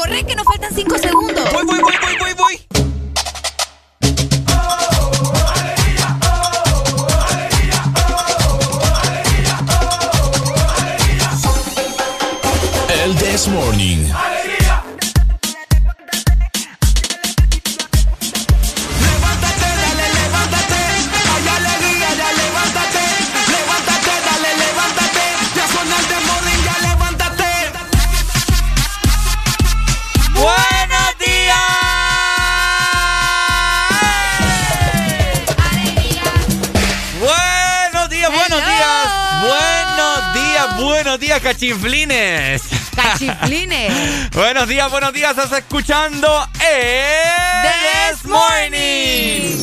Corre que nos faltan cinco segundos. Voy, voy, voy, voy, voy, voy. El This Morning. Cachiflines. Cachiflines. buenos días, buenos días. Estás escuchando el This Morning.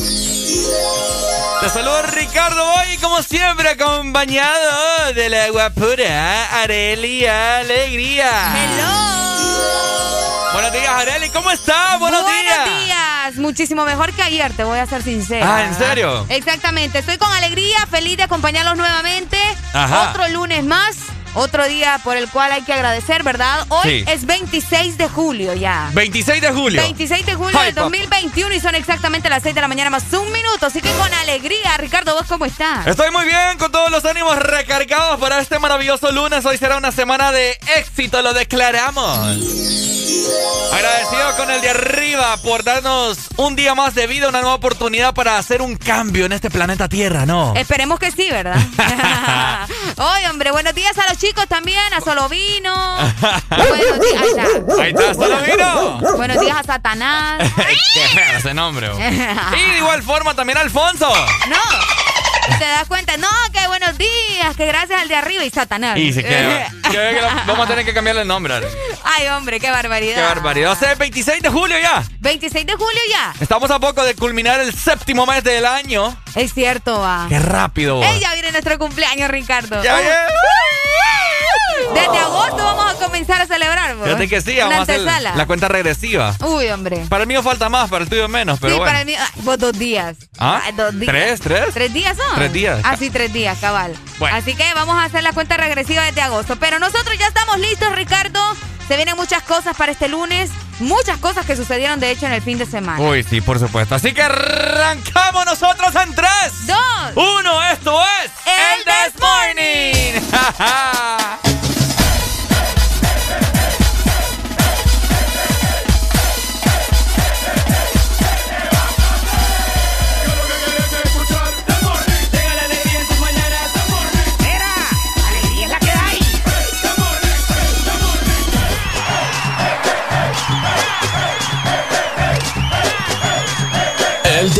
Te saludo Ricardo hoy, como siempre, acompañado de la guapura Arelia Alegría. Hello. Buenos días, Areli, ¿cómo estás? Buenos, días. Buenos días. Muchísimo mejor que ayer, te voy a ser sincera. Ah, ¿en serio? Exactamente. Estoy con alegría, feliz de acompañarlos nuevamente. Ajá. Otro lunes más. Otro día por el cual hay que agradecer, ¿verdad? Hoy es 26 de julio ya. 26 de julio. 26 de julio del 2021 y son exactamente las 6 de la mañana más un minuto. Así que con alegría, Ricardo, ¿vos cómo estás? Estoy muy bien, con todos los ánimos recargados para este maravilloso lunes. Hoy será una semana de éxito, lo declaramos. Agradecido con el de arriba por darnos un día más de vida, una nueva oportunidad para hacer un cambio en este planeta Tierra, ¿no? Esperemos que sí, ¿verdad? Oye, hombre, buenos días a los chicos también, a Solovino. buenos días, ahí está. Ahí está, Solovino. Buenos días a Satanás. Qué feo ese nombre. y de igual forma también a Alfonso. No. ¿Te das cuenta? No, que buenos días, que gracias al de arriba y Satanás. Y se queda. vamos a tener que cambiarle el nombre. Ay, hombre, qué barbaridad. Qué barbaridad. O sea, 26 de julio ya. 26 de julio ya. Estamos a poco de culminar el séptimo mes del año. Es cierto, va. Qué rápido. Ella viene nuestro cumpleaños, Ricardo. Ya viene. Desde agosto vamos a comenzar a celebrar, ¿vos? Fíjate que sí, vamos a hacer la cuenta regresiva. Uy, hombre. Para el mío falta más, para el tuyo menos, pero sí, bueno. para el mío, vos dos días. ¿Ah? Dos días. ¿Tres? ¿Tres? ¿Tres días son? Tres días. Ah, sí, tres días, cabal. Bueno. Así que vamos a hacer la cuenta regresiva desde agosto. Pero nosotros ya estamos listos, Ricardo. Se vienen muchas cosas para este lunes. Muchas cosas que sucedieron, de hecho, en el fin de semana. Uy, sí, por supuesto. Así que arrancamos nosotros en tres. Dos. Uno, esto es... El, This Morning. El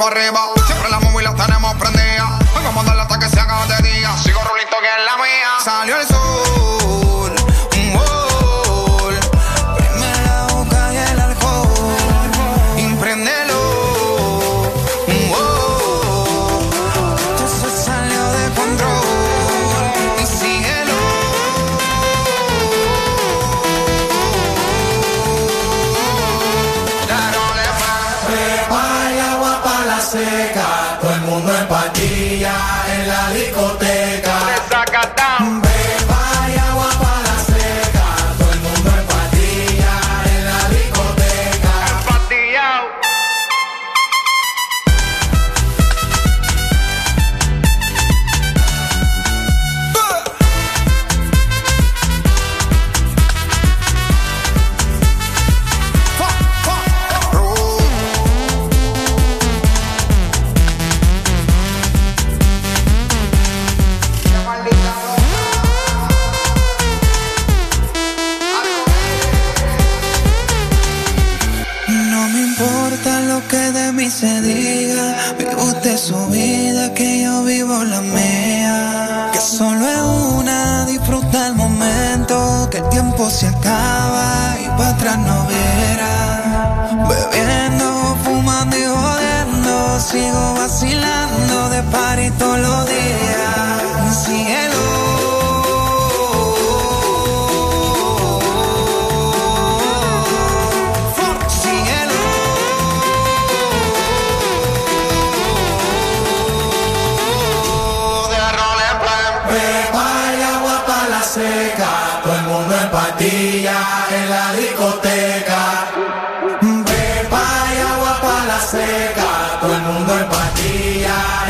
Acompañamos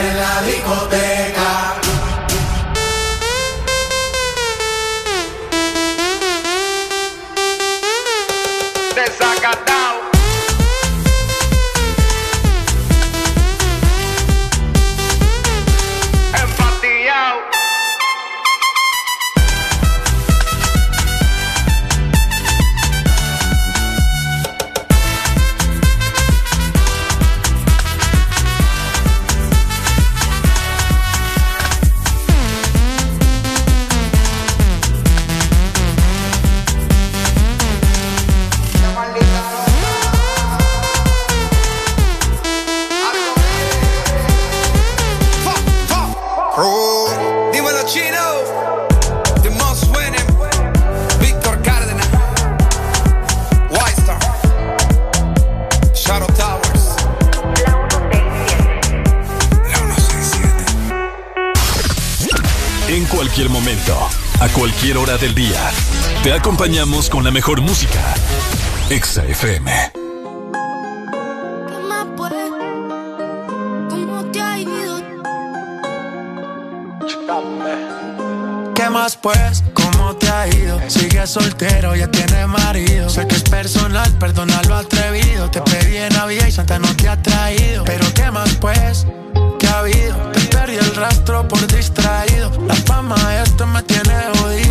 con la mejor música. Exa FM. ¿Qué más pues? ¿Cómo te ha ido? ¿Qué más pues? ¿Cómo te ha ido? Sigue soltero, ya tiene marido. Sé que es personal, perdona lo atrevido. Te pedí en Navidad y Santa no te ha traído. Pero ¿qué más pues? ¿Qué ha habido? Te perdí el rastro por distraído. La fama esto me tiene jodido.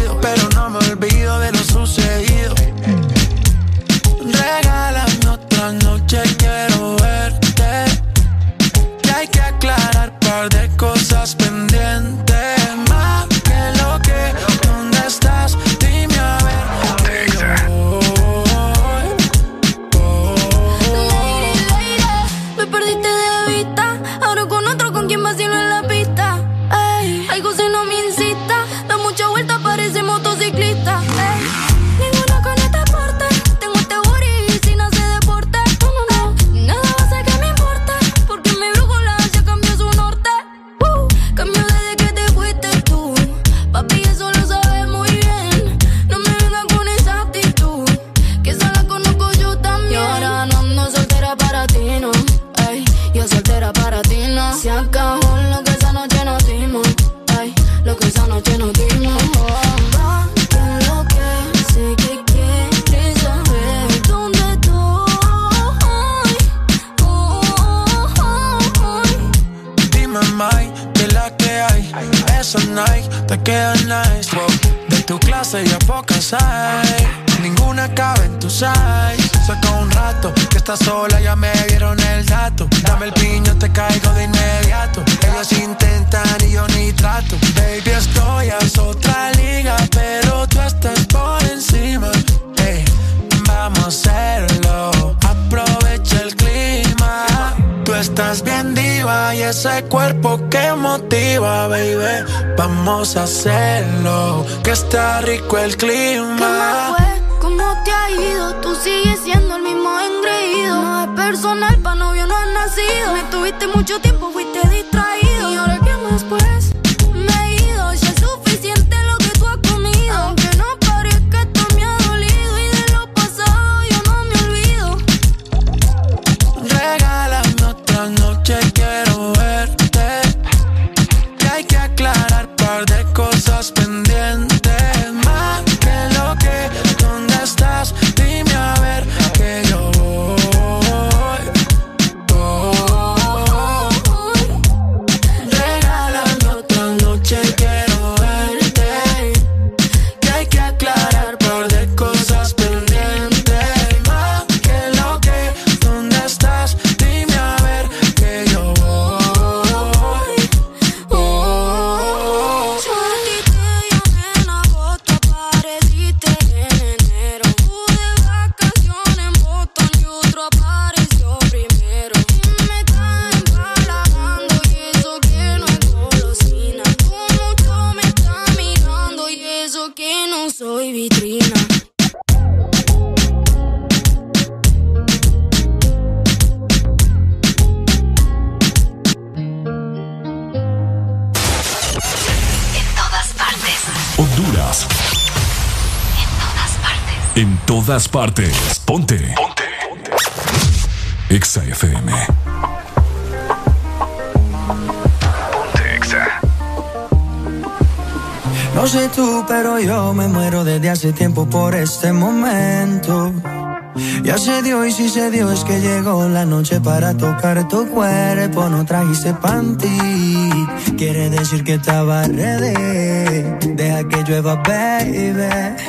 Vamos a hacerlo, que está rico el clima. ¿Qué ¿Cómo te ha ido? Tú sigues siendo el mismo engreído. No es personal, pa' novio no has nacido. Me tuviste mucho tiempo, fuiste distraído. Todas partes. Ponte. Ponte. Ponte. Exa FM. Ponte Exa. No sé tú, pero yo me muero desde hace tiempo por este momento. Ya se dio y si se dio es que llegó la noche para tocar tu cuerpo. No trajiste panty, quiere decir que estaba ready. Deja que llueva, baby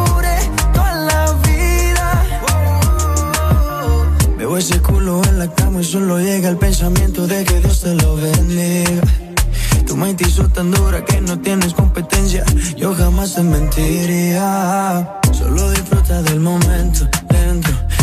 ese culo en la cama y solo llega el pensamiento de que Dios te lo bendiga. Tu mente hizo tan dura que no tienes competencia. Yo jamás te mentiría. Solo disfruta del momento.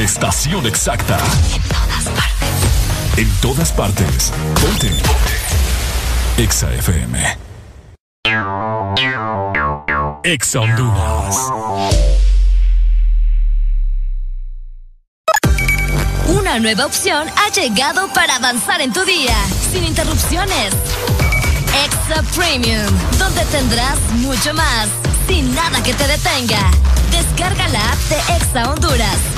estación exacta. En todas partes. En todas partes. Ponte. Exa FM. Ex Honduras. Una nueva opción ha llegado para avanzar en tu día, sin interrupciones. Exa Premium, donde tendrás mucho más, sin nada que te detenga. Descarga la app de Exa Honduras.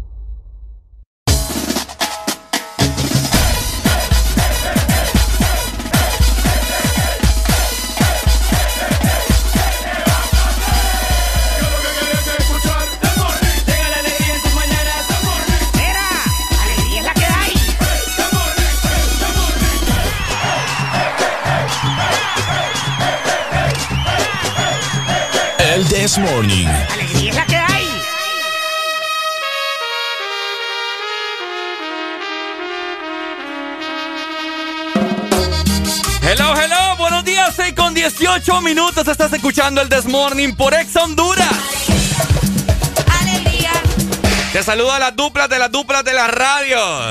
18 minutos. Estás escuchando el This Morning por Ex Honduras. Alegría. Te saluda las duplas de las duplas de la radio.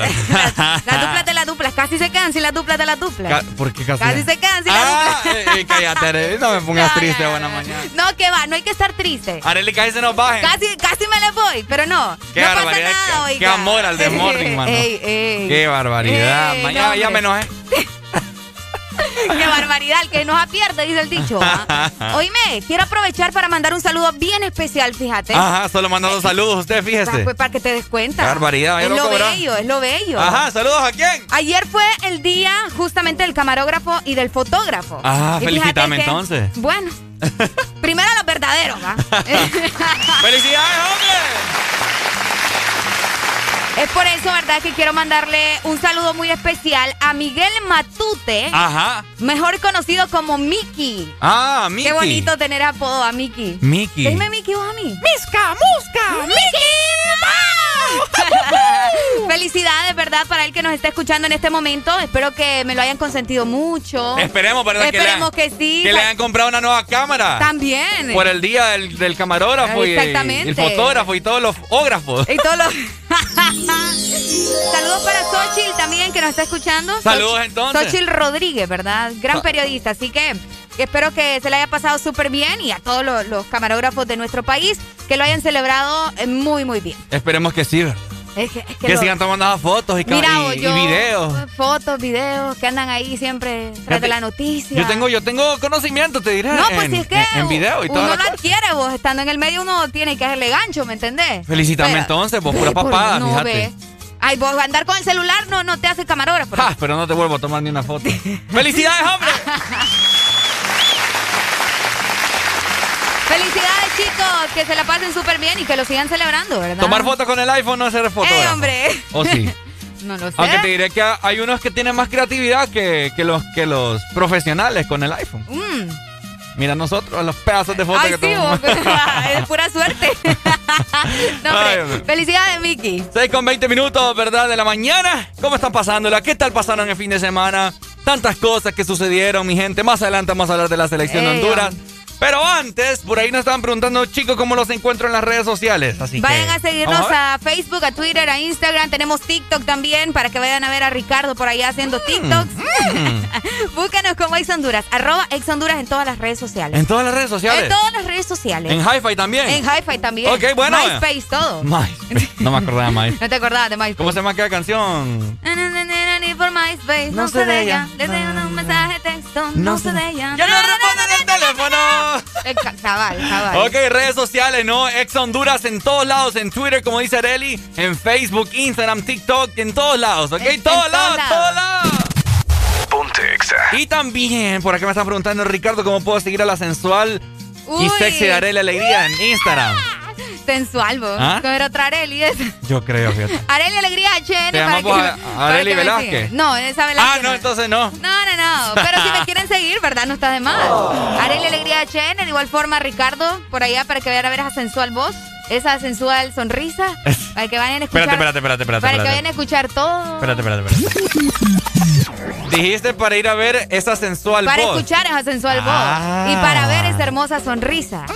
Las duplas de las duplas. Casi se sin las duplas de las duplas. ¿Por qué casi? Casi se sin las Ah, duplas. eh, eh, cállate, no me pongas No, triste no, buena no. mañana. No, que va, no hay que estar triste. Arely, casi se nos bajen. Casi, casi me le voy, pero no. Qué no pasa barbaridad, nada, qué- oiga. qué amor al This Morning, mano. Ey, ey. Qué barbaridad. Ey, mañana ya me enojé. Qué barbaridad, el que nos apierde, dice el dicho. ¿ah? Oíme, quiero aprovechar para mandar un saludo bien especial, fíjate. Ajá, solo mandando saludos usted, fíjese. pues para que te des cuenta. Qué barbaridad, Es lo cobrar. bello, es lo bello. Ajá, saludos a quién. Ayer fue el día justamente del camarógrafo y del fotógrafo. Ah, Y fíjate felicítame que- entonces. Bueno, primero los verdaderos, ¿va? ¡Felicidades, hombre! Es por eso, ¿verdad? Que quiero mandarle un saludo muy especial a Miguel Matute, Ajá. mejor conocido como Mickey. Ah, Miki. Qué bonito tener apodo a Mickey. Miki. Dime Mickey vos a mí. ¡Misca, musca! Felicidades, ¿verdad? Para el que nos está escuchando en este momento. Espero que me lo hayan consentido mucho. Esperemos, ¿verdad? Esperemos que, que, sí. que le hayan comprado una nueva cámara. También. Por el día del, del camarógrafo y Exactamente. el fotógrafo y todos los ógrafos. Y todos los... Saludos para Xochitl también, que nos está escuchando. Saludos, entonces. Xochitl Rodríguez, ¿verdad? Gran Ah. periodista. Así que espero que se le haya pasado súper bien y a todos los, los camarógrafos de nuestro país que lo hayan celebrado eh, muy, muy bien. Esperemos que sí. Es que, es que Que lo- sigan tomando fotos y, Mira, y- vos, y yo- videos. Fotos, videos que andan ahí siempre tras de la noticia. Yo tengo, yo tengo conocimiento, te diré. No, pues en, si es que en, en video y todo. uno lo adquiere vos, estando en el medio uno tiene que hacerle gancho, ¿me entendés? Felicítame Pero- entonces, pues pura por- papada, no, fíjate. ve. Ay, vos andar con el celular no, no te hace camarógrafo. Ja, pero no te vuelvo a tomar ni una foto. ¡Felicidades, hombre! Felicidades, chicos. Que se la pasen súper bien y que lo sigan celebrando, ¿verdad? Tomar fotos con el iPhone no es ser fotógrafo. ¡Eh, hombre! ¿O sí? no lo sé. Aunque te diré que hay unos que tienen más creatividad que, que los, que los profesionales con el iPhone. Mm. Mira nosotros, los pedazos de fotos que sí, tomamos. es pura suerte. no, hombre, felicidades, Mickey. 6 con 20 minutos, ¿verdad? De la mañana. ¿Cómo están pasándola? ¿Qué tal pasaron el fin de semana? Tantas cosas que sucedieron, mi gente. Más adelante vamos a hablar de la selección de Honduras. Pero antes, por ahí nos estaban preguntando, chicos, cómo los encuentro en las redes sociales. Así Vayan que, a seguirnos a Facebook, a Twitter, a Instagram. Tenemos TikTok también para que vayan a ver a Ricardo por allá haciendo TikToks. Mm. Búscanos como Ex Honduras, arroba Ex Honduras en todas las redes sociales. En todas las redes sociales. En todas las redes sociales. En Hi-Fi también. En Hi-Fi también. Ok, bueno. MySpace, todo. MySpace. No me acordaba de MySpace. No te acordabas de MySpace. ¿Cómo se llama aquella canción? Por MySpace, no, sé de ella. Le tengo un mensaje de texto, no, sé de ella. ¡Ya no responden el teléfono! Eh, ca- Cabal, cabal. Ok, redes sociales, ¿no? Ex Honduras en todos lados, en Twitter, como dice Areli, en Facebook, Instagram, TikTok, en todos lados, ¿ok? En- todos en lados, todos todos lados. Ponte Exa. Y también, por acá me están preguntando, Ricardo, ¿cómo puedo seguir a la sensual y sexy de Areli Alegría en Instagram? Sensual, vos. ¿Ah? Como era otra Areli esa. Yo creo, fíjate. Areli Alegría HN. ¿Te para que- a- para Areli que me Velázquez? No, esa Velázquez. Ah, no, entonces no. No, no, no. Pero si me quieren seguir, ¿verdad? No está de más. Areli Alegría HN, de igual forma Ricardo, por allá para que vayan a ver esa sensual voz, esa sensual sonrisa, para que vayan a escuchar. Espérate, espérate, espérate, espérate. Para que vayan a escuchar todo. Espérate, espérate, espérate. Dijiste para ir a ver esa sensual Para voz. escuchar esa sensual Ah. voz. Y para ver esa hermosa sonrisa.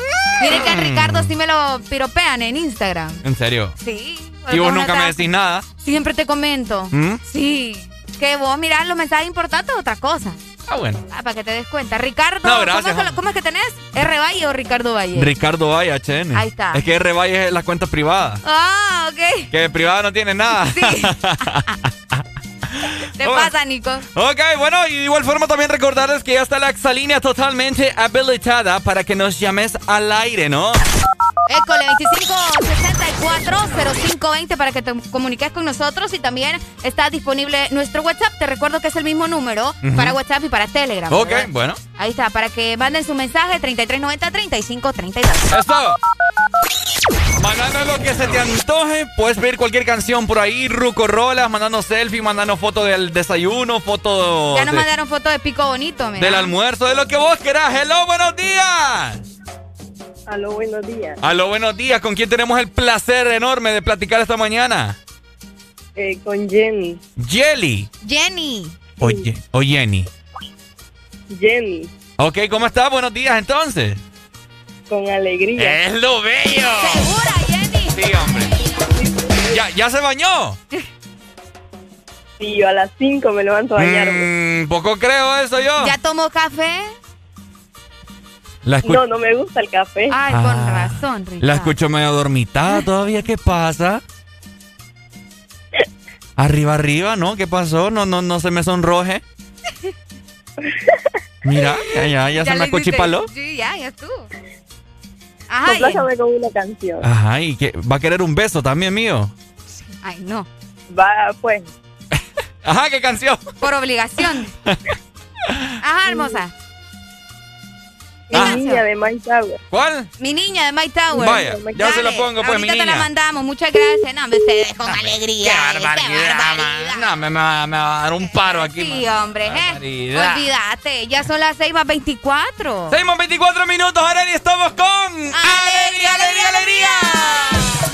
Miren que a Ricardo sí me lo piropean en Instagram. ¿En serio? Sí. Y vos nunca me decís nada. Siempre te comento. ¿Mm? Sí. Que vos mirás los mensajes importantes o otra cosa. Ah, bueno. Ah, para que te des cuenta. Ricardo, No, ¿cómo, gracias, es cómo es que tenés? ¿R Valle o Ricardo Valle? Ricardo Valle, HN. Ahí está. Es que R Valle es la cuenta privada. Ah, ok. Que privada no tiene nada. Sí. ¿Te Oh. pasa, Nico? Ok, bueno, y de igual forma también recordarles que ya está la exalínea totalmente habilitada para que nos llames al aire, ¿no? École 25640520 para que te comuniques con nosotros y también está disponible nuestro WhatsApp. Te recuerdo que es el mismo número para WhatsApp y para Telegram. Ok, ¿verdad? bueno. Ahí está, para que manden su mensaje 3390-3532. Eso. Mandando lo que se te antoje. Puedes pedir cualquier canción por ahí. Ruco Rolas, mandando selfie, mandando foto del desayuno, foto Ya nos de- mandaron fotos de pico bonito, mira. del almuerzo, de lo que vos querás. Hello, buenos días. Aló, buenos días. Aló, buenos días. ¿Con quién tenemos el placer enorme de platicar esta mañana? Eh, con Jenny. Jelly. Jenny. Oye, o Jenny. Jenny. Ok, ¿cómo estás? Buenos días entonces. Con alegría. Es lo bello. ¿Segura, Jenny? Sí, hombre. ¿Ya, ya se bañó? Sí, yo a las 5 me levanto a bañarme. Mm, poco creo eso yo. ¿Ya tomó café? La, No, no me gusta el café. Ay, con Ah. razón, Ricardo. la escucho medio dormitada todavía. ¿Qué pasa? Arriba, arriba, ¿no? ¿Qué pasó? No, no, no se me sonroje. Mira, ya, ya, ya, se me acochipaló. Sí, ya, ya estuvo. Ajá. Complácame con una canción. Ajá, y que va a querer un beso también mío. Ay, no. Va, pues. Ajá, ¿qué canción? Por obligación. Ajá, hermosa. ¿Qué Mi canción? niña de My Tower. ¿Cuál? Mi niña de My Tower. Vaya, ya se la pongo, pues, mi ahorita te la niña. mandamos. Muchas gracias. No, hombre, ustedes con alegría. Qué barbaridad, man. No, me, me va, me va a dar un paro aquí. Sí, man. hombre. eh. Barbaridad. Olvídate. Ya son las 6 más 24. Seguimos 24 minutos, Areli, estamos con... ¡Alegría, alegría, alegría! Ponte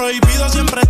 prohibido siempre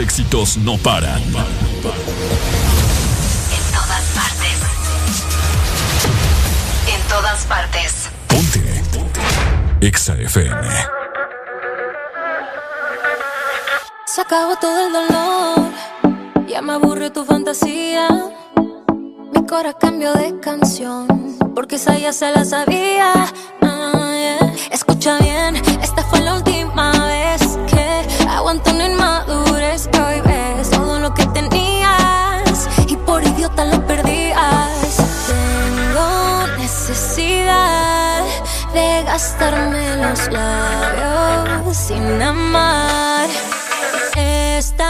éxitos no paran. En todas partes. En todas partes. Ponte. Ponte. Exa FM. Se acabó todo el dolor. Ya me aburre tu fantasía. Mi cora cambió de canción. Porque esa ya se la sabía. Ah, Escucha bien, esta fue la última vez besarme los labios sin amar. Esta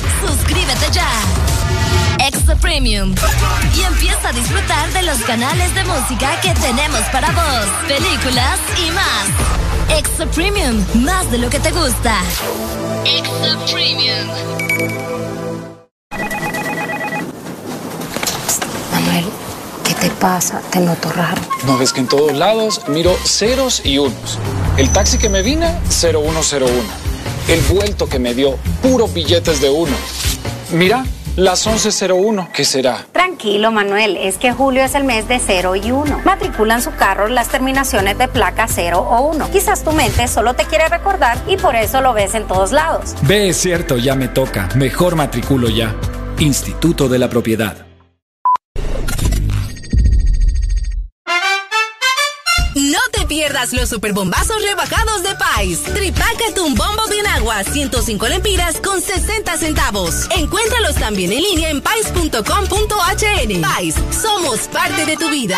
Suscríbete ya. Exa Premium. Y empieza a disfrutar de los canales de música que tenemos para vos, películas y más. Exa Premium, más de lo que te gusta. Exa Premium. Manuel, ¿qué te pasa? Te noto raro. No ves que en todos lados miro ceros y unos. El taxi que me vine, 0101. El vuelto que me dio, puros billetes de uno. Mira, las 11.01, ¿qué será? Tranquilo, Manuel, es que julio es el mes de 0 y 1. Matriculan su carro las terminaciones de placa 0 o 1. Quizás tu mente solo te quiere recordar y por eso lo ves en todos lados. Ve, es cierto, ya me toca. Mejor matriculo ya. Instituto de la Propiedad. Los superbombazos rebajados de Pais. Tripácate un bombo de agua, 105 lempiras con 60 centavos. Encuéntralos también en línea en pais.com.hn. Pais, somos parte de tu vida.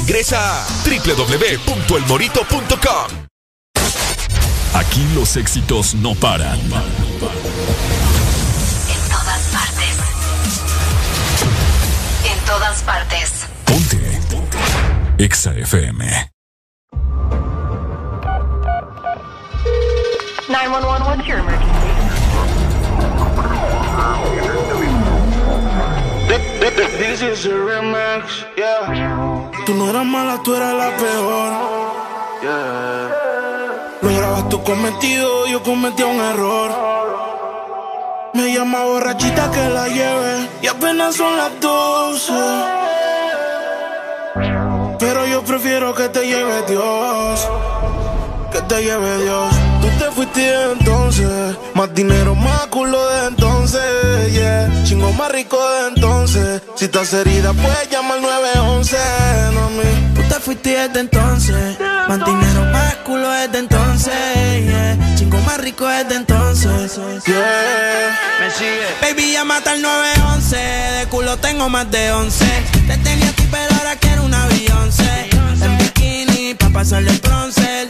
ingresa a www.elmorito.com. Aquí los éxitos no paran. En todas partes. En todas partes. Ponte. Exa FM. 911, what's your emergency? This is a remix, yeah. Tú no eras mala, tú eras la peor. Yeah. Lograbas tu cometido, yo cometí un error. Me llama borrachita que la lleve y apenas son las 12. Pero yo prefiero que te lleve Dios. Que te lleve Dios. Tú te fuiste entonces. Más dinero, más culo de entonces. Yeah. Chingo más rico de entonces. Si estás herida, puedes llamar 911. No, mi. Tú te fuiste desde entonces. Más dinero, más culo desde entonces. Yeah. Chingo más rico desde entonces. Yeah. Me sigue. Baby, llámate al 911. De culo tengo más de 11. Te tenía aquí, pero ahora quiero una Beyoncé. En bikini, pa' pasarle el bronce.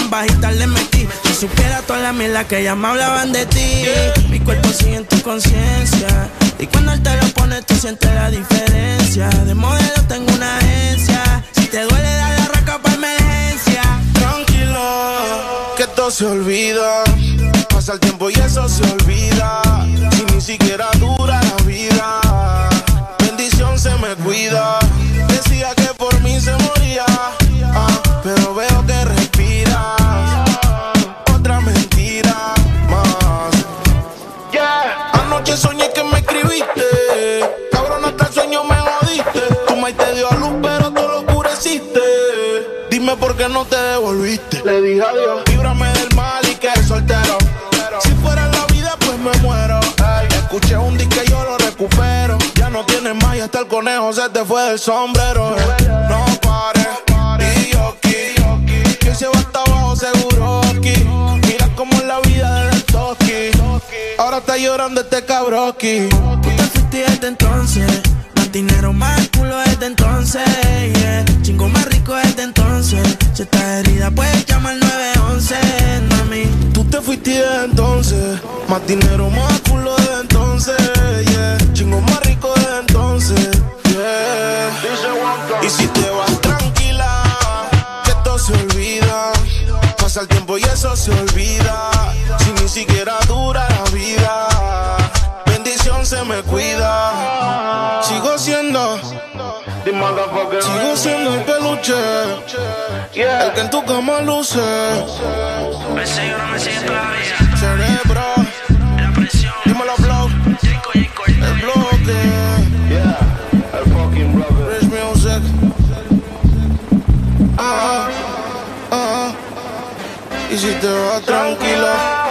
en bajita le metí. Si supiera toda la mierda que ya me hablaban de ti. Mi cuerpo sigue en tu conciencia. Y cuando él te lo pone, tú sientes la diferencia. De modelo tengo una agencia. Si te duele, dale arranca para emergencia. Tranquilo, que todo se olvida. Pasa el tiempo y eso se olvida. Si ni siquiera dura la vida. Bendición se me cuida. Decía que por mí se moría. ah, pero veo dio a luz, pero tú lo oscureciste. Dime por qué no te devolviste. Le dije adiós. Líbrame del mal y que soltero. Si fuera la vida, pues me muero. Escuché un disco y yo lo recupero. Ya no tienes más y hasta el conejo se te fue del sombrero. No pares. Y yo aquí. Que se va hasta abajo seguro aquí. Mira cómo es la vida del toki. Ahora está llorando este cabroki. Tú te fuiste desde entonces dinero más culo desde entonces, yeah. Chingo más rico desde entonces. Si estás herida, pues llama al 911, mami. Tú te fuiste desde entonces. Más dinero más culo desde entonces, yeah. Chingo más rico desde entonces, yeah. Y si te vas tranquila, que todo se olvida. Pasa el tiempo y eso se olvida. Si ni siquiera dura la vida se me cuida. Sigo siendo. Sigo siendo el peluche. El que en tu cama luce. Me sigue no me sigue todavía. Cerebro. Dímelo, blow. El bloque. El fucking brother. Rich music. Ah, ah, ah. Y si te vas tranquilo.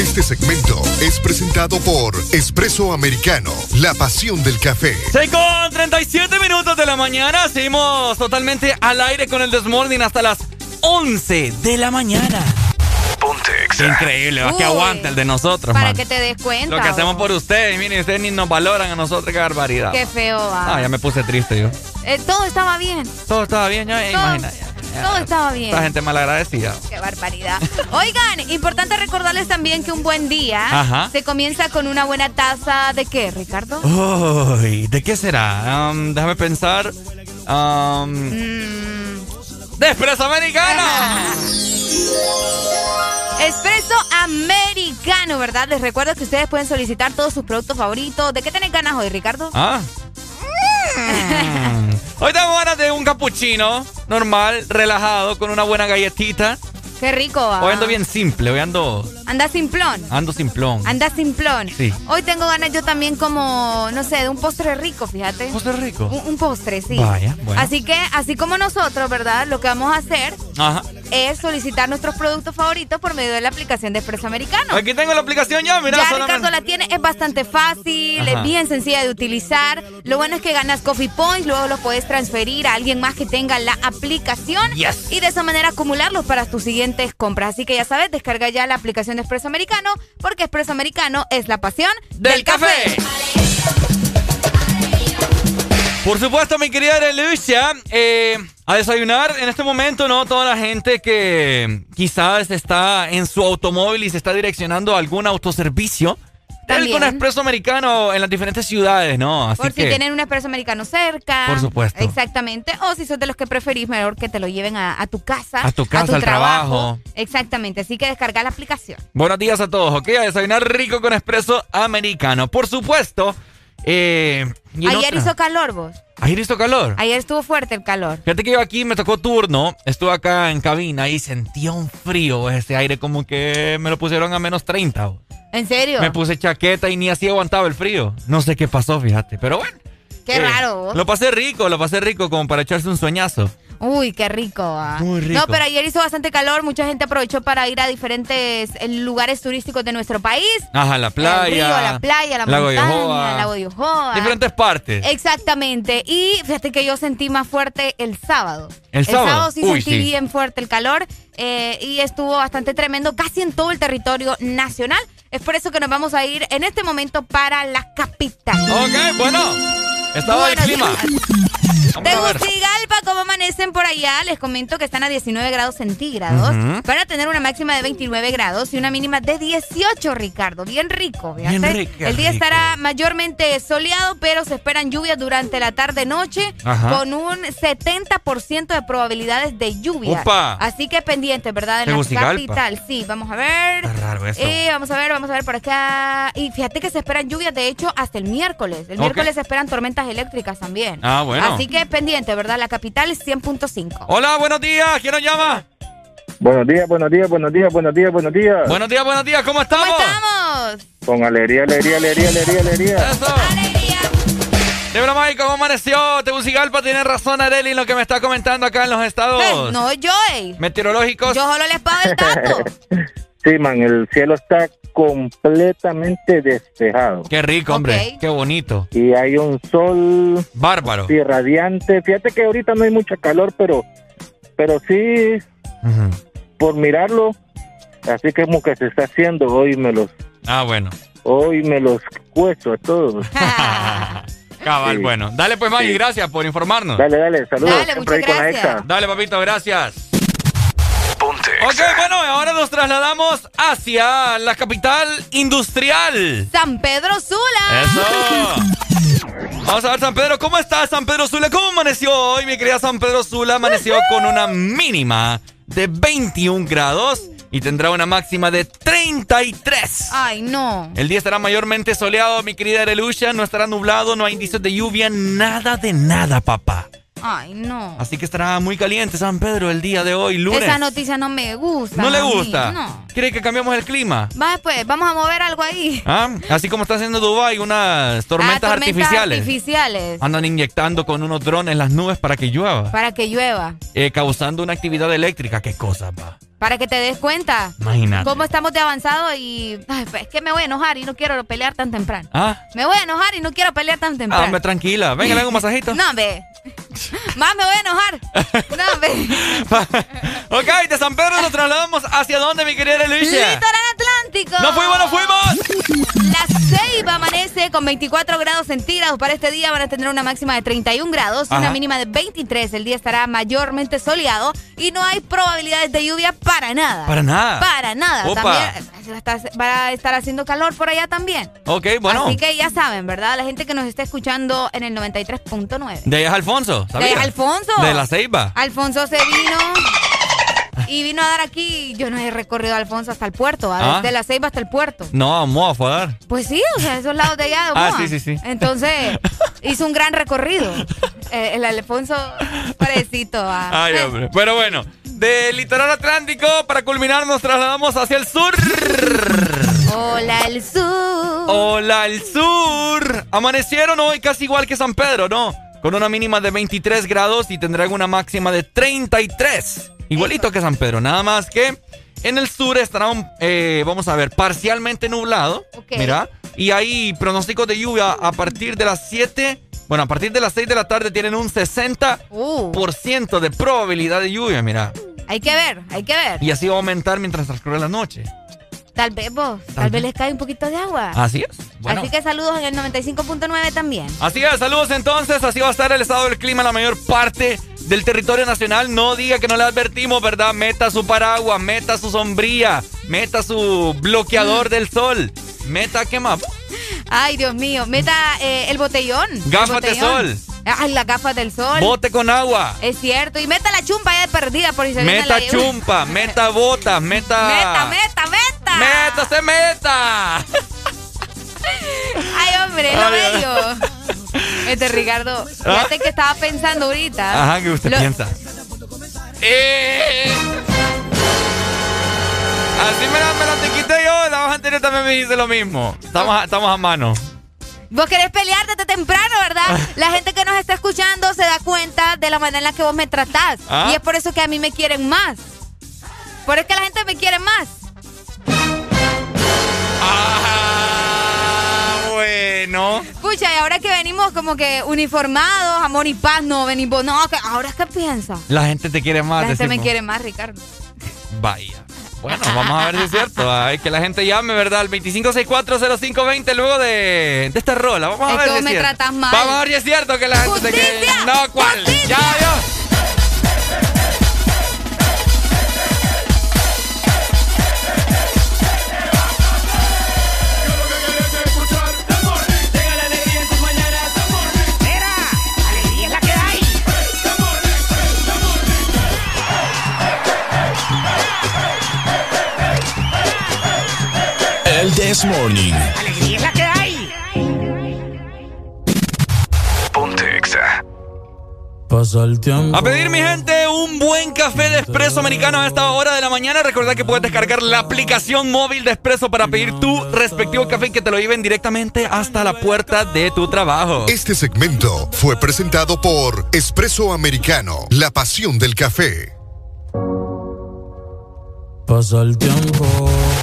Este segmento es presentado por Espresso Americano, la pasión del café. 6 con 37 minutos de la mañana. Seguimos totalmente al aire con el Desmorning hasta las 11 de la mañana. Ponte Qué increíble, va que aguanta el de nosotros, Para man. que te des cuenta. Lo que hacemos por ustedes, miren, ustedes ni nos valoran a nosotros, qué barbaridad. Qué feo va. Ah, ya me puse triste yo. Eh, todo estaba bien. Todo estaba bien, ya, eh, imagina. Todo estaba bien. Esta gente malagradecida. Qué barbaridad. Oigan, importante recordarles también que un buen día Ajá. se comienza con una buena taza de qué, Ricardo? Uy, ¿de qué será? Um, déjame pensar. Um, Mm. ¡De Expreso Americano! Espresso americano, ¿verdad? Les recuerdo que ustedes pueden solicitar todos sus productos favoritos. ¿De qué tienen ganas hoy, Ricardo? Ah. Hoy tengo ganas de un capuchino normal, relajado, con una buena galletita. Qué rico. va. Hoy ando bien simple, hoy ando, Anda simplón. ando simplón. Anda simplón. Sí. Hoy tengo ganas yo también como, no sé, de un postre rico, fíjate. ¿Postre rico? Un, un postre, sí. Vaya, bueno. Así que, así como nosotros, ¿verdad? Lo que vamos a hacer Ajá. es solicitar nuestros productos favoritos por medio de la aplicación de Espresso Americano. Aquí tengo la aplicación ya, mira. ya solamente- Ricardo la tiene, es bastante fácil, Ajá. es bien sencilla de utilizar. Lo bueno es que ganas Coffee Points, luego los puedes transferir a alguien más que tenga la aplicación Yes. y de esa manera acumularlos para tus siguientes compras. Así que ya sabes, descarga ya la aplicación de Espresso Americano porque Espresso Americano es la pasión del café. Por supuesto, mi querida Lucia, eh, a desayunar en este momento, ¿no? Toda la gente que quizás está en su automóvil y se está direccionando a algún autoservicio. También. con Expreso Americano en las diferentes ciudades, ¿no? Así Por si tienen un Espresso Americano cerca. Por supuesto. Exactamente. O si sos de los que preferís, mejor que te lo lleven a, a tu casa. A tu casa, al trabajo. Exactamente. Así que descarga la aplicación. Buenos días a todos, ¿ok? A desayunar rico con Expreso Americano. Por supuesto. Eh, y Ayer otra- hizo calor, vos. Ayer hizo calor. Ayer estuvo fuerte el calor. Fíjate que yo aquí me tocó turno, estuve acá en cabina y sentía un frío, ese aire como que me lo pusieron a menos 30. bo. ¿En serio? Me puse chaqueta y ni así aguantaba el frío. No sé qué pasó, fíjate, pero bueno. Qué eh, raro. vos. Lo pasé rico, lo pasé rico como para echarse un sueñazo. Uy, qué rico. ah. Muy rico. No, pero ayer hizo bastante calor. Mucha gente aprovechó para ir a diferentes eh, lugares turísticos de nuestro país. Ajá, la playa. El río, la playa, la Lago montaña, el lago de Ojoa. Diferentes partes. Exactamente. Y fíjate que yo sentí más fuerte el sábado. ¿El sábado? sí Uy, sentí sí. bien fuerte el calor eh, y estuvo bastante tremendo casi en todo el territorio nacional. Es por eso que nos vamos a ir en este momento para la capital. Ok, bueno. Estaba el Buenos clima. Tegucigalpa, ¿cómo amanecen por allá? Les comento que están a 19 grados centígrados. Ujú. Van a tener una máxima de 29 grados y una mínima de 18, Ricardo. Bien rico. Bien rico, El día rico. estará mayormente soleado, pero se esperan lluvias durante la tarde-noche con un 70% de probabilidades de lluvia. Upa. Así que pendiente, ¿verdad? En la capital. Sí, vamos a ver. Está raro eso. Eh, vamos a ver, vamos a ver por acá. Y fíjate que se esperan lluvias, de hecho, hasta el miércoles. El miércoles se esperan tormentas eléctricas también. Ah, bueno. Así que pendiente, ¿verdad? La capital es 100.5. Hola, buenos días. ¿Quién nos llama? Buenos días, buenos días, buenos días, buenos días, buenos días. Buenos días, buenos días. ¿Cómo estamos? ¿Cómo estamos? Con alegría, alegría, alegría, alegría, alegría. Eso. Débora May, ¿cómo amaneció? Tegucigalpa tiene razón, Areli, en lo que me está comentando acá en los estados Eh, no, yo, ey. meteorológicos. Yo solo les pago el dato. Sí, man, el cielo está completamente despejado. Qué rico, hombre. Qué bonito. Y hay un sol Bárbaro. sí, radiante. Fíjate que ahorita no hay mucha calor, pero, pero sí, por mirarlo, así que como que se está haciendo, hoy me los, Ah, bueno. hoy me los cuesto a todos. Cabal, Sí. bueno. Dale pues, Maggie, Sí. gracias por informarnos. Dale, dale, saludos. Dale, muchas gracias. Dale, papito, gracias. Ok, bueno, ahora nos trasladamos hacia la capital industrial. San Pedro Sula. Eso. Vamos a ver, San Pedro, ¿cómo está San Pedro Sula? ¿Cómo amaneció hoy, mi querida San Pedro Sula? Amaneció con una mínima de 21 grados y tendrá una máxima de 33. Ay, no. El día estará mayormente soleado, mi querida Arelucha. No estará nublado, no hay indicios de lluvia, nada de nada, papá. Ay, no. Así que estará muy caliente San Pedro el día de hoy, lunes. Esa noticia no me gusta. ¿No le mí, gusta? No. ¿Quiere que cambiemos el clima? Va, pues, vamos a mover algo ahí. ¿Ah? Así como está haciendo Dubai, unas tormentas, Ah, artificiales. artificiales. Andan inyectando con unos drones las nubes para que llueva, Para que llueva. eh, causando una actividad eléctrica. ¿Qué cosa, pa? Para que te des cuenta. Imagínate. Cómo estamos de avanzado y. Ay, pues, es que me voy a enojar y no quiero pelear tan temprano. Ah, Me voy a enojar y no quiero pelear tan ah, temprano. hombre, tranquila. Venga, le hago un masajito. No, ve. Más me voy a enojar. No, ve. ok, de San Pedro nos trasladamos hacia dónde, mi querida Luisa. Litoral Atlántico. ¡No fuimos, no fuimos! La Ceiba amanece con 24 grados centígrados. Para este día van a tener una máxima de 31 grados y una mínima de 23. El día estará mayormente soleado y no hay probabilidades de lluvia para nada. Para nada. Para nada. Opa. También eh, va a estar haciendo calor por allá también. Ok, bueno. Así que ya saben, ¿verdad? La gente que nos está escuchando en el 93.9. De ahí es Alfonso, De ¿sabías? Alfonso. De la Ceiba. Alfonso se vino y vino a dar aquí. Yo no he recorrido a Alfonso hasta el puerto, ¿ah? Ah. de la Ceiba hasta el puerto. No, vamos a fodar. Pues sí, o sea, esos lados de allá de Ah, Omoa. sí, sí, sí. Entonces, hizo un gran recorrido. Eh, el Alfonso parecito a. Ay, hombre. Pero bueno, del litoral atlántico, para culminar, nos trasladamos hacia el sur. Hola, el sur. Hola, el sur. Amanecieron hoy casi igual que San Pedro, ¿no? Con una mínima de 23 grados y tendrán una máxima de 33. Igualito que San Pedro, nada más que en el sur estará, un, eh, vamos a ver, parcialmente nublado. Ok. Mira. Y hay pronósticos de lluvia a partir de las 7. Bueno, a partir de las 6 de la tarde tienen un 60% Uh, de probabilidad de lluvia, mira. Hay que ver, hay que ver. Y así va a aumentar mientras transcurre la noche. Tal vez vos, tal, vez les cae un poquito de agua. Así es. Bueno. Así que saludos en el 95.9 también. Así es, saludos entonces, así va a estar el estado del clima en la mayor parte del territorio nacional. No diga que no le advertimos, ¿verdad? Meta su paraguas, meta su sombrilla, meta su bloqueador Mm. del sol, meta, ¿qué más? Ay, Dios mío, meta eh, el botellón. el Gafas de sol. Ay, las gafas del sol. Bote con agua, Es cierto. Y meta la chumpa ya de perdida por si se viene meta la chumpa, meta botas, meta... Meta, meta, meta. ¡Meta, se meta! Ay, hombre, lo ay. Este Ricardo, fíjate que estaba pensando ahorita. Ajá, ¿qué usted Lo- piensa? Eh. Así me la, me la te quité yo, la vez anterior también me dice lo mismo. Estamos a, estamos a mano. Vos querés pelear desde temprano, ¿verdad? La gente que nos está escuchando se da cuenta de la manera en la que vos me tratás. Ah. Y es por eso que a mí me quieren más. Por eso que la gente me quiere más. Ah, bueno. Pucha, y ahora que venimos como que uniformados, amor y paz, no venimos. No, que ahora es que piensa. La gente te quiere más. La gente me quiere más, Ricardo. Vaya. Bueno, vamos a ver si es cierto. Hay que la gente llame, ¿verdad? Al 25640520 luego de, de esta rola. Vamos a ver si es me cierto. tratas mal. Vamos a ver si es cierto que la gente te quiere. ¡Justicia! No, ¿cuál? Ya, ya. alegría This Morning. Alegría es la que hay. Ponte Exa. Pasa el tiempo. A pedir, mi gente, un buen café de espresso americano a esta hora de la mañana. Recordad que puedes descargar la aplicación móvil de espresso para pedir tu respectivo café y que te lo lleven directamente hasta la puerta de tu trabajo. Este segmento fue presentado por Espresso Americano, la pasión del café. Pasa el tiempo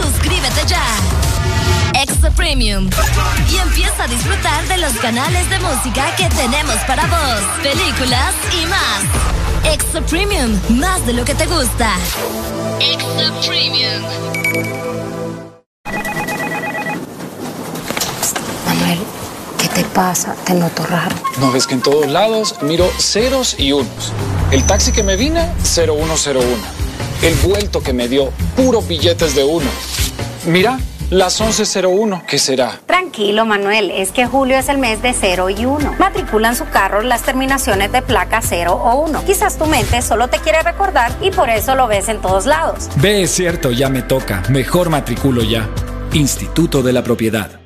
Suscríbete ya. Extra Premium. Y empieza a disfrutar de los canales de música que tenemos para vos, películas y más. Extra Premium, más de lo que te gusta. Extra Premium. Manuel, ¿qué te pasa? Te noto raro. No ves que en todos lados miro ceros y unos. El taxi que me vine, 0101. El vuelto que me dio, puros billetes de uno. Mira, las 1101, ¿qué será? Tranquilo, Manuel, es que julio es el mes de 0 y 1. Matriculan su carro las terminaciones de placa 0 o 1. Quizás tu mente solo te quiere recordar y por eso lo ves en todos lados. Ve, es cierto, ya me toca. Mejor matriculo ya. Instituto de la Propiedad.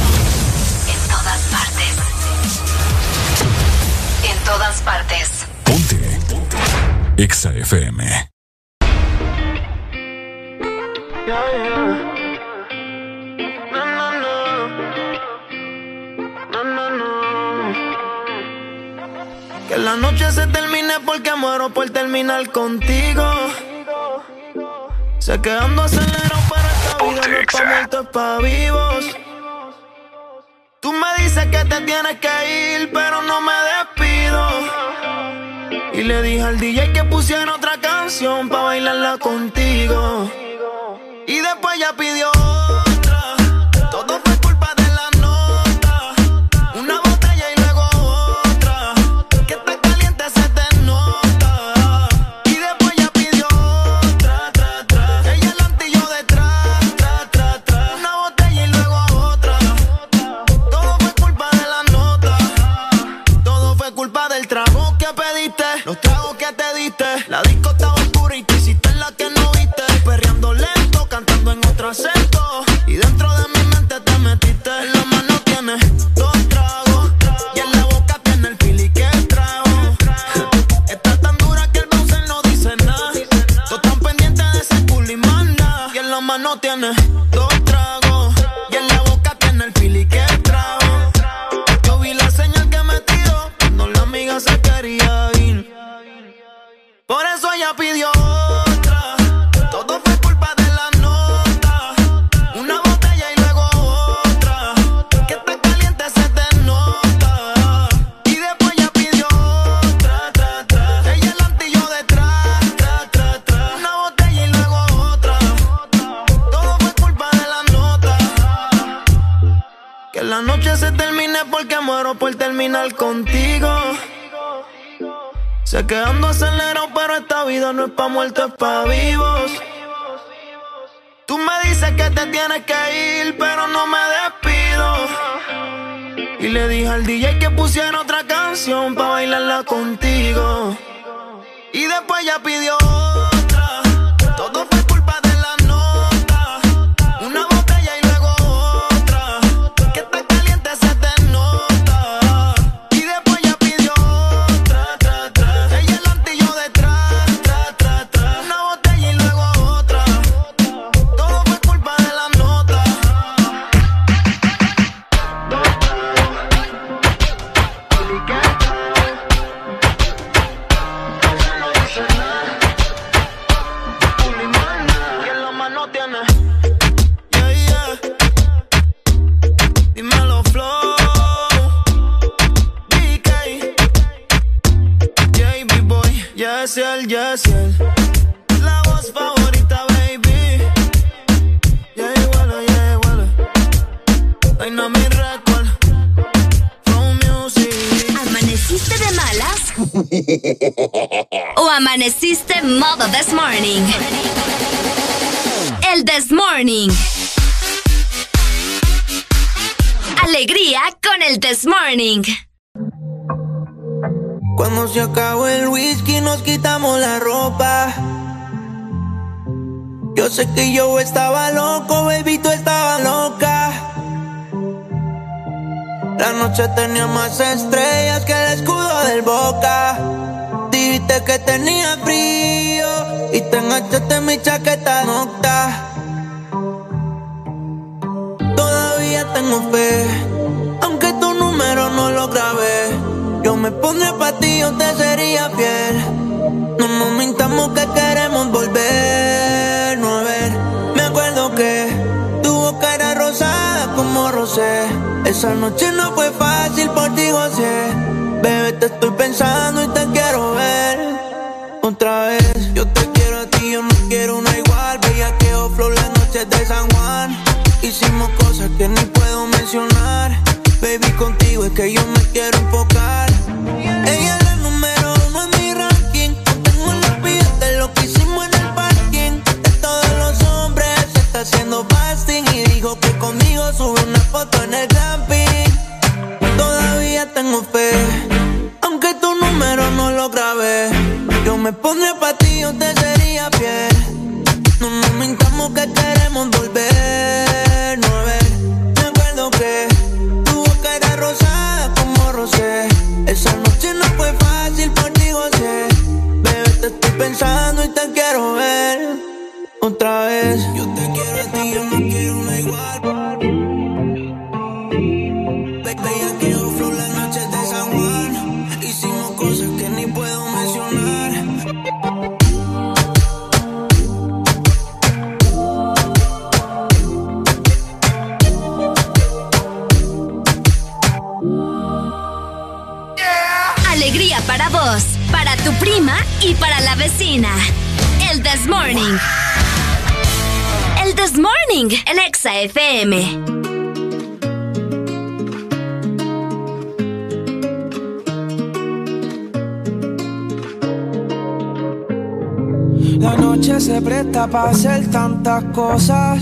Todas partes. Ponte. EXA FM. Que la noche se termine porque muero por terminar contigo. Sé que ando acelerado para esta vida, no es pa' muertos, es pa' vivos. Tú me dices que te tienes que ir, pero no me despido. Y le dije al DJ que pusiera otra canción para bailarla contigo. Y después ya pidió que te diste. La disco estaba oscura y tú hiciste la que no viste. Perreando lento, cantando en otro acento. Y dentro de mi mente te metiste. En la mano tienes dos tragos. Y en la boca tiene el pili que trago. Está tan dura que el bouncer no dice nada. Tú tan pendiente de ese culo y más nada. Y en la mano tienes Ella pidió otra. Todo fue culpa de la nota. Una botella y luego otra. Que está caliente se te nota. Y después ya pidió otra, tra, tra. Ella adelante y yo detrás, tra, tra. Una botella y luego otra. Todo fue culpa de la nota. Que la noche se termine porque muero por terminar contigo. Sé que ando acelerado, pero esta vida no es pa' muertos, es pa' vivos. Tú me dices que te tienes que ir, pero no me despido. Y le dije al DJ que pusiera otra canción para bailarla contigo. Y después ya pidió Yesiel, Yesiel. La voz favorita, baby. Yeah, igual, yeah, igual. Dynamic Record. From Music. ¿Amaneciste de malas? ¿O amaneciste modo this morning? El this morning. Alegría con el this morning. Cuando se acabó el whisky nos quitamos la ropa. Yo sé que yo estaba loco, baby, tú estabas loca. La noche tenía más estrellas que el escudo del boca. Dijiste que tenía frío y te enganchaste en mi chaqueta nocta. Todavía tengo fe, aunque tu número no lo grabé. Yo me pondré pa' ti, yo te sería fiel. No nos mintamos que queremos volver, no a ver. Me acuerdo que tu boca era rosada como rosé. Esa noche no fue fácil por ti, José. Bebé, te estoy pensando y te quiero ver. Otra vez, yo te quiero a ti, yo no quiero una igual. Veía que flow las noches de San Juan. Hicimos cosas que ni puedo mencionar. Baby, contigo es que yo me quiero enfocar. Ella me pondré pa' ti, yo y para la vecina. El This Morning. El This Morning en Exa FM. La noche se presta para hacer tantas cosas.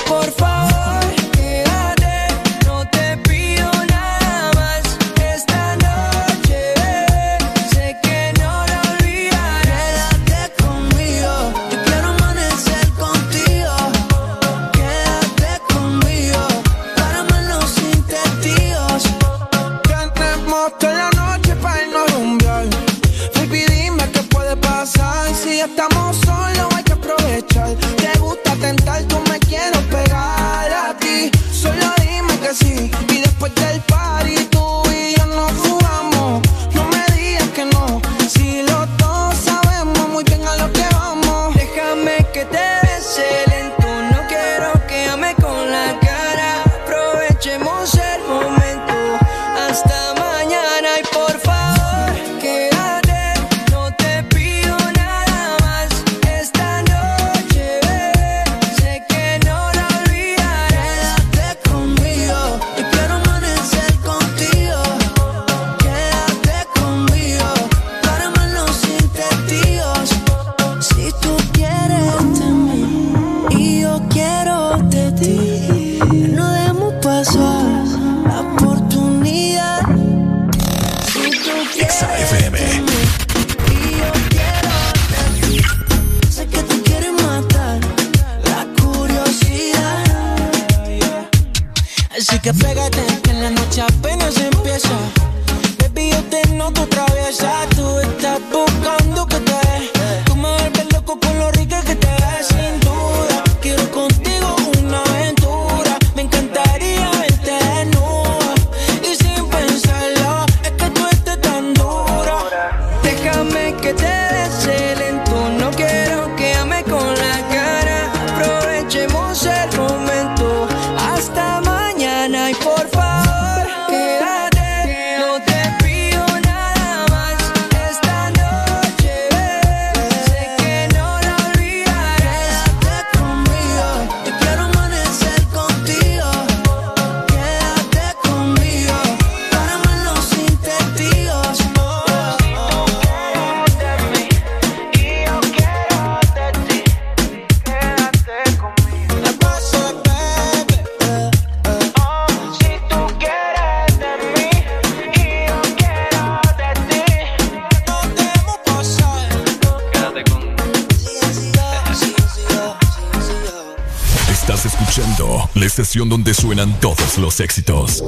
Los éxitos.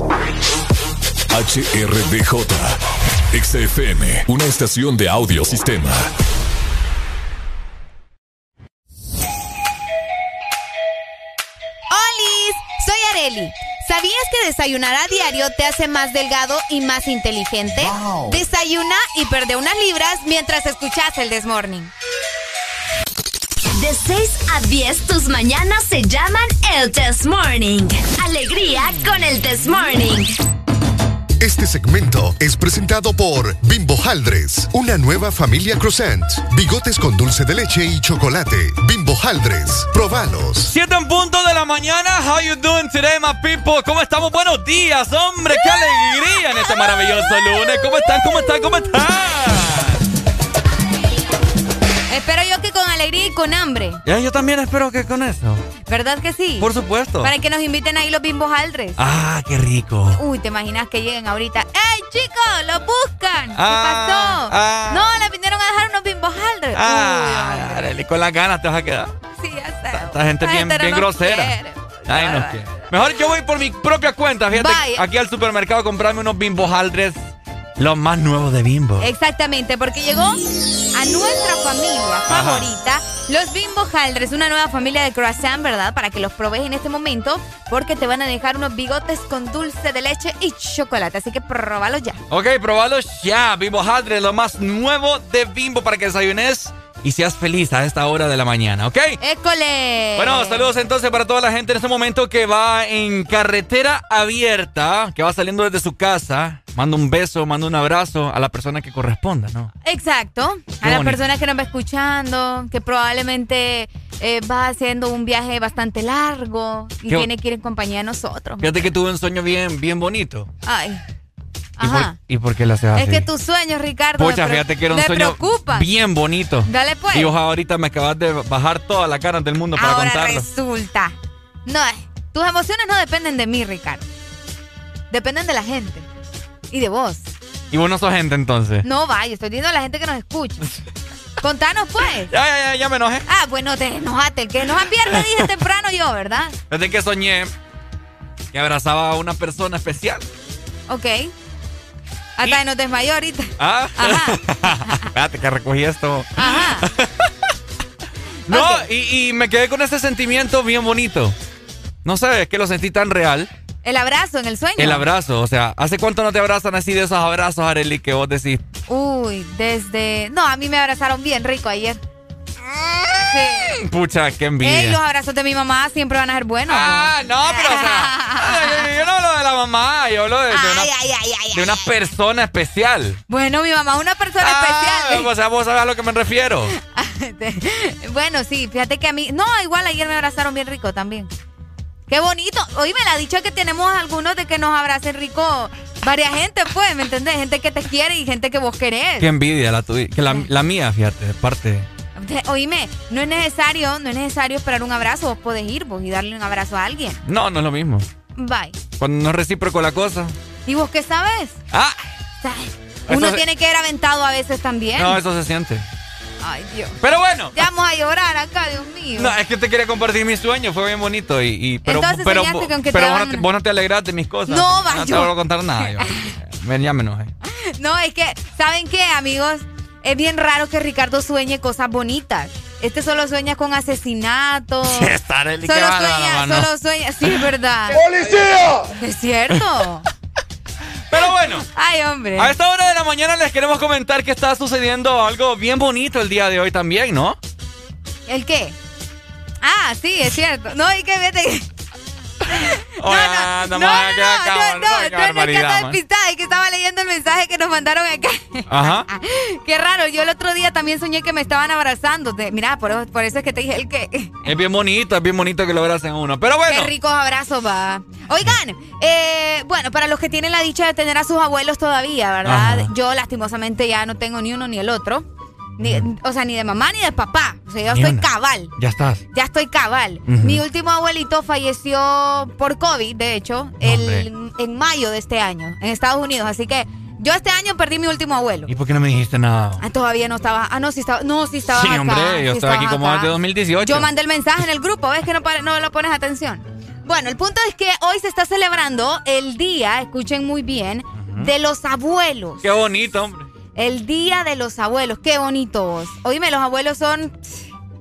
HRDJ, XFM, una estación de audio sistema. ¡Olis! Soy Areli. ¿Sabías que desayunar a diario te hace más delgado y más inteligente? Desayuna y perde unas libras mientras escuchas el Desmorning. De 6 a 10, tus mañanas se llaman el Test Morning. Alegría con el Test Morning. Este segmento es presentado por Bimbo Haldres, una nueva familia croissant, bigotes con dulce de leche y chocolate. Bimbo Haldres, probalos. 7 en punto de la mañana. How you doing today, my people? ¿Cómo estamos? Buenos días, hombre. Qué alegría en este maravilloso lunes. ¿Cómo están? ¿Cómo están? ¿Cómo están? Espero yo que con alegría y con hambre. Ya, yo también espero que con eso. ¿Verdad que sí? Por supuesto. Para que nos inviten ahí los bimbos aldres. Ah, qué rico. Uy, ¿te imaginas que lleguen ahorita? ¡Ey, chicos! ¡Lo buscan! ¿Qué Ah, pasó? ah. No, le vinieron a dejar unos bimbos aldres. Ah, Arely, con las ganas te vas a quedar. Sí, ya sé. Esta gente La bien, gente no bien grosera. quiere. Ay, no quiere. Mejor yo voy por mi propia cuenta. Fíjate, Vaya. aquí al supermercado a comprarme unos bimbos aldres. Los más nuevos de bimbo. Exactamente, porque llegó a nuestra familia favorita, los Bimbo Haldres, una nueva familia de croissant, ¿verdad? Para que los probes en este momento, porque te van a dejar unos bigotes con dulce de leche y chocolate. Así que probalos ya. Ok, probalos ya. Bimbo Aldres, lo más nuevo de bimbo para que desayunes y seas feliz a esta hora de la mañana, ¿ok? ¡École! Bueno, saludos entonces para toda la gente en este momento que va en carretera abierta, que va saliendo desde su casa. Mando un beso, mando un abrazo a la persona que corresponda, ¿no? Exacto. A la bonito. persona que nos va escuchando, que probablemente eh, va haciendo un viaje bastante largo y Qué- tiene que ir en compañía de nosotros. Fíjate que tuve un sueño bien, bien bonito. Ay. ¿Y por, Ajá. ¿y por qué lo haces así? Es que tus sueños, Ricardo. Pucha, fíjate que era un me sueño preocupan. bien bonito. Dale pues. Y vos ahorita me acabas de bajar todas las caras del mundo para Ahora contarlo. resulta. No, eh, tus emociones no dependen de mí, Ricardo. Dependen de la gente. Y de vos. Y vos no sos gente entonces. No vaya, estoy diciendo a la gente que nos escucha. Contanos pues. Ya, ya, ya, ya me enojé. Ah, bueno, te enojaste. El que enoja pierde, dije temprano yo, ¿verdad? Desde que soñé que abrazaba a una persona especial. Ok. Hasta que nos desmayó ahorita. Ah, espérate que recogí esto. Ajá. No, y, y me quedé con ese sentimiento bien bonito. No sé, es que lo sentí tan real. El abrazo en el sueño. El abrazo, o sea, ¿hace cuánto no te abrazan así de esos abrazos, Arely, que vos decís? Uy, desde. No, a mí me abrazaron bien rico ayer. Sí. Pucha, qué envidia. Ey, los abrazos de mi mamá siempre van a ser buenos. Ah, no, pero o sea, yo, no hablo de la mamá, yo hablo de, de una, Ay, ay, ay, ay, de una persona especial. Bueno, mi mamá es una persona Ah, especial. o sea, vos sabés a lo que me refiero. bueno, sí, fíjate que a mí. No, igual ayer me abrazaron bien rico también. Qué bonito. Oye, me la ha dicho que tenemos algunos de que nos abracen rico. Varias gente, pues, ¿me entendés? Gente que te quiere y gente que vos querés. Qué envidia la tuya, que la, la mía, fíjate, de parte. Oíme, no es necesario, no es necesario esperar un abrazo. Vos podés ir vos y darle un abrazo a alguien. No, no es lo mismo. Bye. Cuando no es recíproco la cosa. ¿Y vos qué sabes? Ah, ¿Sabes? Uno se- tiene que ir aventado a veces también. no, eso se siente. Ay, Dios. Pero bueno. Ya vamos a llorar acá, Dios mío. No, es que te quería compartir mi sueño, fue bien bonito y, y- pero, Entonces pero, soñaste con que pero te vos, no te, vos no te de mis cosas. No, va, No te yo- voy a contar nada. Yo. Me- ya me enojé. No, es que, ¿saben qué, amigos? Es bien raro que Ricardo sueñe cosas bonitas. Este solo sueña con asesinatos. Estar el Solo sueña, solo sueña. Sí, es verdad. ¡Policía! Es cierto. Pero bueno. Ay, hombre. A esta hora de la mañana les queremos comentar que está sucediendo algo bien bonito el día de hoy también, ¿no? ¿El qué? Ah, sí, es cierto. No, y que vete. Oye, no, no, no, no, no, no, no, es que anda despistada, es que estaba leyendo el mensaje que nos mandaron acá. Ajá. Qué raro, yo el otro día también soñé que me estaban abrazando. Mira, por, por eso es que te dije el que... Es bien bonito, es bien bonito que lo abracen uno, pero bueno. Qué ricos abrazos, va. Oigan, eh, bueno, para los que tienen la dicha de tener a sus abuelos todavía, ¿verdad? Yo lastimosamente ya no tengo ni uno ni el otro. Ni, o sea, ni de mamá ni de papá. O sea, yo estoy cabal. Ya estás. Ya estoy cabal. Mi último abuelito falleció por COVID, de hecho, el, en mayo de este año, en Estados Unidos. Así que yo este año perdí mi último abuelo. ¿Y por qué no me dijiste nada? Ah, todavía no estaba. Ah, no, sí estaba. No, sí estaba. Sí, hombre, yo estaba aquí como desde 2018. Yo mandé el mensaje en el grupo, ¿ves que no, no lo pones atención? Bueno, el punto es que hoy se está celebrando el día, escuchen muy bien, de los abuelos. Qué bonito, hombre. El día de los abuelos, qué bonitos. Oíme, los abuelos son.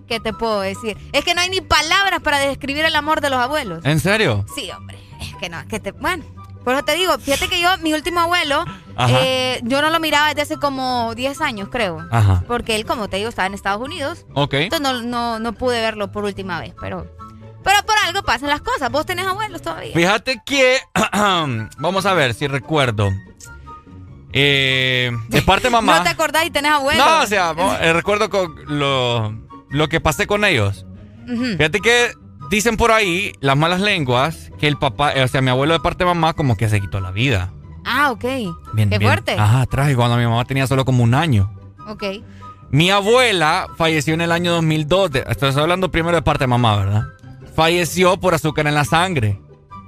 ¿Qué te puedo decir? Es que no hay ni palabras para describir el amor de los abuelos. ¿En serio? Sí, hombre. Es que no, que te. Bueno. Por eso te digo, fíjate que yo, mi último abuelo, eh, yo no lo miraba desde hace como 10 años, creo. Ajá. Porque él, como te digo, estaba en Estados Unidos. Ok. Entonces no, no, no pude verlo por última vez, pero pero por algo pasan las cosas. Vos tenés abuelos todavía. Fíjate que. vamos a ver si recuerdo. Eh, de parte mamá. ¿No te acordás y tenés abuelos? No, o sea, eh, recuerdo con lo, lo, que pasé con ellos. Fíjate que dicen por ahí las malas lenguas que el papá, o sea, mi abuelo de parte de mamá, como que se quitó la vida. Ah, ok. Bien, Qué fuerte. Ajá, trágico, cuando mi mamá tenía solo como un año. Ok. Mi abuela falleció en el año 2002. estoy hablando primero de parte de mamá, ¿verdad? falleció por azúcar en la sangre.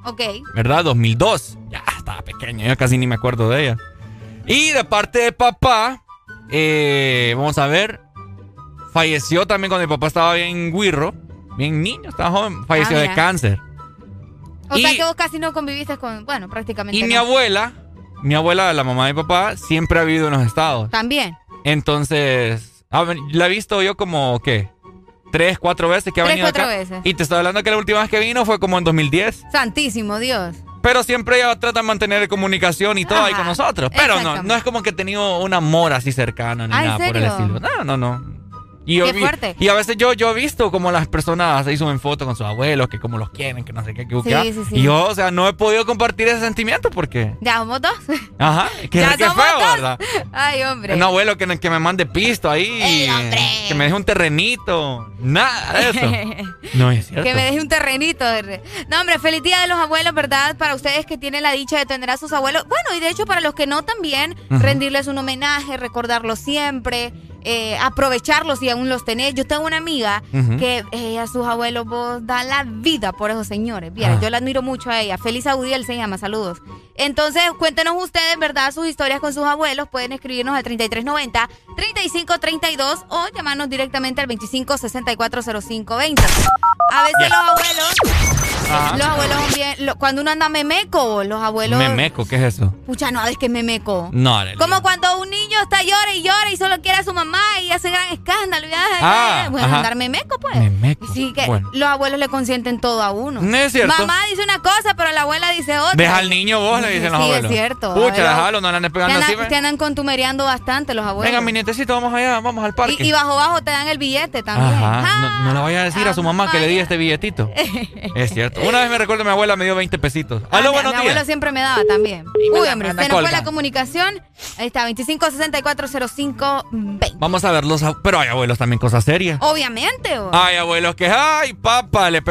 Ok. ¿Verdad? 2002. Ya estaba pequeña, yo casi ni me acuerdo de ella. Y de parte de papá, eh, vamos a ver, falleció también cuando mi papá estaba bien guirro, bien niño, estaba joven, falleció ah, de cáncer. O sea que vos casi no conviviste con, bueno, prácticamente. Y mi abuela, mi abuela, la mamá de mi papá, siempre ha vivido en los estados. También. Entonces, la he visto yo como, ¿qué? tres, cuatro veces que ha venido cuatro acá. veces. Y te estoy hablando que la última vez que vino fue como en 2010. Santísimo Dios. Pero siempre ella trata de mantener comunicación y todo ahí con nosotros. Pero no, no es como que he tenido un amor así cercano ni nada por el estilo. No, no, no. Y, Qué fuerte. Y, a veces yo, yo he visto como las personas se suben fotos con sus abuelos, que como los quieren, que no sé qué, que sí, sí, sí. Y yo, o sea, no he podido compartir ese sentimiento porque. Ya somos dos. Ajá. Que, ya feo, ¿verdad? Ay, hombre. Un abuelo que, que me mande pisto ahí. que me deje un terrenito. Nada de eso. no es cierto. Que me deje un terrenito. No, hombre, feliz día de los abuelos, ¿verdad? Para ustedes que tienen la dicha de tener a sus abuelos. Bueno, y de hecho, para los que no también, rendirles un homenaje, recordarlos siempre. Eh, aprovecharlos si aún los tenés. Yo tengo una amiga que ella, sus abuelos, vos da la vida por esos señores. Bien, ah. yo la admiro mucho a ella. Feliz Audiel se llama, saludos. Entonces, cuéntenos ustedes, ¿verdad? Sus historias con sus abuelos. Pueden escribirnos al 3390-3532 o llamarnos directamente al 25640520. A veces los abuelos los abuelos bien. cuando uno anda memeco, los abuelos. ¿Memeco? ¿Qué es eso? Pucha, no, es que memeco. No, Como cuando un niño está llora y llora y solo quiere a su mamá y hace gran escándalo. Y, ah, bueno, andar memeco, pues. Memeco. Sí, que los abuelos le consienten todo a uno. No es cierto. Mamá dice una cosa, pero la abuela dice otra. Deja al niño vos, le dicen los abuelos. Sí, es cierto. Pucha, déjalo, no le andes pegando te así. Te andan contumereando bastante los abuelos. Venga, mi nietecito, vamos allá, vamos al parque. Y, bajo bajo te dan el billete también. Ajá. no, le vaya a decir a su mamá que le di este billetito. es cierto. Una vez me recuerdo mi abuela me dio 20 pesitos. Ah, Aló, buenos mi días. abuelo siempre me daba también. Uy, hombre, se nos fue la comunicación. Ahí está, 25640520. Vamos a verlos. Pero hay abuelos también cosas serias. Obviamente. Hay abuelos que, ay, papá, le,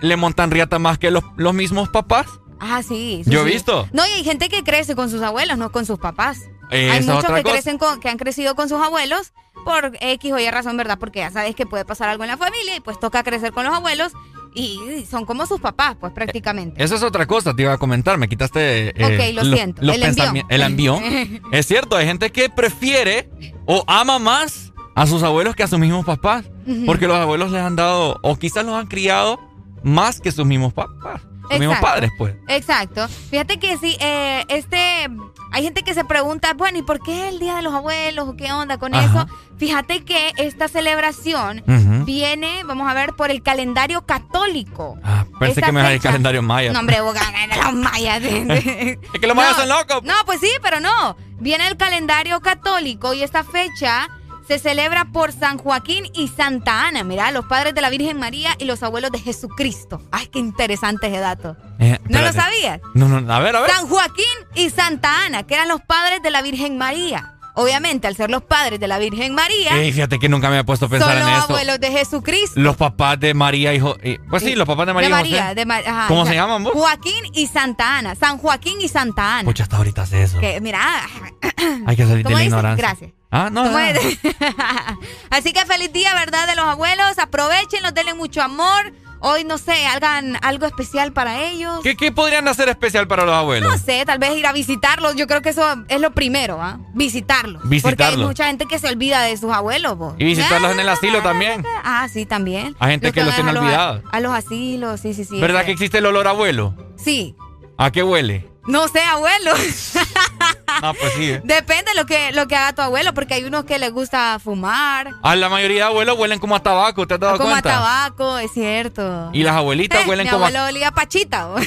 le, montan riata más que los, los mismos papás. Ah, sí. Yo he visto. No, y hay gente que crece con sus abuelos, no con sus papás. hay muchos que, crecen con, que han crecido con sus abuelos por X o Y razón, ¿verdad? Porque ya sabes que puede pasar algo en la familia y pues toca crecer con los abuelos y son como sus papás, pues prácticamente. Eso es otra cosa, te iba a comentar, me quitaste... Eh, ok, lo, siento, el envión. El envión. es cierto, hay gente que prefiere o ama más a sus abuelos que a sus mismos papás, porque los abuelos les han dado, o quizás los han criado más que sus mismos papás. Sus mismos padres, pues. Exacto. Fíjate que sí, eh, este hay gente que se pregunta, bueno, ¿y por qué el Día de los Abuelos o qué onda con eso? Fíjate que esta celebración viene, vamos a ver, por el calendario católico. Ah, pensé que me el calendario maya. No, hombre, los mayas. es que los mayas son locos. No, pues sí, pero no. Viene el calendario católico y esta fecha se celebra por San Joaquín y Santa Ana. Mira, los padres de la Virgen María y los abuelos de Jesucristo. Ay, qué interesante ese dato. Eh, ¿No lo sabías? No, no, a ver, a ver. San Joaquín y Santa Ana, que eran los padres de la Virgen María. Obviamente, al ser los padres de la Virgen María, Ey, fíjate que nunca me había puesto a pensar son en los eso. abuelos de Jesucristo. Los papás de María y Jo- eh, Pues sí, los papás de María. de y María, José. de Ma- ajá, ¿Cómo o sea, se llaman vos? Joaquín y Santa Ana. San Joaquín y Santa Ana. Pucha, hasta ahorita eso. Que, mira, Hay que salir de ¿cómo la ignorancia. Gracias. Ah, no, ¿Cómo no. es? Así que feliz día, ¿verdad? De los abuelos. Aprovechenlos, denle mucho amor. Hoy, no sé, hagan algo especial para ellos. ¿Qué, qué podrían hacer especial para los abuelos? No sé, tal vez ir a visitarlos. Yo creo que eso es lo primero, ¿ah? Visitarlos. Porque hay Visitarlos. mucha gente que se olvida de sus abuelos. Y visitarlos en el asilo también. Ah, sí, también. Hay gente que los tiene a olvidados. A los asilos, sí, sí, sí. ¿Verdad que existe el olor a abuelo? Sí. ¿A qué huele? No sé, abuelo. Ah, pues sí. eh. Depende de lo que, lo que haga tu abuelo, porque hay unos que les gusta fumar, A la mayoría de abuelos huelen como a tabaco, ¿te has dado como a cuenta? tabaco, es cierto. Y las abuelitas Eh, huelen mi como a... abuelo olía a pachita. bo.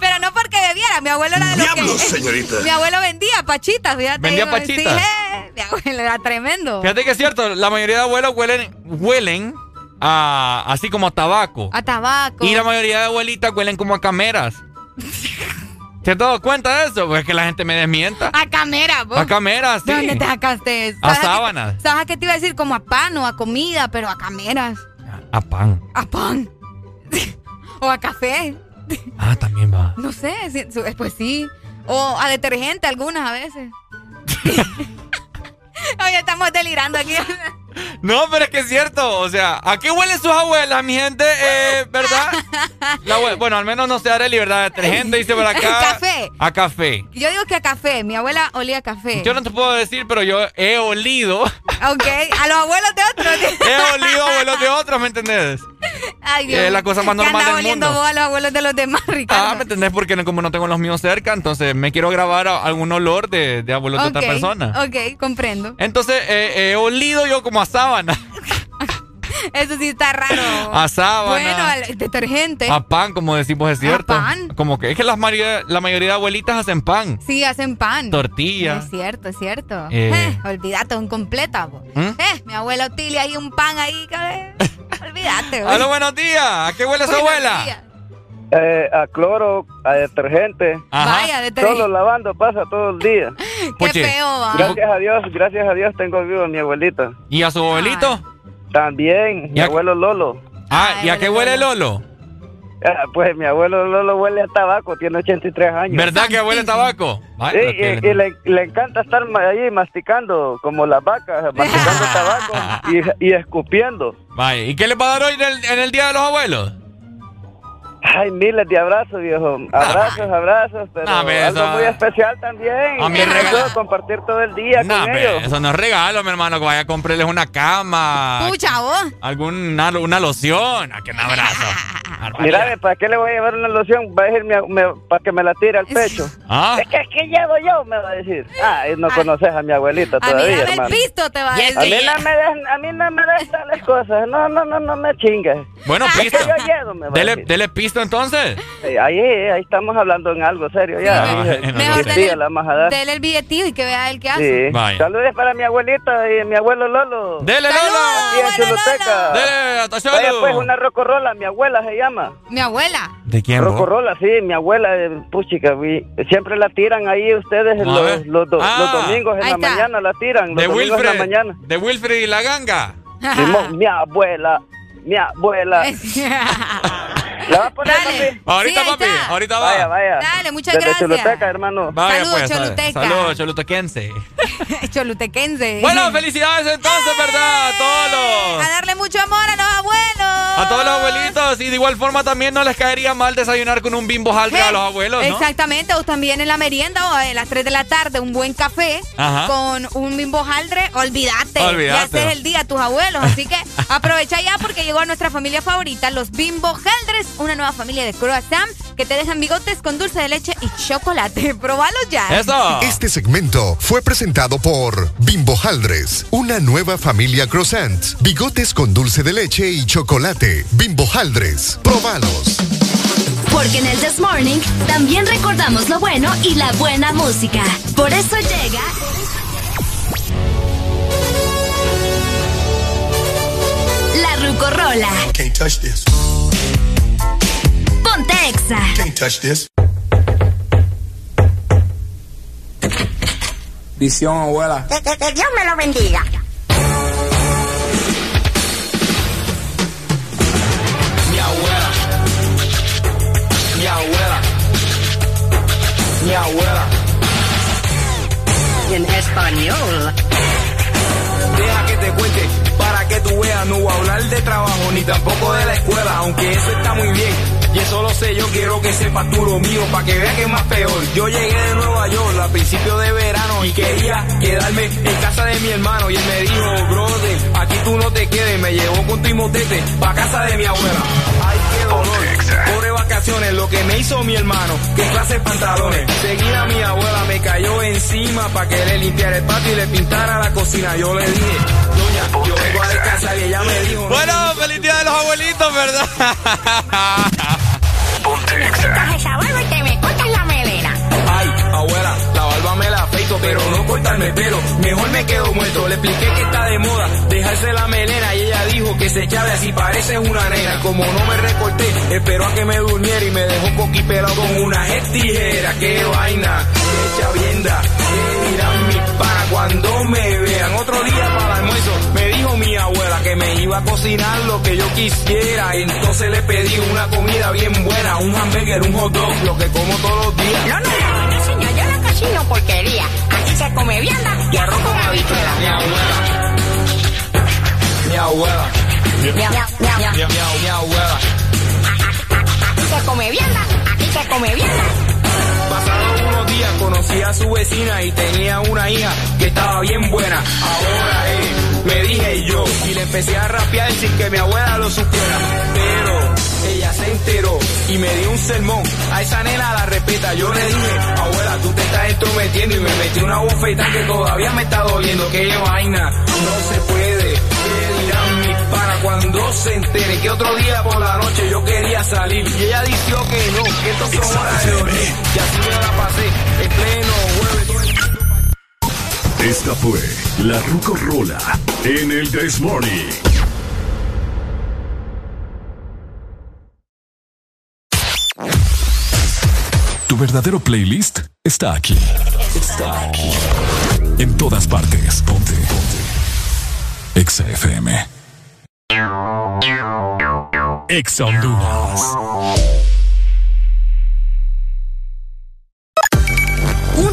Pero no porque bebiera, mi abuelo era de los que... Diablos, señorita. Mi abuelo vendía pachitas, fíjate. ¿Vendía pachitas? Sí, eh, mi abuelo era tremendo. Fíjate que es cierto, la mayoría de abuelos huelen, huelen a, así como a tabaco. A tabaco. Y la mayoría de abuelitas huelen como a cameras. ¿Te has dado cuenta de eso? Pues es que la gente me desmienta. A camera, vos. A cameras, sí. ¿De dónde te sacaste eso? A ¿Sabes sábanas. ¿Sabes a qué te iba a decir? Como a pan o a comida, pero a cameras. A pan. A pan. o a café. Ah, también va. No sé, su- pues sí. O a detergente algunas a veces. Oye, estamos delirando aquí. No, pero es que es cierto. O sea, ¿a qué huelen sus abuelas, mi gente? Eh, ¿Verdad? La bueno, al menos no sé, Areli, ¿verdad? Detergente dice por acá. Café. A café. Yo digo que a café. Mi abuela olía a café. Yo no te puedo decir, pero yo he olido. Ok, a los abuelos de otros. He olido abuelos de otros, ¿me entendés? Ay, Es la cosa más ¿Qué normal del oliendo mundo. vos a los abuelos de los demás, Ricardo? Ah, ¿me entendés? Porque como no tengo los míos cerca, entonces me quiero grabar a- algún olor de, de abuelos de otra persona. Ok, comprendo. Entonces eh, he olido yo como a sábana, Eso sí está raro. a sábana, Bueno, al detergente. a pan, como decimos, es cierto. pan? Como que es que las mayoría- la mayoría de abuelitas hacen pan, Sí, hacen pan. tortilla. Es cierto, es cierto. Eh. Eh, olvídate, un completa. ¿Mm? Eh, mi abuela Otilia ahí un pan ahí. olvídate. Aló, buenos días. ¿A qué huele su abuela? días. Eh, a cloro, a detergente. Ajá. Vaya, detergente. Solo lavando pasa todo el día. Qué feo, va. Gracias a Dios, gracias a Dios tengo vivo a mi abuelita. ¿Y a su abuelito? También, mi ¿Y a- abuelo Lolo. Ah, Ay, ¿y a qué huele Lolo? Ah, pues mi abuelo Lolo huele a tabaco, tiene 83 años. ¿Verdad que huele tabaco? Sí, que- y, y le, le encanta estar ahí masticando, como las vacas, masticando tabaco y, y escupiendo. Vaya, ¿y qué le va a dar hoy en el, en el Día de los Abuelos? Ay, miles de abrazos, viejo. Abrazos, abrazos, pero hombre, algo eso- muy especial también. A mí regalo- compartir todo el día No, con ellos. eso no es regalo, mi hermano, que vaya a comprarles una cama, Pucha, vos. alguna una loción, a que un abrazo. Mira, ¿para qué le voy a llevar una loción? Va a decir para que me la tire al pecho. Ah. Es que es que llevo yo, me va a decir. Ah, no conoces a mi abuelita A mí todavía, dame el hermano. pisto, te va a A decir. mí no me des, a mí no me des tales cosas. No, no, no, no me chingues. Bueno, Es que pisto. yo llevo, me va a decir. dele pisto entonces. Eh, Ahí, ahí estamos hablando en algo serio ya. Ah, Dije, bueno, Mejor dele, dele el billetillo y que vea él qué hace. Sí. Saludos para mi abuelita y mi abuelo Lolo. Dele, ¡Saludos, Lolo. Aquí en Choluteca. Dele, atención. Vaya pues, una rocorrola, mi abuela se llama. Mi abuela. ¿De quién? Rocorrola, sí, mi abuela, eh, puchica, vi- siempre la tiran ahí ustedes los, los, do- Ah. los domingos en la está. mañana la tiran, los De domingos en la Wilfred. mañana. De Wilfred y la ganga. Mi abuela, mi abuela. ¿La va a poner, Dale. papi? Ahorita, Sí, papi, está. ahorita va. Vaya, vaya. Dale, muchas Desde gracias. Choluteca, hermano. Vaya, Saludos, pues. Choluteca. Saludos, cholutequense. Cholutequense. Bueno, felicidades entonces, ¿verdad? A todos los... A darle mucho amor a los abuelos. A todos los abuelitos. Y de igual forma también no les caería mal desayunar con un bimbo jaldre a los abuelos, ¿no? Exactamente, o también en la merienda o a las 3 de la tarde un buen café Ajá. con un bimbo jaldre, olvídate. Olvídate. Ya haces el día a tus abuelos. Así que aprovecha ya porque llegó a nuestra familia favorita, los bimbo jaldres, una nueva familia de croissant que te dejan bigotes con dulce de leche y chocolate. ¡Probalos ya! ¡Eso! Este segmento fue presentado por Bimbo Haldres, una nueva familia croissant. Bigotes con dulce de leche y chocolate. Bimbo Haldres. ¡Probalos! Porque en el This Morning también recordamos lo bueno y la buena música. Por eso llega... La Rucorola. Can't touch this. Ponte Exa. Can't touch this. Visión, abuela. Que, que, que Dios me lo bendiga. Mi abuela. Mi abuela. Mi abuela. En español. Deja que te cuente para que tú veas. No voy a hablar de trabajo ni tampoco de la escuela, aunque eso está muy bien. Y eso lo sé, yo quiero que sepas tú lo mío, para que veas que es más peor. Yo llegué de Nueva York a principios de verano y quería quedarme en casa de mi hermano. Y él me dijo, brother, aquí tú no te quedes. Me llevó con tu motete pa' casa de mi abuela. Ay, qué dolor. Pobre vacaciones, lo que me hizo mi hermano. Qué clase de pantalones. Seguida mi abuela me cayó encima pa' que le limpiara el patio y le pintara la cocina. Yo le dije, doña, yo vengo a descansar y ella me dijo. Bueno, feliz día de los abuelitos, ¿verdad? Esa barba y te me cortas la melena. Ay, abuela, la barba me la afeito, pero no cortarme el pelo. Mejor me quedo muerto. Le expliqué que está de moda dejarse la melena y ella dijo que se echaba así parece una nena. Como no me recorté, esperó a que me durmiera y me dejó coquipelado con una tijera. Qué vaina, qué chavienda, qué dirán mis para cuando me vean. Otro día iba a cocinar lo que yo quisiera. Entonces le pedí una comida bien buena, un hamburger, un hot dog, lo que como todos los días. No, no, no, no, señor, yo la cocino porquería. Aquí se come vianda y arroz con habichuela. Mi abuela. Mi abuela. Mi, mi, mi, mi, Mi, mi- mi abuela. Aquí se come vianda, aquí se come vianda. Pasaron unos días, conocí a su vecina y tenía una hija que estaba bien buena. Ahora eh, me dije yo y le empecé a rapear sin que mi abuela lo supiera. Pero ella se enteró y me dio un sermón. A esa nena la respeta. Yo le dije, abuela, tú te estás entrometiendo y me metí una bofeta que todavía me está doliendo. Qué vaina, no se puede. ¿Qué dirán mis cuando se entere que otro día por la noche yo quería salir? Y ella dijo que no, que esto son horas de dormir. Y así me la pasé en pleno jueves. Esta fue la Ruco Rola en el This Morning. Tu verdadero playlist está aquí. Está aquí. En todas partes. Ponte. Ponte. Exa FM. Exa Honduras.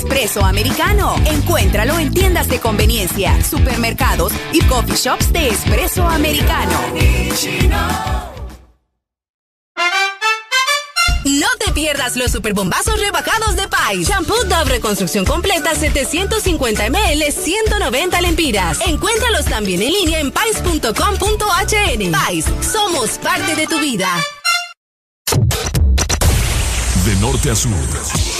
Espresso americano. Encuéntralo en tiendas de conveniencia, supermercados y coffee shops de espresso americano. No te pierdas los superbombazos rebajados de Pais. Shampoo Dove Reconstrucción Completa 750 ml 190 lempiras. Encuéntralos también en línea en pais.com.hn. Pais, somos parte de tu vida. De norte a sur.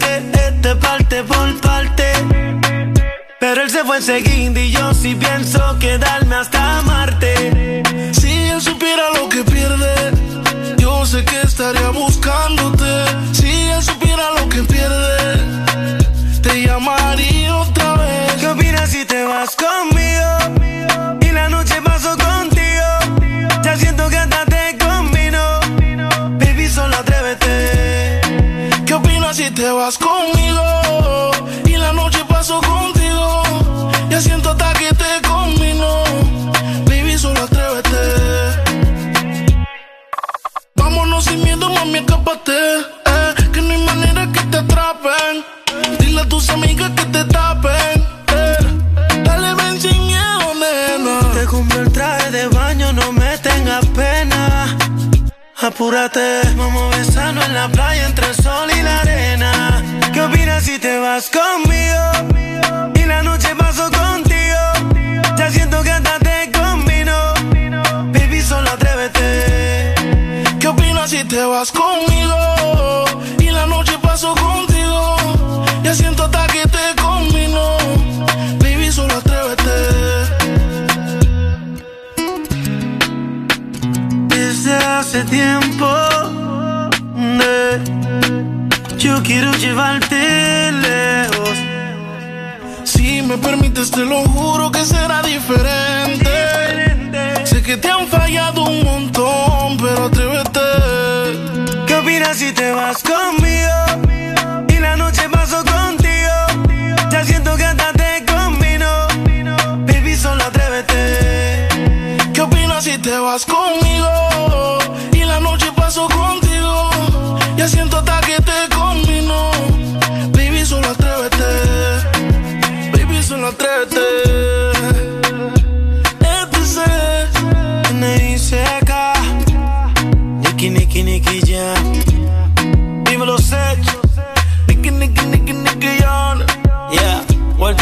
este parte por parte. Pero él se fue enseguida y yo sí pienso quedarme hasta Marte. Si él supiera lo que pierde, yo sé que estaría buscando vas conmigo? Y la noche paso contigo. Ya siento hasta que te combino. Baby, solo atrévete. Vámonos sin miedo, mami, escápate. Eh, que no hay manera que te atrapen. Dile a tus amigas que te tapen. eh. Dale, ven sin miedo, nena. Te compré el traje de baño, no me tengas pena. Apúrate, vamos a besarnos en la playa entre el sol y la arena. ¿Qué opinas si te vas conmigo? Y la noche paso contigo. Ya siento que hasta te combino. Baby, solo atrévete. ¿Qué opinas si te vas conmigo? Y la noche paso contigo. Ya siento hasta que te combino. Baby, solo atrévete. Desde hace tiempo de- yo quiero llevarte lejos. Si me permites, te lo juro que será diferente. Sé que te han fallado un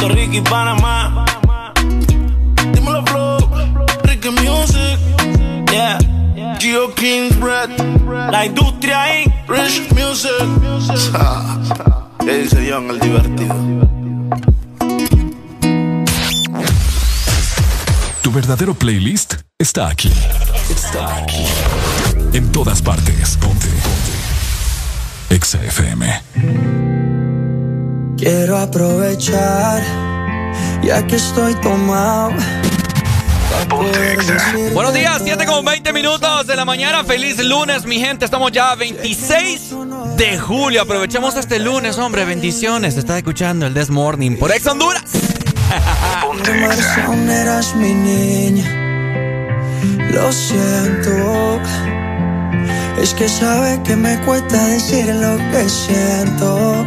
Puerto Rico y Panamá. Dímelo, Flow. Ricky Music. Yeah, Geo King's Bread. la industria Inc. Rich Music. ¿Qué dice John, el divertido? Tu verdadero playlist está aquí. Está aquí. En todas partes. Ponte. Ponte. Exa FM. Quiero aprovechar, ya que estoy tomado. Buenos días, 7 con 20 minutos de la mañana. Feliz lunes, mi gente. Estamos ya a 26 de julio. Aprovechemos este lunes, hombre. Bendiciones. Te está escuchando el This Morning por Ex Honduras. Eras mi niña, lo siento. Es que sabe que me cuesta decir lo que siento.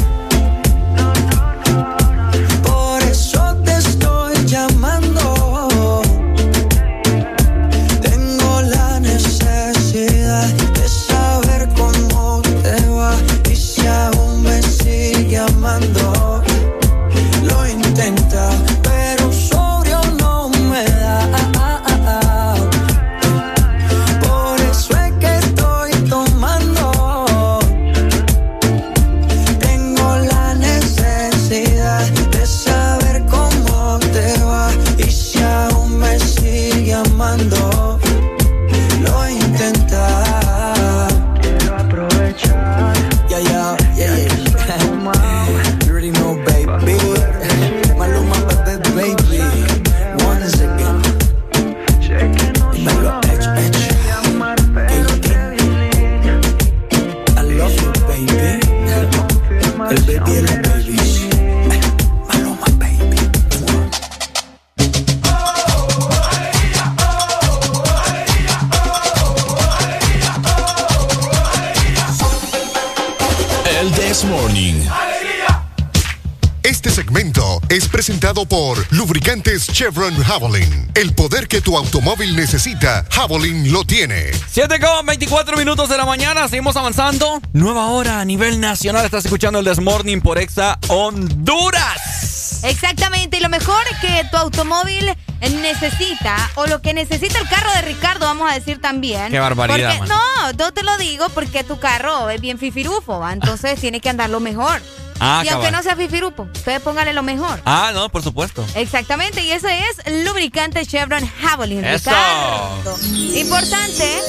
Presentado por Lubricantes Chevron Javelin. El poder que tu automóvil necesita, Javelin lo tiene. 7 con 24 minutos de la mañana, seguimos avanzando. Nueva hora a nivel nacional. Estás escuchando el Desmorning por Exa Honduras. Exactamente, y lo mejor que tu automóvil necesita, o lo que necesita el carro de Ricardo, vamos a decir también. Qué barbaridad, Porque- no, yo te lo digo porque tu carro es bien fifirufo, ¿va? entonces tiene que andar lo mejor. Ah, y aunque no sea fifirupo, ustedes póngale lo mejor. Ah, no, por supuesto. Exactamente, y ese es lubricante Chevron Javelin. Eso. Ricardo. Importante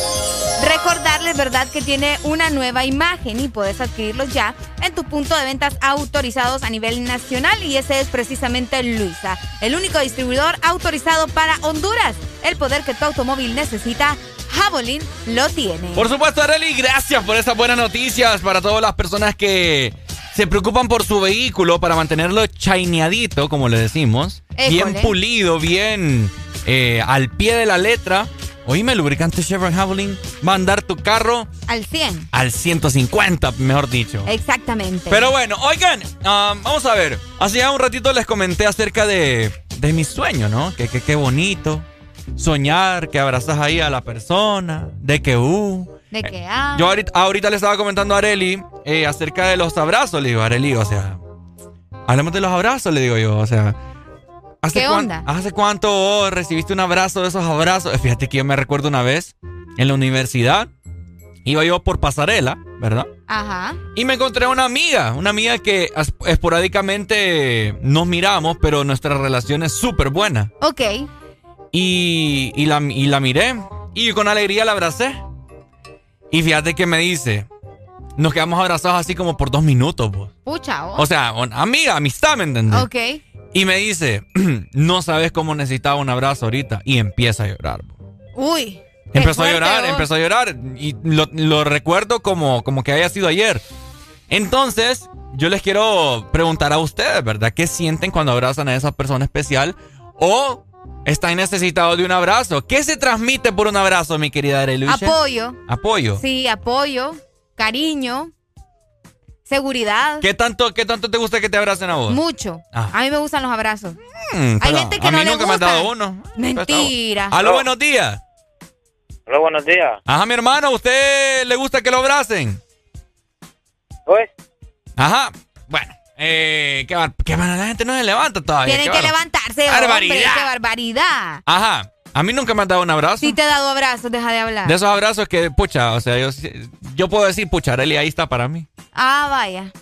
recordarles, ¿verdad?, que tiene una nueva imagen y puedes adquirirlos ya en tu punto de ventas autorizados a nivel nacional y ese es precisamente Luisa, el único distribuidor autorizado para Honduras. El poder que tu automóvil necesita, Javelin lo tiene. Por supuesto, Arely, gracias por esas buenas noticias para todas las personas que se preocupan por su vehículo para mantenerlo chaineadito, como le decimos. Bien pulido, bien eh, al pie de la letra. Oíme, lubricante Chevron Javelin va a andar tu carro Al 100. al 150, mejor dicho. Exactamente. Pero bueno, oigan, ah, vamos a ver. Hace ya un ratito les comenté acerca de, de mi sueño, ¿no? Que qué bonito. Soñar, que abrazas ahí a la persona, de que uh. De que, ah. Yo ahorita, ahorita le estaba comentando a Areli eh, acerca de los abrazos. Le digo, Areli, o sea, hablemos de los abrazos, le digo yo. O sea, ¿hace, ¿Qué onda? ¿hace cuánto recibiste un abrazo de esos abrazos? Fíjate que yo me recuerdo una vez en la universidad. Iba yo por pasarela, ¿verdad? Ajá. Y me encontré a una amiga, una amiga que esporádicamente nos miramos, pero nuestra relación es súper buena. Ok. Y, y la, y la miré y con alegría la abracé. Y fíjate que me dice, nos quedamos abrazados así como por dos minutos, vos. Pucha, oh. O sea, amiga, amistad, ¿me entendés? Ok. Y me dice, no sabes cómo necesitaba un abrazo ahorita. Y empieza a llorar. vos. Uy. Empezó a llorar, vos. empezó a llorar. Y lo, lo recuerdo como, como que haya sido ayer. Entonces, yo les quiero preguntar a ustedes, ¿verdad? ¿Qué sienten cuando abrazan a esa persona especial? ¿O están necesitados de un abrazo? ¿Qué se transmite por un abrazo, mi querida Areluche? Apoyo. Apoyo. Sí, apoyo, cariño, seguridad. ¿Qué tanto, ¿Qué tanto te gusta que te abracen a vos? Mucho. Ah. A mí me gustan los abrazos. Mm, pero gente que a mí no le nunca me han dado uno. Mentira. Aló, buenos días. Hola, buenos días. Ajá, mi hermano, ¿a usted le gusta que lo abracen? Pues, Ajá. Bueno, eh, qué, bar- qué bar- la gente no se levanta todavía. Tienen que levantarse, Barbaridad. hombre. Qué barbaridad. Ajá. A mí nunca me han dado un abrazo. Si te he dado abrazos, deja de hablar. De esos abrazos que, pucha, o sea, yo, yo puedo decir, pucha, Arely, ahí está para mí. Ah, vaya.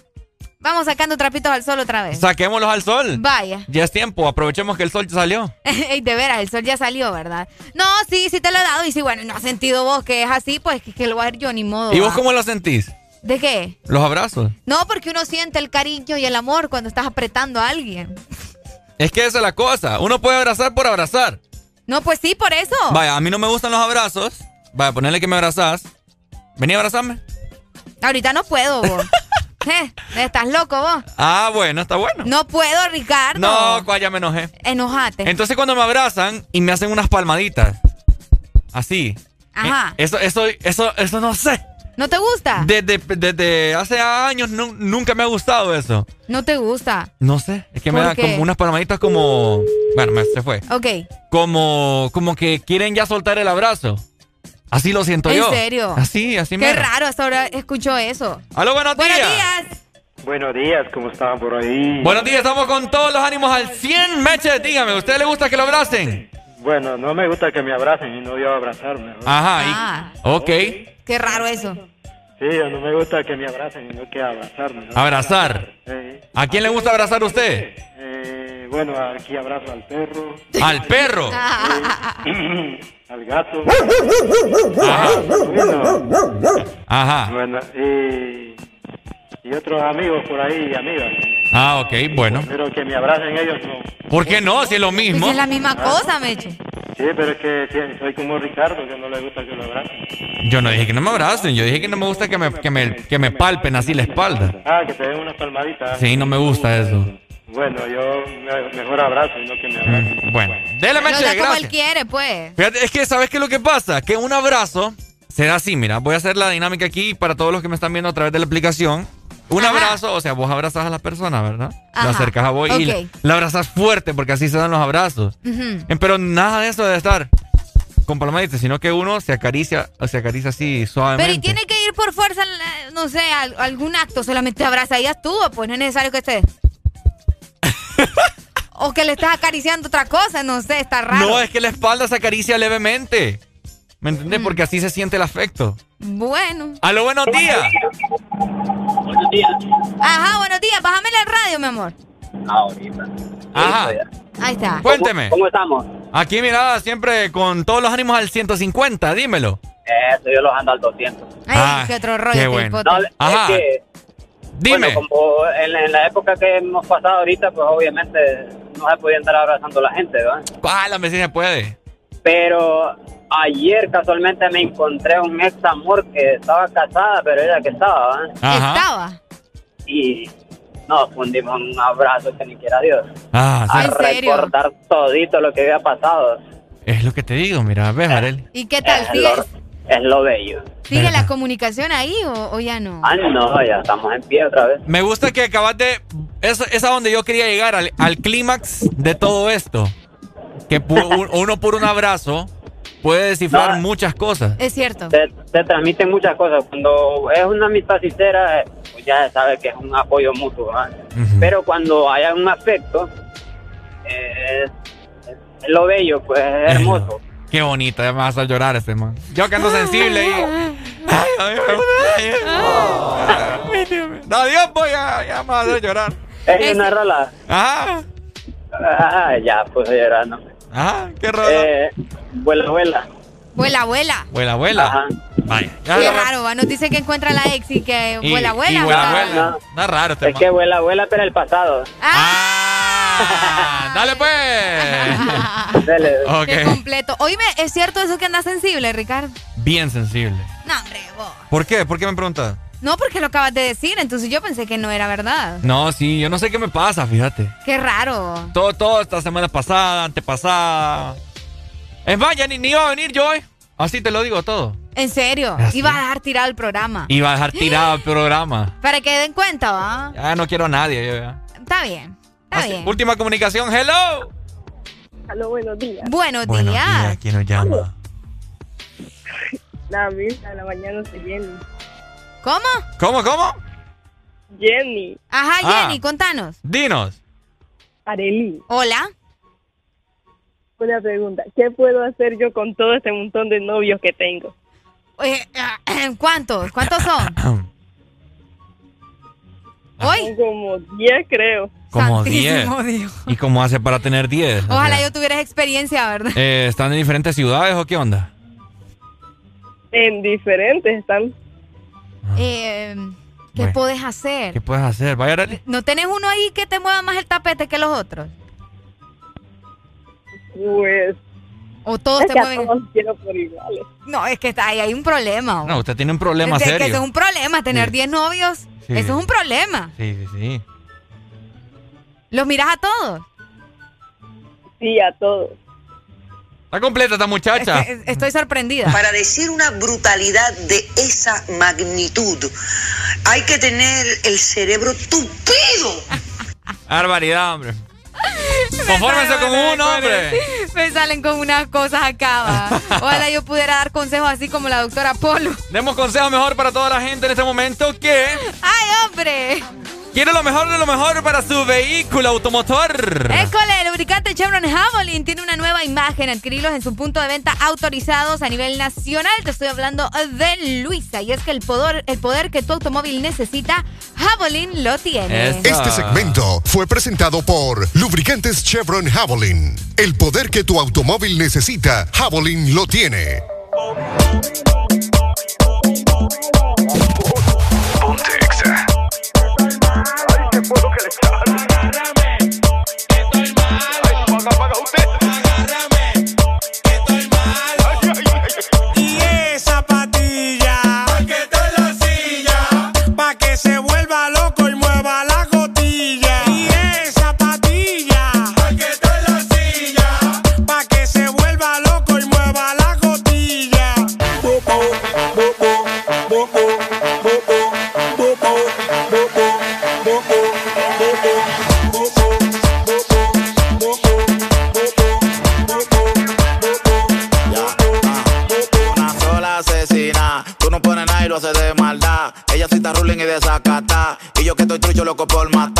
Vamos sacando trapitos al sol otra vez. Saquémoslos al sol. Vaya. Ya es tiempo, aprovechemos que el sol ya salió. Ey, de veras, el sol ya salió, ¿verdad? No, sí, sí te lo he dado. Y si, bueno, no has sentido vos que es así, pues que, que lo voy a ver yo, ni modo. ¿Y vos va. cómo lo sentís? ¿De qué? Los abrazos. No, porque uno siente el cariño y el amor cuando estás apretando a alguien. Es que esa es la cosa. Uno puede abrazar por abrazar. No, pues sí, por eso. Vaya, a mí no me gustan los abrazos. Vaya, ponerle que me abrazás. Vení a abrazarme. Ahorita no puedo, vos. Eh, ¿Estás loco vos? Ah, bueno, está bueno. No puedo, Ricardo. No, cuál, ya me enojé. Enojate. Entonces cuando me abrazan y me hacen unas palmaditas. Así. Ajá. Eso, eso, eso, eso no sé. ¿No te gusta? Desde, desde hace años nu- nunca me ha gustado eso. No te gusta. No sé. Es que me ¿Por da qué? como unas palmaditas como. Bueno, me, se fue. Ok. Como, como que quieren ya soltar el abrazo. Así lo siento ¿En yo. serio? Así, así Qué mero. raro, hasta ahora escucho eso. Aló, buenos Buenos días. días. Buenos días, ¿cómo estaban por ahí? Buenos días, estamos con todos los ánimos al 100. Meche, dígame, ¿a usted le gusta que lo abracen? Bueno, no me gusta que me abracen y no yo abrazarme. ¿no? Ajá. y- Ah. ok. Qué raro eso. Sí, no me gusta que me abracen y no que abrazarme. ¿no? Abrazar. Eh, ¿A quién le gusta abrazar a usted? eh, bueno, aquí abrazo al perro. Al perro. Eh, al gato. Ajá. Bueno, Ajá. bueno, y, otros amigos por ahí y amigas. Ah, ok, bueno. Pero que me abracen ellos no. ¿Por qué no? Si es lo Pues mismo. es la misma cosa, Meche. Sí, pero es que sí, soy como Ricardo, que no le gusta que lo abracen. Yo no dije que no me abracen, yo dije que no me gusta que me, que me, que me palpen así la espalda. Ah, que te den unas palmaditas. Sí, no me gusta eso. Bueno, yo me- mejor abrazo y no que me abracen. Mm, Bueno, dele Lo Meche, da como él gracias. quiere, pues. Fíjate, es que ¿sabes qué es lo que pasa? Que un abrazo será así, mira, voy a hacer la dinámica aquí para todos los que me están viendo a través de la aplicación. Un abrazo, o sea, vos abrazas a la persona, ¿verdad? Ajá, La acercas a vos y la, la abrazas fuerte porque así se dan los abrazos. Pero nada de eso debe estar con palmaditas, sino que uno se acaricia, se acaricia así suavemente. Pero y tiene que ir por fuerza, no sé, algún acto, solamente abraza y ya estuvo, pues no es necesario que esté. o que le estés acariciando otra cosa, no sé, está raro. No, es que la espalda se acaricia levemente. ¿Me Mm. entendés? Porque así se siente el afecto. Bueno. ¡Aló, buenos días! Buenos días. Ajá, buenos días, bájame la radio, mi amor. Ahorita. Ajá. Ahí está. Cuénteme. ¿Cómo estamos? Aquí, mira, siempre con todos los ánimos al 150, dímelo. Eso, yo los ando al 200. Ay, Ah, qué otro rollo. qué bueno. es Ajá. que, Dime. bueno, como en, en la época que hemos pasado ahorita, pues obviamente no se podía andar abrazando a la gente, ¿verdad? Ah, la vecina puede. Pero ayer casualmente me encontré un ex amor que estaba casada, pero ella que estaba, ¿verdad? Ajá. Estaba. Y nos fundimos en un abrazo que ni quiera Dios. Ah, sí. A ¿En serio? recordar todito lo que había pasado. Es lo que te digo, mira, ves, Arely. ¿Y qué tal? Es ¿Sigue, lo, es lo bello. sigue la comunicación ahí o, o ya no? Ah, no, ya estamos en pie otra vez. Me gusta que acabas de... Esa es a donde yo quería llegar, al, al clímax de todo esto. Que pu- un- uno por un abrazo puede descifrar No. muchas cosas. Es cierto. Te, te transmiten muchas cosas. Cuando es una amistad sincera, eh, pues ya se sabe que es un apoyo mutuo. ¿verdad? Pero cuando haya un afecto, eh, es, es lo bello, pues es hermoso. Qué bonito, ya me vas a llorar este man. Yo que ando sensible y... Ay, ay, ay, ay. No, Dios, voy a, ya me vas a llorar. Es una rola. Ajá. Ah, ya, pues llorando. Ajá, qué rola. Eh, vuela, vuela. Vuela, vuela. Abuela, abuela. Ajá. Vaya. Ya, Qué raro, ¿va? Nos dice que encuentra a la ex y que Y- vuela, y vuela. Está- vuela. Está raro este Es man. que vuela, vuela, pero el pasado. Ah, dale pues. Dale. Qué ok. completo. Oíme, ¿es cierto eso que anda sensible, Ricardo? Bien sensible. No, hombre, vos. ¿Por qué? ¿Por qué me preguntas? No, porque lo acabas de decir, entonces yo pensé que no era verdad. No, sí, yo no sé qué me pasa, fíjate. Qué raro. Todo, todo esta semana pasada, antepasada. Es más, ya ni, ni iba a venir yo hoy. Así te lo digo todo. En serio, ¿Ah, sí? ibas a dejar tirado el programa. Iba a dejar tirado el programa. Para que den cuenta, ¿va? Ya no quiero a nadie. yo ya. Está bien, está bien. Última comunicación, hello. Aló, buenos días. Buenos, Buenos días. días, ¿quién nos llama? La misa, la mañana soy Jenny. ¿Cómo? ¿Cómo, cómo? Jenny. Ajá, Ah. Jenny, contanos. Dinos. Areli. Hola. Una pregunta. ¿Qué puedo hacer yo con todo este montón de novios que tengo? Eh, ¿Cuántos? ¿Cuántos son? ¿Hoy? Son como 10, creo. Como 10. Santísimo Dios. ¿Y cómo hace para tener 10? O Ojalá sea, yo tuvieras experiencia, ¿verdad? eh, ¿Están en diferentes ciudades o qué onda? En diferentes están. Eh, ¿Qué Bueno. puedes hacer? ¿Qué puedes hacer? Vaya, Arely. ¿No tenés uno ahí que te mueva más el tapete que los otros? Pues. ¿O todos es te que a mueven? todos quiero por iguales. No, es que está ahí hay un problema. No, usted tiene un problema es, que serio. eso es un problema, tener Sí. 10 novios. Sí. Eso es un problema. Sí, sí, sí. ¿Los miras a todos? Sí, a todos. Está completa esta muchacha. Es que, Estoy sorprendida. Para decir una brutalidad de esa magnitud, hay que tener el cerebro tupido. Barbaridad, hombre. Confórmense con uno, hombre. Me salen con unas cosas acá. va. Ojalá yo pudiera dar consejos así como la doctora Polo. Demos consejos mejor para toda la gente en este momento que ¡Ay, hombre! Quiere lo mejor de lo mejor para su vehículo automotor. École, el lubricante Chevron Javelin tiene una nueva imagen. Adquirirlos en su punto de venta autorizados a nivel nacional. Te estoy hablando de Luisa. Y es que el poder, el poder que tu automóvil necesita, Javelin lo tiene. Este segmento fue presentado por Lubricantes Chevron Javelin. El poder que tu automóvil necesita, Javelin lo tiene. fue lo. Agárrame, estoy mal. Ay, paga, paga usted. yo loco por matar.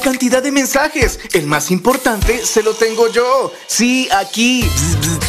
cantidad de mensajes. El más importante se lo tengo yo. Sí, aquí.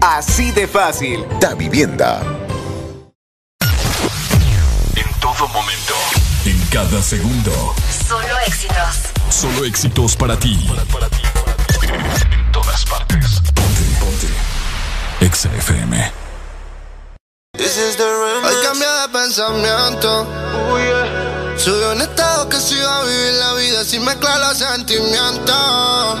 Así de fácil. Da vivienda. En todo momento. En cada segundo. Solo éxitos. Solo éxitos para ti. En todas partes. Ponte, ponte. Exa FM. Hay cambio de pensamiento. Subió un estado que se iba a vivir la vida sin mezclar los sentimientos.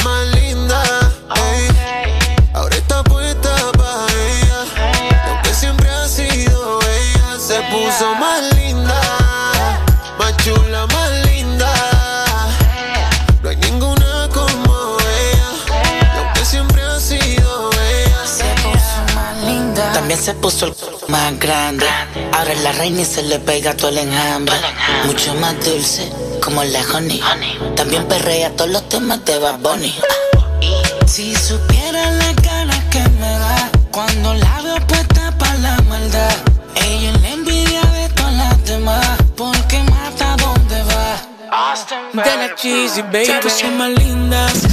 También se puso el más grande. Ahora es la reina y se le pega todo el enjambre. Mucho más dulce, como la honey. También perrea todos los temas de Bad Bunny. Si supiera la cara que me da cuando la veo puesta para la maldad. Ella es la envidia de todas las demás porque mata donde va. de la cheesy, baby. Se puso más linda, se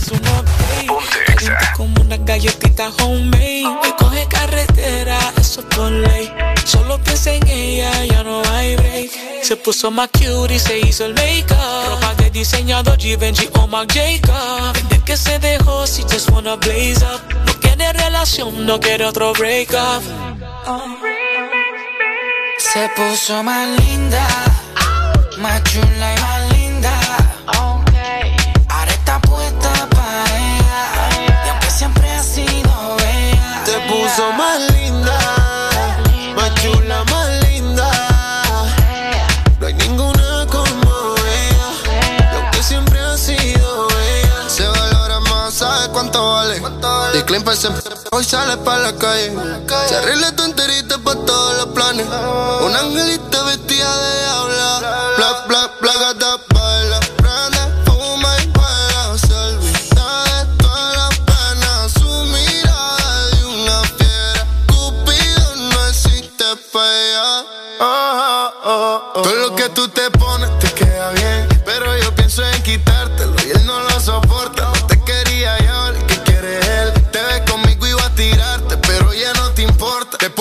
baby. Como una galletita homemade. Que coge carretera, eso por ley. Solo piensa en ella, ya no hay break. Se puso más cute y se hizo el make-up. Ropa de diseñador Givenchy o Marc Jacob. Desde que se dejó, si just wanna blaze up. No quiere relación, no quiere otro break up. Se puso más linda, más chula y más Más linda, más chula, más linda. No hay ninguna como ella. Y aunque siempre ha sido ella. Se valora más, ¿sabes cuánto vale? Y se hoy sale pa' la calle. Se arregla tu enterita pa' todos los planes. Un angelito vestida de habla. Bla, bla, bla, gata,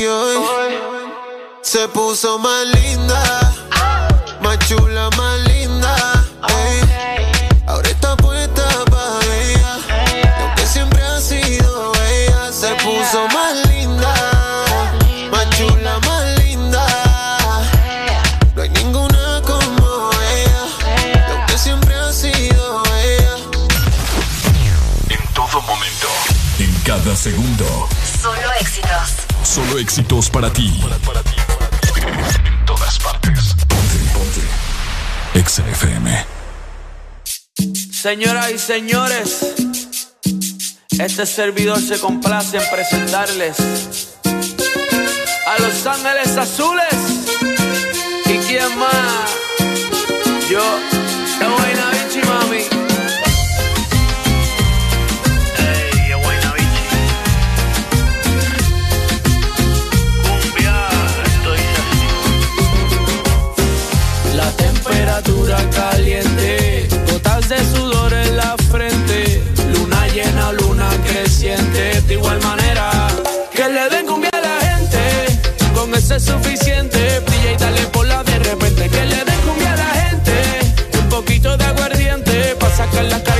Y hoy se puso más linda. Más chula, más linda. ey. Ahora está puesta para ella. Y aunque siempre ha sido ella, se puso más linda. Más chula, más linda. No hay ninguna como ella. Y aunque siempre ha sido ella. En todo momento, en cada segundo. Solo éxitos. Solo éxitos para ti. En todas partes. Ponte, ponte. Exa FM. Señoras y señores, este servidor se complace en presentarles a Los Ángeles Azules. ¿Y quién más? Yo, caliente, gotas de sudor en la frente, luna llena, luna creciente, de igual manera que le den cumbia a la gente, con eso es suficiente, brilla y dale por la de repente, que le den cumbia a la gente, un poquito de aguardiente, para sacar las cargas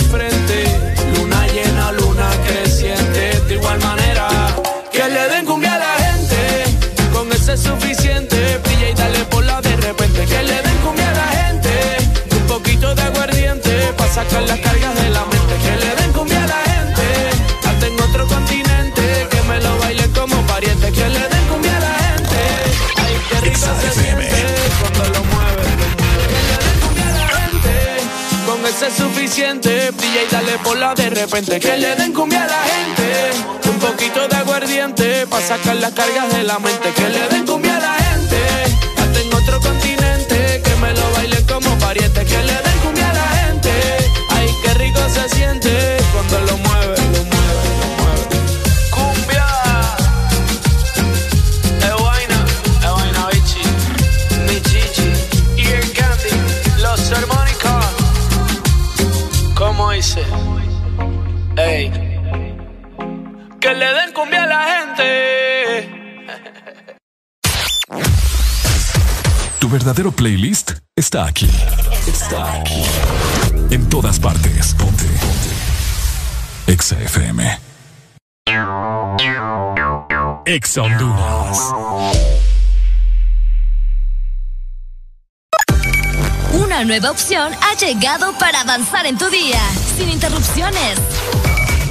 sacar las cargas de la mente. Que le den cumbia a la gente, hasta en otro continente. Que me lo baile como pariente. Que le den cumbia a la gente. Ay, qué rico se siente cuando lo mueve. Que le den cumbia a la gente, con ese es suficiente. Brilla y dale bola de repente. Que le den cumbia a la gente, un poquito de aguardiente. Pa' sacar las cargas de la mente. Que le den cumbia a la gente, hasta en otro continente. Que me lo baile como pariente. Que le den Que le den cumbia a la gente. Tu verdadero playlist está aquí. Está aquí. En todas partes. Ponte. Ponte. Exa FM. Exa Honduras. Una nueva opción ha llegado para avanzar en tu día, sin interrupciones.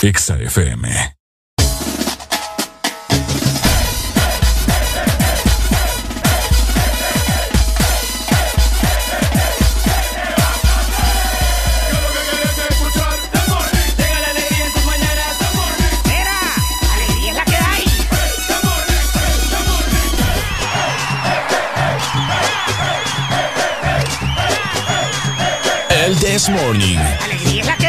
Exa FM. alegría es la que hay. El This Morning. Alegría es la que hay.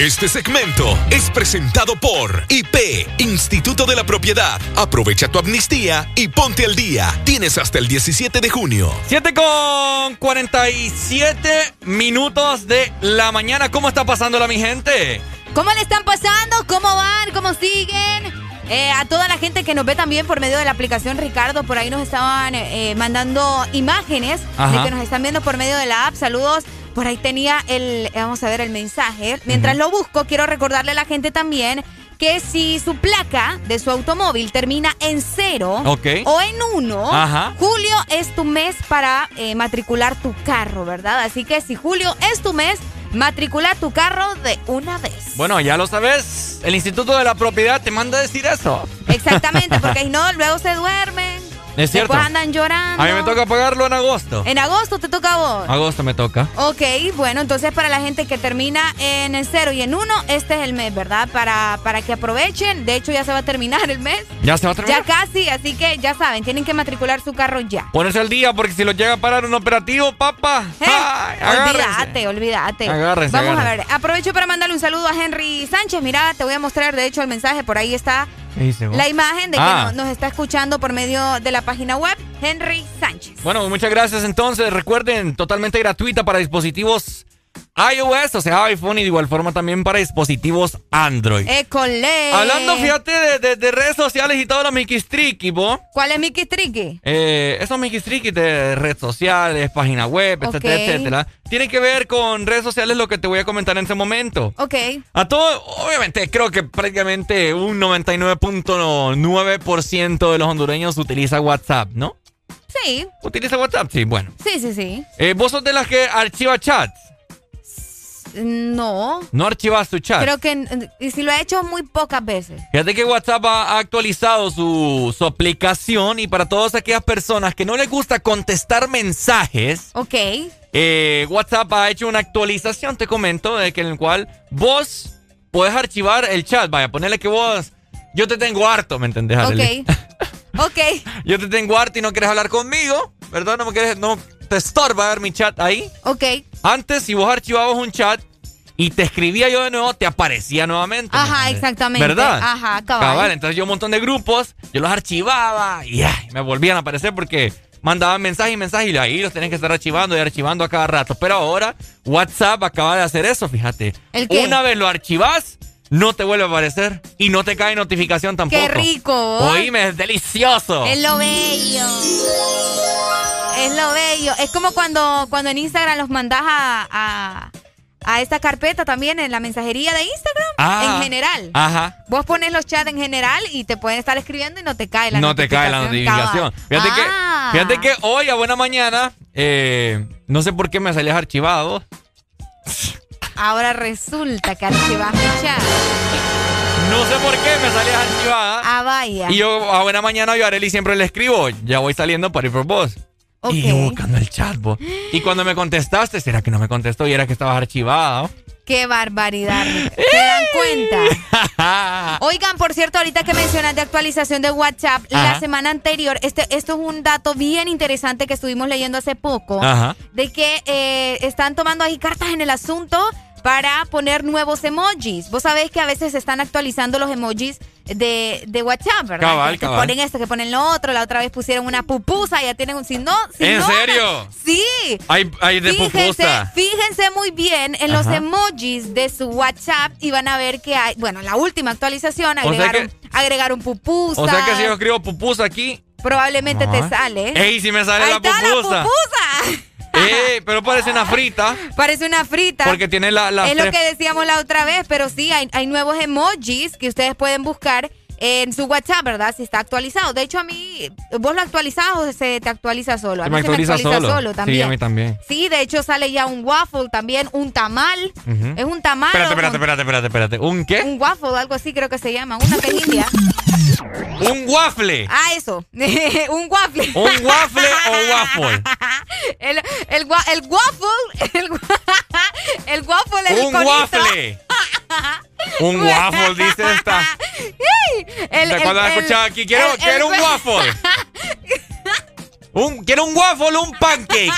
Este segmento es presentado por IP, Instituto de la Propiedad. Aprovecha tu amnistía y ponte al día. Tienes hasta el 17 de junio. 7 con 47 minutos de la mañana. ¿Cómo está pasándola mi gente? ¿Cómo le están pasando? ¿Cómo van? ¿Cómo siguen? Eh, a toda la gente que nos ve también por medio de la aplicación Ricardo, por ahí nos estaban eh, mandando imágenes Ajá. de que nos están viendo por medio de la app. Saludos. Por ahí tenía el, vamos a ver el mensaje. Mientras lo busco, quiero recordarle a la gente también que si su placa de su automóvil termina en cero o en uno, Ajá. julio es tu mes para eh, matricular tu carro, ¿verdad? Así que si julio es tu mes, matricula tu carro de una vez. Bueno, ya lo sabes. El Instituto de la Propiedad te manda a decir eso. Exactamente, porque si no, luego se duermen. Es cierto. Después andan llorando. A mí me toca pagarlo en agosto. En agosto te toca a vos. Agosto me toca. Ok, bueno, entonces para la gente que termina en cero y en uno, este es el mes, ¿verdad? Para, para que aprovechen. De hecho, ya se va a terminar el mes. Ya se va a terminar. Ya casi, así que ya saben, tienen que matricular su carro ya. Ponerse al día porque si lo llega a parar un operativo, papá. Eh, ay, olvídate, olvídate. Agárrense, Vamos a ver, aprovecho para mandarle un saludo a Henry Sánchez. Mira, te voy a mostrar, de hecho, el mensaje. Por ahí está. La imagen de que Ah. no- nos está escuchando por medio de la página web, Henry Sánchez. Bueno, muchas gracias entonces. Recuerden, totalmente gratuita para dispositivos iOS, o sea, iPhone y de igual forma también para dispositivos Android. École. Hablando, fíjate, de, de- de redes sociales y todo lo Mikistriki, ¿vos? ¿Cuál es Mickey Tricky? Eh, esos Mikistriki de redes sociales, página web, etcétera, etcétera. Tienen que ver con redes sociales lo que te voy a comentar en ese momento. Ok. A todo, obviamente, creo que prácticamente un 99.9% de los hondureños utiliza WhatsApp, ¿no? Sí, ¿Utiliza WhatsApp? Sí, bueno. sí, sí, sí. Eh, ¿Vos sos de las que archiva chats? No. ¿No archivas tu chat? Creo que y si lo he hecho muy pocas veces. Fíjate que WhatsApp ha actualizado su, su aplicación y para todas aquellas personas que no les gusta contestar mensajes. Ok. Eh, WhatsApp ha hecho una actualización, te comento, de que en el cual vos puedes archivar el chat. Vaya, ponerle que vos. Yo te tengo harto, ¿me entendés, Arely? Ok. ok. Yo te tengo harto y no quieres hablar conmigo, ¿verdad? No me quieres. No te estorba ver mi chat ahí. Ok. Antes, si vos archivabas un chat y te escribía yo de nuevo, te aparecía nuevamente. Ajá, exactamente. ¿Verdad? Ajá, cabal. Entonces yo un montón de grupos, yo los archivaba y me volvían a aparecer porque mandaban mensajes y mensajes y ahí los tenían que estar archivando y archivando a cada rato. Pero ahora WhatsApp acaba de hacer eso, fíjate. ¿El qué? Una vez lo archivas, no te vuelve a aparecer y no te cae notificación tampoco. ¡Qué rico! Oíme, es delicioso. Es lo bello. Es lo bello. Es como cuando, cuando en Instagram los mandas a, a, a esta carpeta también en la mensajería de Instagram. Ah, en general. Ajá. Vos pones los chats en general y te pueden estar escribiendo y no te cae la no te cae la notificación. Fíjate, Ah. que, fíjate que hoy a buena mañana, eh, no sé por qué me salías archivado. Ahora resulta que archivas mi chat. No sé por qué me salías archivada. Ah, vaya. Y yo a buena mañana yo a Arely siempre le escribo, ya voy saliendo para ir por vos. Y yo buscando el chat, vos. Y cuando me contestaste, ¿será que no me contestó y era que estabas archivado? Qué barbaridad. ¿Se dan cuenta? Oigan, por cierto, ahorita que mencionas de actualización de WhatsApp, la semana anterior, este, esto es un dato bien interesante que estuvimos leyendo hace poco, Ajá. de que eh, están tomando ahí cartas en el asunto para poner nuevos emojis. Vos sabés que a veces se están actualizando los emojis de, de WhatsApp, ¿verdad? Cabal, que, cabal. ponen esto, que ponen lo otro. La otra vez pusieron una pupusa, ya tienen un sin no. ¿En no- serio? Sí. Hay, hay de Fíjense, pupusa. fíjense muy bien en los emojis de su WhatsApp y van a ver que hay, bueno, la última actualización O sea agregaron, agregaron pupusa. O sea que si yo escribo pupusa aquí. Probablemente te sale. Ey, si me sale Ahí la está pupusa. la pupusa. Ey, pero parece una frita. Parece una frita. Porque tiene la. las es lo que decíamos la otra vez, pero sí, hay, hay nuevos emojis que ustedes pueden buscar en su WhatsApp, ¿verdad? Si está actualizado. De hecho, a mí, ¿vos lo actualizás o se te actualiza solo? A Se mí me se me actualiza actualiza solo. solo, también. Sí, a mí también. Sí, de hecho sale ya un waffle también, un tamal. Es un tamal. Espérate, espérate, con- espérate, espérate, espérate. ¿Un qué? Un waffle, algo así creo que se llama. Una tejilla. Un waffle. Ah, eso. un waffle. ¿Un waffle o waffle? El, el, el waffle. El, el waffle es el Un conito. waffle. Un waffle, dice esta. El- De cuando la el- escuchaba aquí, quiero, el- quiero el- un waffle. Un, quiero un waffle o un pancake.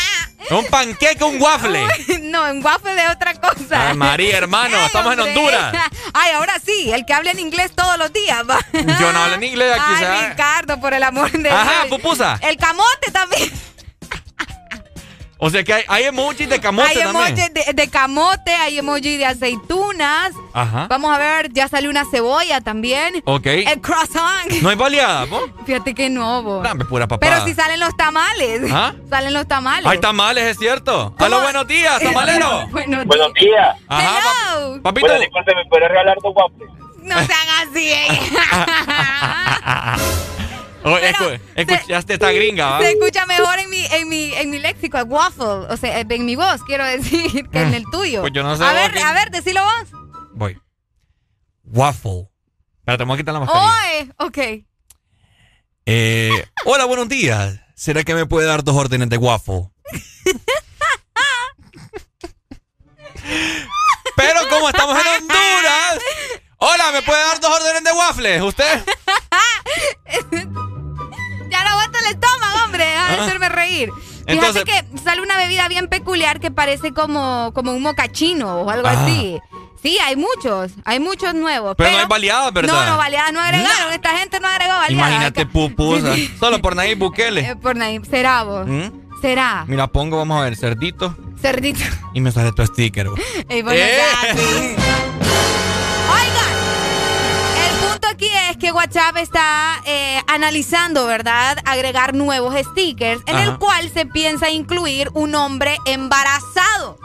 Un pancake o un waffle. No, un waffle es otra cosa. Ay, María, hermano, Ay, estamos en. Honduras. Ay, ahora sí, el que habla en inglés todos los días. va. Yo no hablo en inglés aquí, Ay, ¿sabes? Ricardo, por el amor de Ajá, Dios. pupusa. El camote también. O sea que hay, hay emojis de camote hay también. emojis de, de camote, hay emojis de aceitunas. Ajá. Vamos a ver, ya salió una cebolla también. Ok. El croissant. No hay baleada, ¿po? Fíjate que no, bo. Dame pura papá. Pero si salen los tamales. ¿Ah? Salen los tamales. Hay tamales, es cierto. Aló, buenos días, tamalero. Buenos Buenos días. Ajá, Hello. pap- papito. Bueno, disculpe, ¿me puede regalar dos waffles? No sean así. eh. Oye, escu- escuchaste esta gringa, ¿va? Se escucha mejor en mi, en mi, en mi léxico, el waffle. O sea, en mi voz, quiero decir, que en el tuyo. Pues yo no sé A ver, a ver, decilo vos. Voy. Waffle. Espérate, me voy a quitar la mascarilla. Oye, ok. Eh, hola, buenos días. ¿Será que me puede dar dos órdenes de waffle? Pero como estamos en Honduras. Hola, ¿me puede dar dos órdenes de waffles? ¿Usted? No aguanto el estómago, hombre. A Ah. hacerme reír. Entonces- Fíjate que sale una bebida bien peculiar que parece como, como un mocachino o algo Ah. así. Sí, hay muchos, hay muchos nuevos. Pero no hay baleadas, ¿verdad? No, no, baleadas no agregaron. Esta gente no agregó baleadas. Imagínate pupusa. Solo por Nayib Bukele. Eh, por Nayib. Será vos. ¿Mm? Será. Mira, pongo, vamos a ver, cerdito. Cerdito. Y me sale tu sticker. bo. Ey, bueno, Eh. ya, sí. Aquí es que WhatsApp está eh, analizando, ¿verdad? Agregar nuevos stickers en el cual se piensa incluir un hombre embarazado.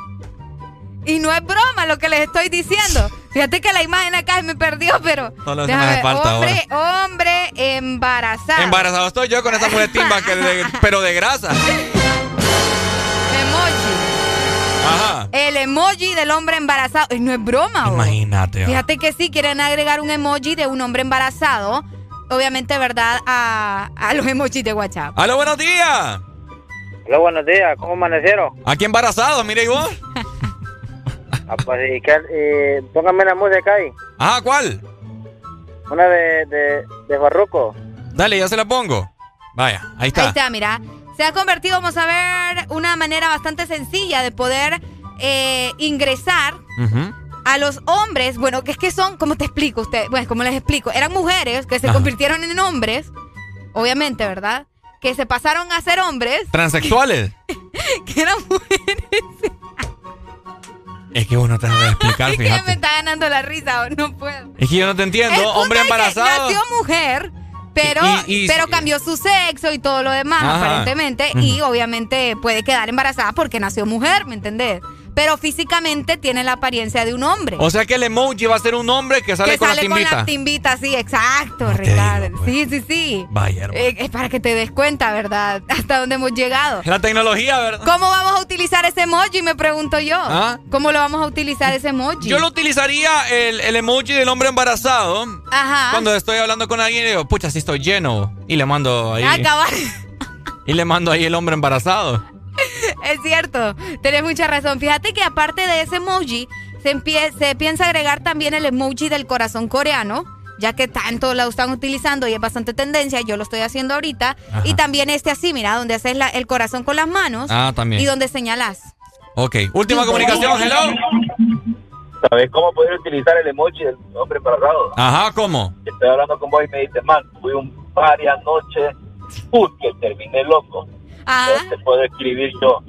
Y no es broma lo que les estoy diciendo. Fíjate que la imagen acá me perdió, pero. Solo me déjame hace ver. falta hombre, hombre embarazado. Embarazado estoy yo con esa mujer timba, que de- pero de grasa. El emoji del hombre embarazado. Y no es broma. Imagínate. Fíjate que sí, quieren agregar un emoji de un hombre embarazado. Obviamente, ¿verdad? A, a los emojis de WhatsApp. ¡Aló, buenos días! Hola, buenos días. ¿Cómo amanecieron? Aquí embarazado, mire y vos. ah, pues, y que, eh, póngame la música ahí. Ah, ¿cuál? Una de, de, de Barroco. Dale, ya se la pongo. Vaya, ahí está. Ahí está, mira. Se ha convertido, vamos a ver, una manera bastante sencilla de poder eh, ingresar a los hombres. Bueno, que es que son, ¿cómo te explico usted? Bueno, ¿cómo les explico? Eran mujeres que se convirtieron en hombres, obviamente, ¿verdad? Que se pasaron a ser hombres. Transexuales. que eran mujeres. Es que uno te debe explicar, es fíjate. que me está ganando la risa, no puedo. Es que yo no te entiendo. Hombre embarazado. nació mujer. Pero, pero cambió su sexo y todo lo demás, Ajá. aparentemente. Y obviamente puede quedar embarazada porque nació mujer, ¿me entendés? Pero físicamente tiene la apariencia de un hombre. O sea que el emoji va a ser un hombre que sale que con sale la con timbita. la timbita, sí, exacto, Ricardo. sí, sí, sí. Vaya. Eh, es para que te des cuenta, ¿verdad? Hasta dónde hemos llegado. La tecnología, ¿verdad? ¿Cómo vamos a utilizar ese emoji? Me pregunto yo. ¿Ah? ¿Cómo lo vamos a utilizar ese emoji? Yo lo utilizaría el, el emoji del hombre embarazado. Ajá. Cuando estoy hablando con alguien y digo, pucha, sí estoy lleno. Y le mando ahí. Ah, cabal. Y le mando ahí el hombre embarazado. Es cierto, tenés mucha razón. Fíjate que aparte de ese emoji, se, empie- se piensa agregar también el emoji del corazón coreano, ya que tanto lo están utilizando y es bastante tendencia, yo lo estoy haciendo ahorita. Ajá. Y también este así, mira, donde haces la- el corazón con las manos Ah, también. y donde señalas. Ok. Última comunicación, hello. ¿Sabes cómo poder utilizar el emoji del hombre embarazado? Ajá, ¿cómo? Estoy hablando con vos y me dice, man, fui un party anoche, put, que terminé loco. Entonces te puedo escribir yo,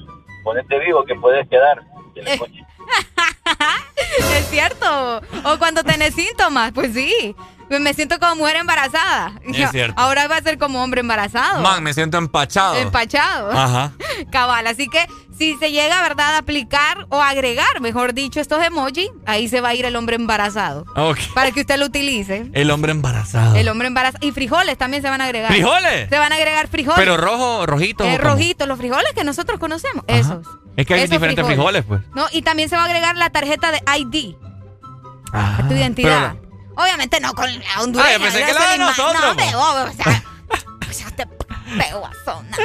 ponete vivo que puedes quedar. El emoji. es cierto. O cuando tenés síntomas, pues sí. Me siento como mujer embarazada. Es cierto. Ahora va a ser como hombre embarazado. Man, me siento empachado. Empachado. Ajá. Cabal, así que si se llega, ¿verdad?, a aplicar o agregar, mejor dicho, estos emojis, ahí se va a ir el hombre embarazado. Ok. Para que usted lo utilice. El hombre embarazado. El hombre embarazado. Y frijoles también se van a agregar. ¿Frijoles? Se van a agregar frijoles. Pero rojo, rojito. Eh, rojitos, los frijoles que nosotros conocemos. Esos. Es que hay Esos diferentes frijoles, pues. No, y también se va a agregar la tarjeta de ID, Ah, tu identidad. pero Obviamente no con la hondureña. Ah, pensé que la de nosotros, No, vos, o sea, o sea, te pego a zona.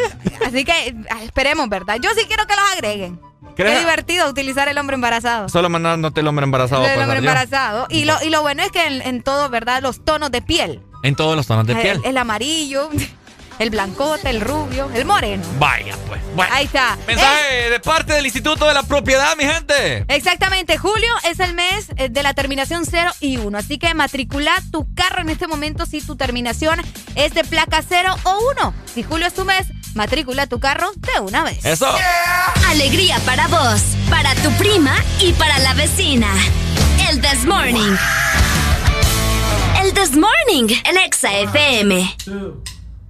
Así que ah, esperemos, ¿verdad? Yo sí quiero que los agreguen. ¿Crees? Qué divertido utilizar el hombre embarazado. Solo mandándote el hombre embarazado. el pues, hombre embarazado. Y lo, y lo bueno es que en, en todo, ¿verdad? Los tonos de piel. En todos los tonos de piel. El, el amarillo, el blancote, el rubio, el moreno. Vaya, pues. Bueno. Ahí está. Mensaje de parte del Instituto de la Propiedad, mi gente. Exactamente, julio es el mes eh, de la terminación 0 y 1, así que matricula tu carro en este momento si tu terminación es de placa 0 o 1. Si julio es tu mes, matricula tu carro de una vez. Eso. Alegría para vos, para tu prima y para la vecina. El This Morning. El This Morning, el Exa FM.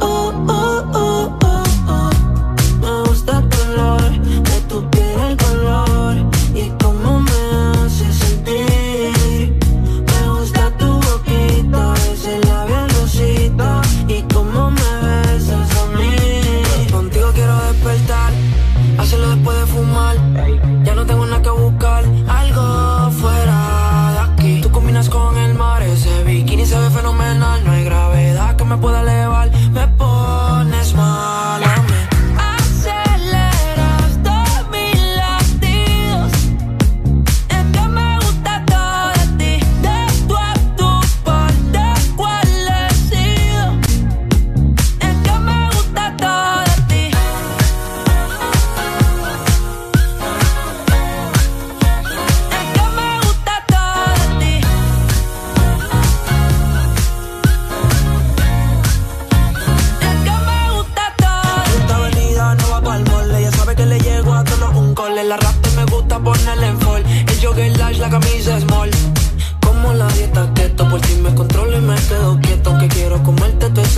Uh, uh, uh,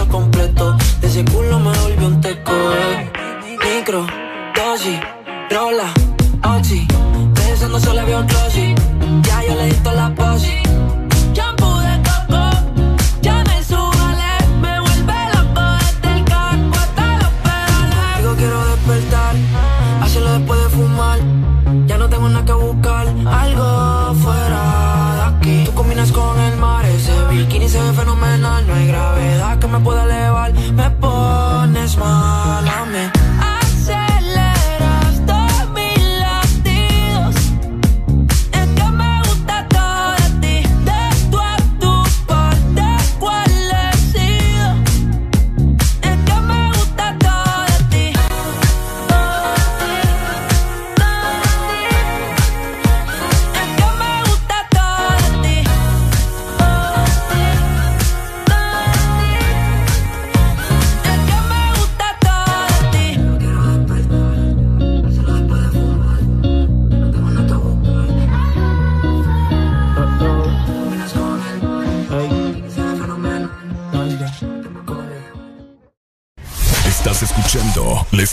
completo. De ese culo me volvió un teco. Eh. Micro, dosis, rola, oxi. Pensando solo había otro Ya yo le di toda la posi.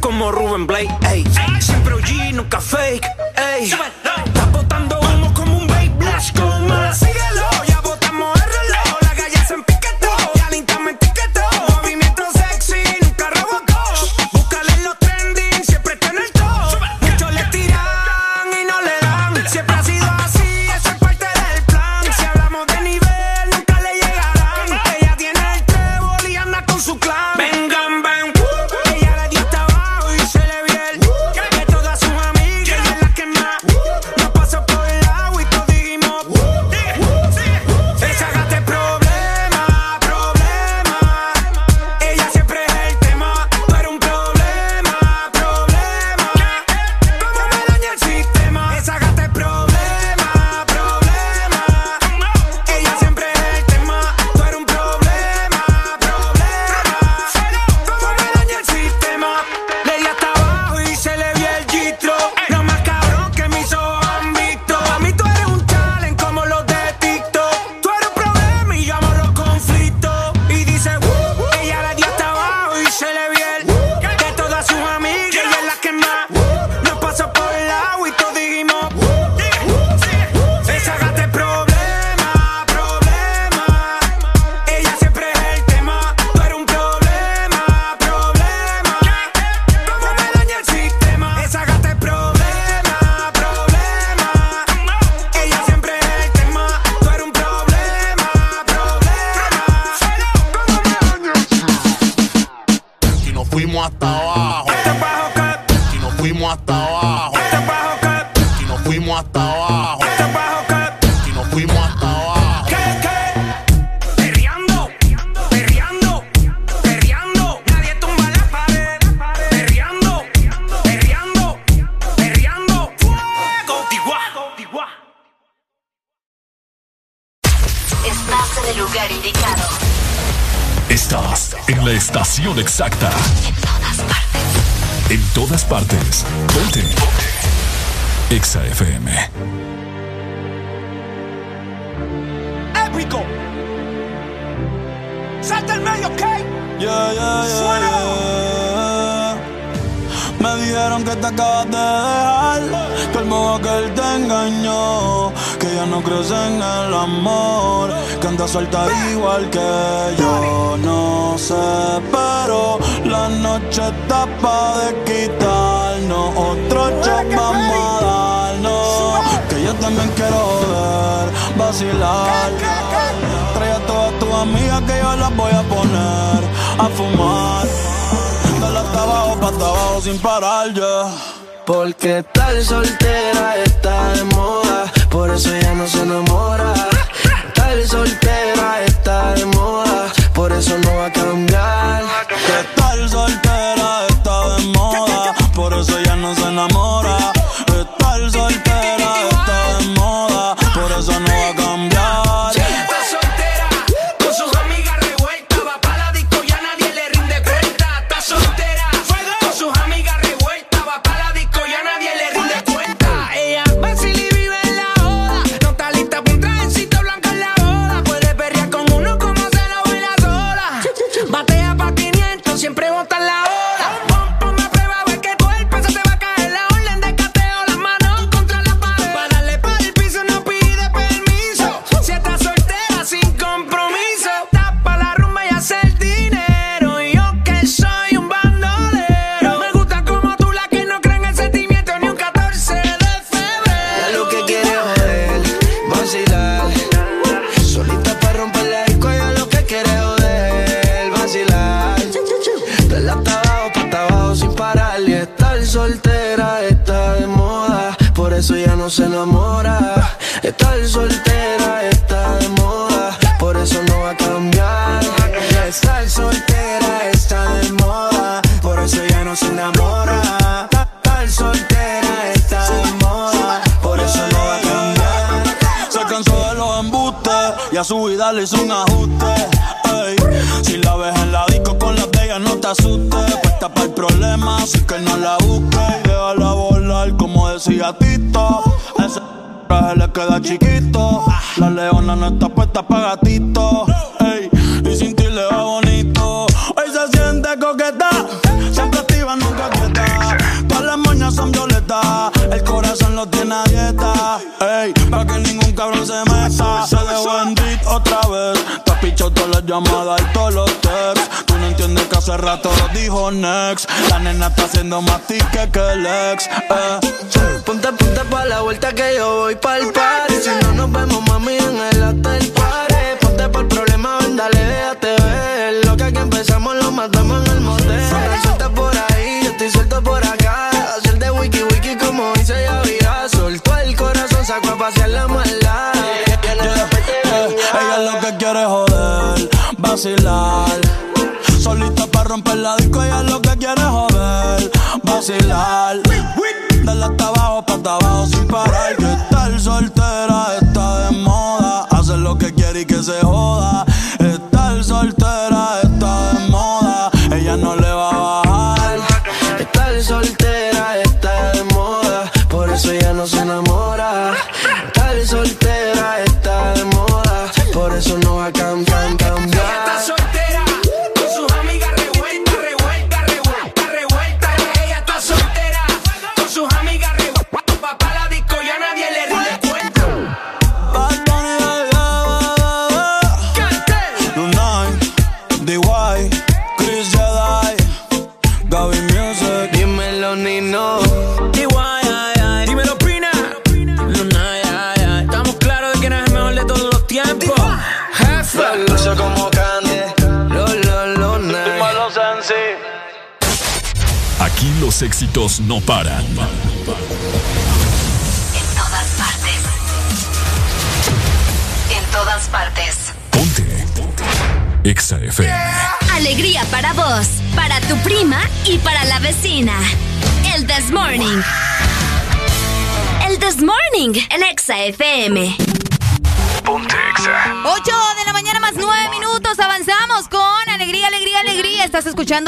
como Ruben Blake.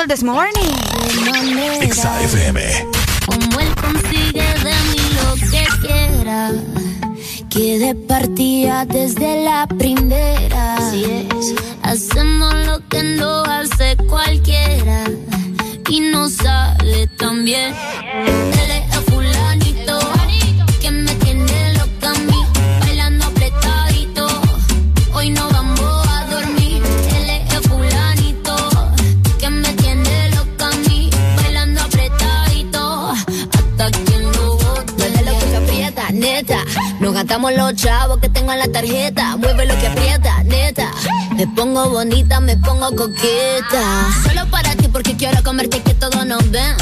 El This Morning. Exa Me pongo bonita, me pongo coqueta. Solo para ti porque quiero comerte que todos nos ven.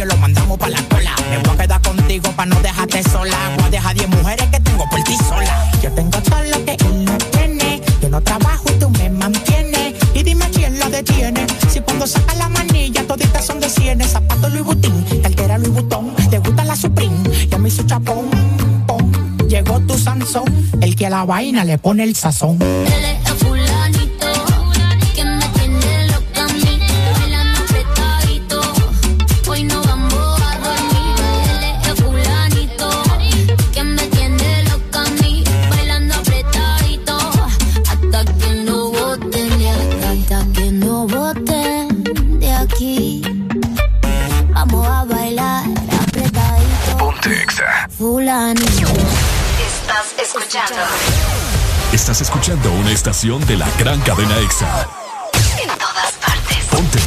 Novio lo mandamos pa' la cola. Me voy a quedar contigo pa' no dejarte sola. Voy a dejar 10 mujeres que tengo por ti sola. Yo tengo todo lo que él no tiene. Yo no trabajo y tú me mantienes. Y dime quién lo detiene. Si cuando saca la manilla toditas son de cienes. Zapatos Louis Vuitton, cartera Louis Vuitton. Te gusta la Supreme, ya me hizo chapón. Llegó tu Sansón, el que a la vaina le pone el sazón. Estación de la gran cadena Exa. en todas partes. Ponte.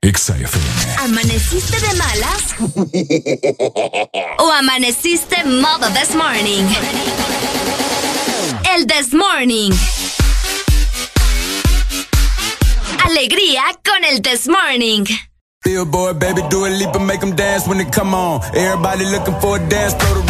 Exa FM. ¿Amaneciste de malas? ¿O amaneciste modo this morning? El this morning. Alegría con el this morning. Billboard, baby, do a leap and make them dance when they come on. Everybody looking for a dance floor to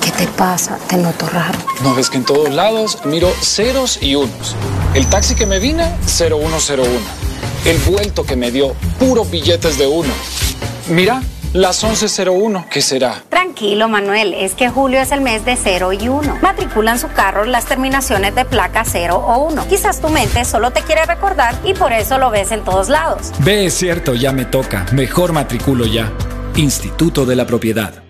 ¿qué te pasa? Te noto raro. No ves que en todos lados miro ceros y unos. El taxi que me vine, 0101. El vuelto que me dio, puros billetes de uno. Mira, las 1101, ¿qué será? Tranquilo, Manuel, es que julio es el mes de 0 y 1. Matriculan su carro las terminaciones de placa 0 o 1. Quizás tu mente solo te quiere recordar y por eso lo ves en todos lados. Ve, es cierto, ya me toca. Mejor matriculo ya. Instituto de la Propiedad.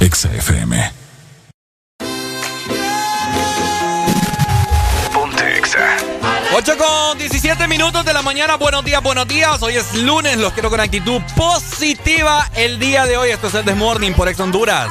Exa FM. Ponte Exa. 8 con 17 minutos de la mañana. Buenos días, buenos días. Hoy es lunes. Los quiero con actitud positiva el día de hoy. Esto es el This Morning por Ex Honduras.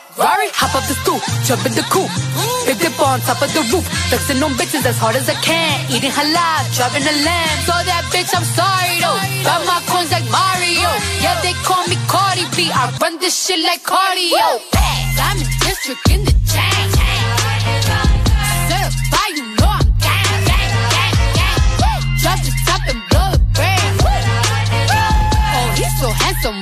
Ferrari, hop up the stoop, jump in the coupe. Big dip on top of the roof, flexing on bitches as hard as I can. Eating halal, driving a lamb. So that bitch, I'm sorry though. Got my coins like Mario. Yeah, they call me Cardi B. I run this shit like cardio. Diamond district in the chain. Certified, you know I'm gang, gang, gang, gang. Drop the top and blow the brand. Oh, he's so handsome,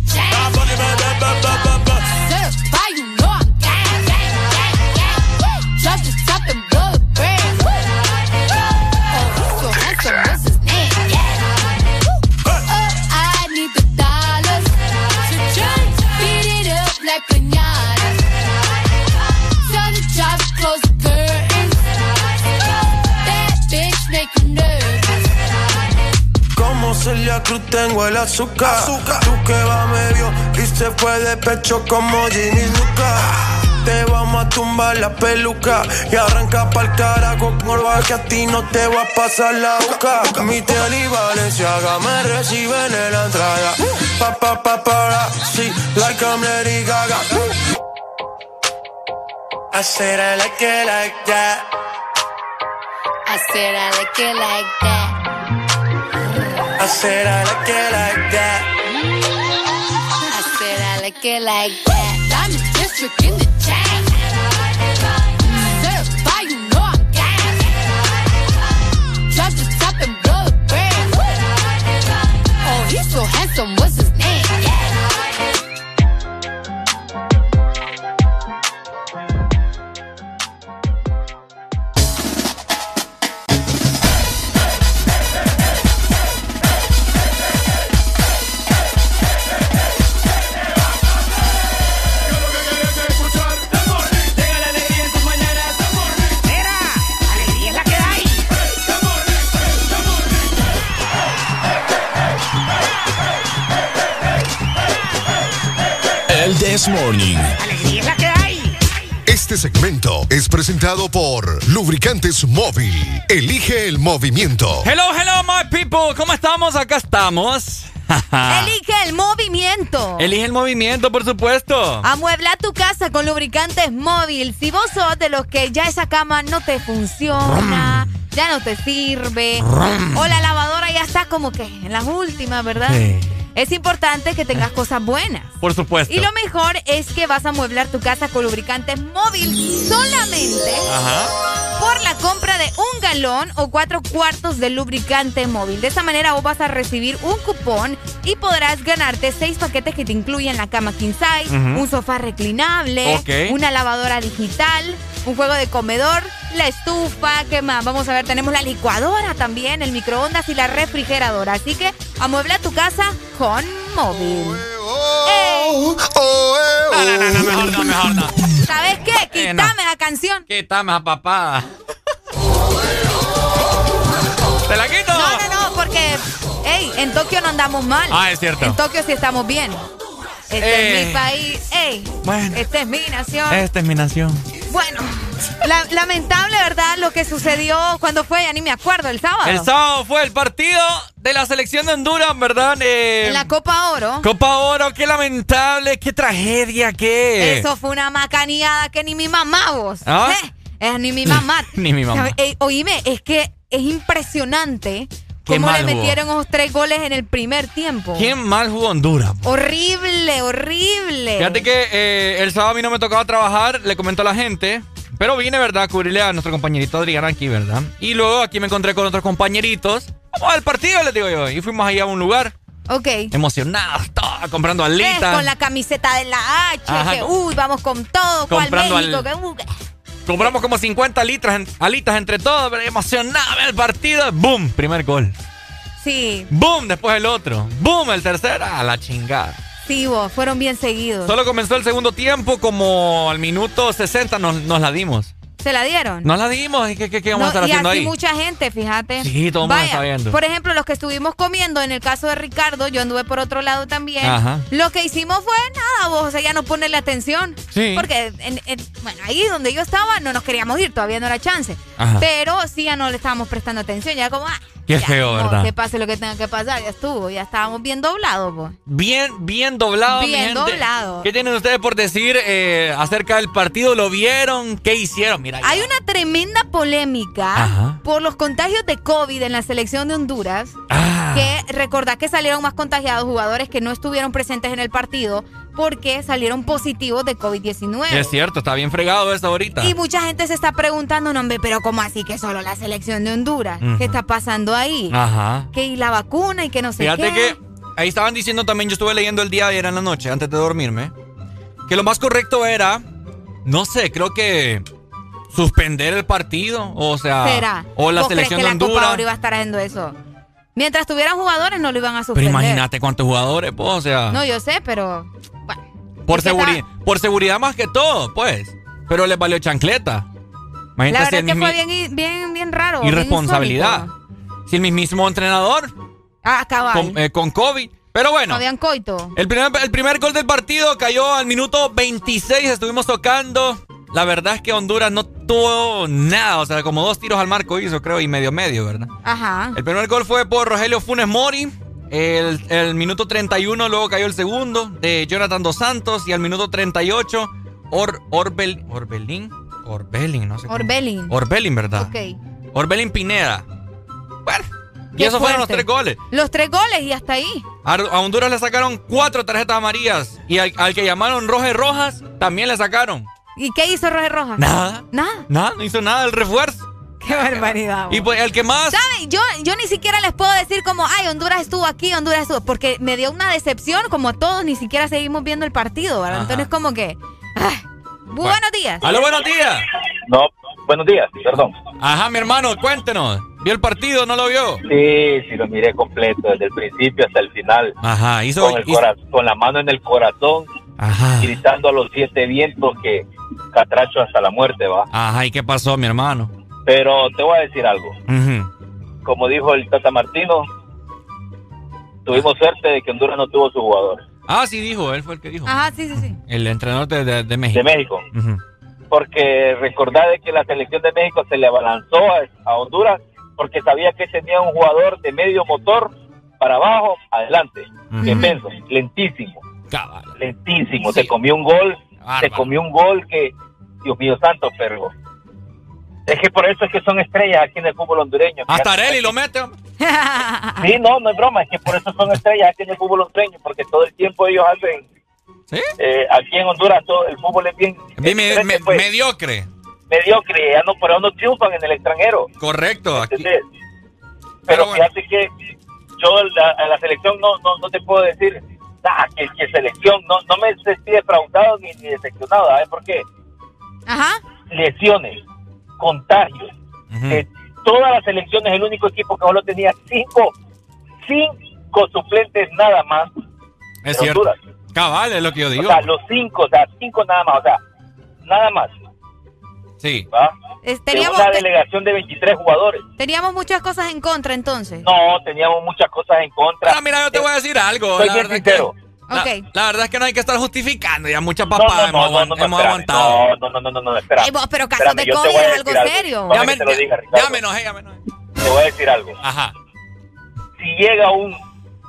District in the Celia Cruz tengo el azúcar. Tú que va medio y se fue de pecho como Ginny Luca. Te vamos a tumbar la peluca y arranca pa'l carajo con que a ti no te va a pasar la boca. Mi tele y Valenciaga me reciben en la entrada. Pa pa pa para, sí, like I'm Lady Gaga. I said I like it like that. I said like like that. Said I like it like that. I said I like it like that. Diamond District in the. Certified, you know I'm brand. Oh, he's so handsome, what's his This Morning. Alegría es la que hay. Este segmento es presentado por Lubricantes Móvil. Elige el movimiento. Hello, hello, my people. ¿Cómo estamos? Acá estamos. Elige el movimiento. Elige el movimiento, por supuesto. Amuebla tu casa con lubricantes móvil. Si vos sos de los que ya esa cama no te funciona, ya no te sirve, o la lavadora ya está como que en las últimas, ¿verdad? Sí. Es importante que tengas cosas buenas. Por supuesto. Y lo mejor es que vas a amueblar tu casa con lubricantes móvil solamente Ajá. por la compra de un galón o cuatro cuartos de lubricante móvil. De esa manera vos vas a recibir un cupón y podrás ganarte seis paquetes que te incluyen la cama king size, un sofá reclinable, una lavadora digital, un juego de comedor, la estufa, ¿qué más? Vamos a ver, tenemos la licuadora también, el microondas y la refrigeradora. Así que amuebla tu casa con móvil. ¡Ey! No, no, no, no, mejor no, mejor no. ¿Sabes qué? Eh, no. Quítame la canción. Quítame a papá. ¿Te la quito? No, no, no, porque, hey, en Tokio no andamos mal. Ah, es cierto. En Tokio sí estamos bien. Este Eh. es mi país. Ey, Bueno. esta es mi nación. Esta es mi nación. Bueno, la- lamentable, ¿verdad? Lo que sucedió cuando fue, ya ni me acuerdo, el sábado. El sábado fue el partido de la selección de Honduras, ¿verdad? Eh, En la Copa Oro. Copa Oro, qué lamentable, qué tragedia, qué. Eso fue una macaneada que ni mi mamá vos. ¿Ah? Eh, Es ni mi mamá. Ni mi mamá. Ey, oíme, es que es impresionante Qué cómo mal le jugó. metieron esos tres goles en el primer tiempo. Qué mal jugó Honduras. Horrible, horrible. Fíjate que eh, el sábado a mí no me tocaba trabajar, le comentó a la gente, pero vine, ¿verdad?, a cubrirle a nuestro compañerito Adrián aquí, ¿verdad? Y luego aquí me encontré con otros compañeritos. Vamos al partido, les digo yo. Y fuimos ahí a un lugar, Ok. emocionados, todos, comprando alitas. con la camiseta de la H, Ajá. que uy, vamos con todo, Comprando México, al- que uh, Compramos como 50 litras, alitas entre todos, pero emocionados el partido. ¡Boom! Primer gol. Sí, ¡Boom! Después el otro. ¡Boom! El tercero. A la chingada. sí, vos, fueron bien seguidos. Solo comenzó el segundo tiempo, como al minuto 60 nos, nos la dimos. ¿Se la dieron? Nos la dimos. ¿Y qué, qué, qué vamos a estar No, y haciendo así ahí? mucha gente, fíjate. Sí, todo el mundo está viendo. Por ejemplo, los que estuvimos comiendo, en el caso de Ricardo, yo anduve por otro lado también. Ajá. Lo que hicimos fue nada, vos, o sea, ya no ponerle atención. Sí. Porque, en- en- bueno, ahí donde yo estaba no nos queríamos ir, todavía no era chance. Ajá. Pero sí ya no le estábamos prestando atención, ya como, ah, Qué ya, feo, no, ¿verdad? Que pase lo que tenga que pasar, ya estuvo, ya estábamos bien doblados, pues. Bien, bien doblado, mi Bien gente. doblado. ¿Qué tienen ustedes por decir eh, acerca del partido? ¿Lo vieron? ¿Qué hicieron? Mira, Hay una tremenda polémica Ajá. por los contagios de COVID en la selección de Honduras. Ah. Que recordad que salieron más contagiados jugadores que no estuvieron presentes en el partido porque salieron positivos de COVID-19. Es cierto, está bien fregado eso ahorita. Y mucha gente se está preguntando, no, hombre, pero ¿cómo así que solo la selección de Honduras? Ujú. ¿Qué está pasando ahí? Ajá. Que y la vacuna y que no sé Fíjate qué. que ahí estaban diciendo también, yo estuve leyendo el día de ayer en la noche, antes de dormirme, que lo más correcto era, no sé, creo que suspender el partido, o sea, ¿Será? o la ¿Vos crees selección que de la Copa Honduras. Oro iba a estar haciendo eso? Mientras tuvieran jugadores no lo iban a Pero suspender. imagínate cuántos jugadores, pues, o sea, No, yo sé, pero... por, seguridad, por seguridad más que todo, pues. Pero les valió chancleta. La Imagínate si verdad es que fue bien, bien, bien raro. bien irresponsabilidad. insólito. Si el mismísimo entrenador Ah, cabal. con, eh, con COVID. Pero bueno. Fabián Coito. El primer, el primer gol del partido cayó al minuto 26, estuvimos tocando. La verdad es que Honduras no tuvo nada, o sea, como dos tiros al marco hizo, creo, y medio medio, ¿verdad? Ajá. El primer gol fue por Rogelio Funes Mori. El, el minuto 31 luego cayó el segundo de Jonathan Dos Santos y al minuto 38 Or, Orbel, Orbelín, Orbelín, no sé. cómo. Orbelín. Orbelín, ¿verdad? Ok. Orbelín Pineda. Bueno, y esos fueron los tres goles. Los tres goles y hasta ahí. A a Honduras le sacaron cuatro tarjetas amarillas y al, al que llamaron Rojas Rojas también le sacaron. ¿Y qué hizo Roger Rojas? Nada. Nada. Nada, no hizo nada el refuerzo. Qué barbaridad. Y pues el que más... ¿Sabe? Yo, yo ni siquiera les puedo decir como, ay, Honduras estuvo aquí, Honduras estuvo, porque me dio una decepción, como todos, ni siquiera seguimos viendo el partido, ¿verdad? Ajá. Entonces como que... ay, buenos días. ¡Aló, buenos días! No, buenos días, perdón. Ajá, mi hermano, cuéntenos. ¿Vio el partido? ¿No lo vio? Sí, sí, lo miré completo, desde el principio hasta el final. Ajá, hizo... Con, el hizo- con la mano en el corazón, Ajá. gritando a los siete vientos que catracho hasta la muerte va. Ajá, ¿y qué pasó, mi hermano? Pero te voy a decir algo. Como dijo el Tata Martino, tuvimos suerte de que Honduras no tuvo su jugador Ah, sí dijo, él fue el que dijo. Ajá, sí, sí, sí. El entrenador de, de- de México. de México. Porque recordad de que la selección de México se le abalanzó a, a Honduras porque sabía que tenía un jugador de medio motor para abajo, adelante. Pienso, lentísimo. Cabal. lentísimo. Se comió un gol, se comió un gol que, Dios mío santo, pero es que por eso es que son estrellas aquí en el fútbol hondureño. Hasta Areli lo mete. Sí, no, no es broma, es que por eso son estrellas aquí en el fútbol hondureño, porque todo el tiempo ellos hacen, eh, aquí en Honduras todo, el fútbol es bien me- me- pues, mediocre. mediocre, ya no, pero no triunfan en el extranjero. Correcto. Aquí. ¿entendés? Pero fíjate que yo la, a la selección no, no, no te puedo decir ah, que, que selección, no, no me sentí defraudado ni, ni decepcionado, ¿sabes por qué? Ajá. Lesiones, contagios. Eh, todas las selecciones, el único equipo que solo tenía cinco, cinco suplentes nada más. Es de cierto. Honduras. Cabal, es lo que yo digo. O sea, los cinco, o sea, cinco nada más, o sea, nada más. Sí. ¿va? Es- De teníamos, una delegación de 23 jugadores. teníamos muchas cosas en contra entonces. No, teníamos muchas cosas en contra. Ah, mira, yo te voy a decir algo. Soy la bien que- La, verdad es que no hay que estar justificando. Ya muchas papadas no, no, hemos, no, aguant- no, no, hemos espérame. aguantado. No, no, no, no, no, espera. Vos, pero casos Espérame, de yo te COVID voy a es decir algo serio. Me- te lo diga, Ricardo. Ya me enojé, ya me enojé. Te voy a decir algo. Ajá. Si llega un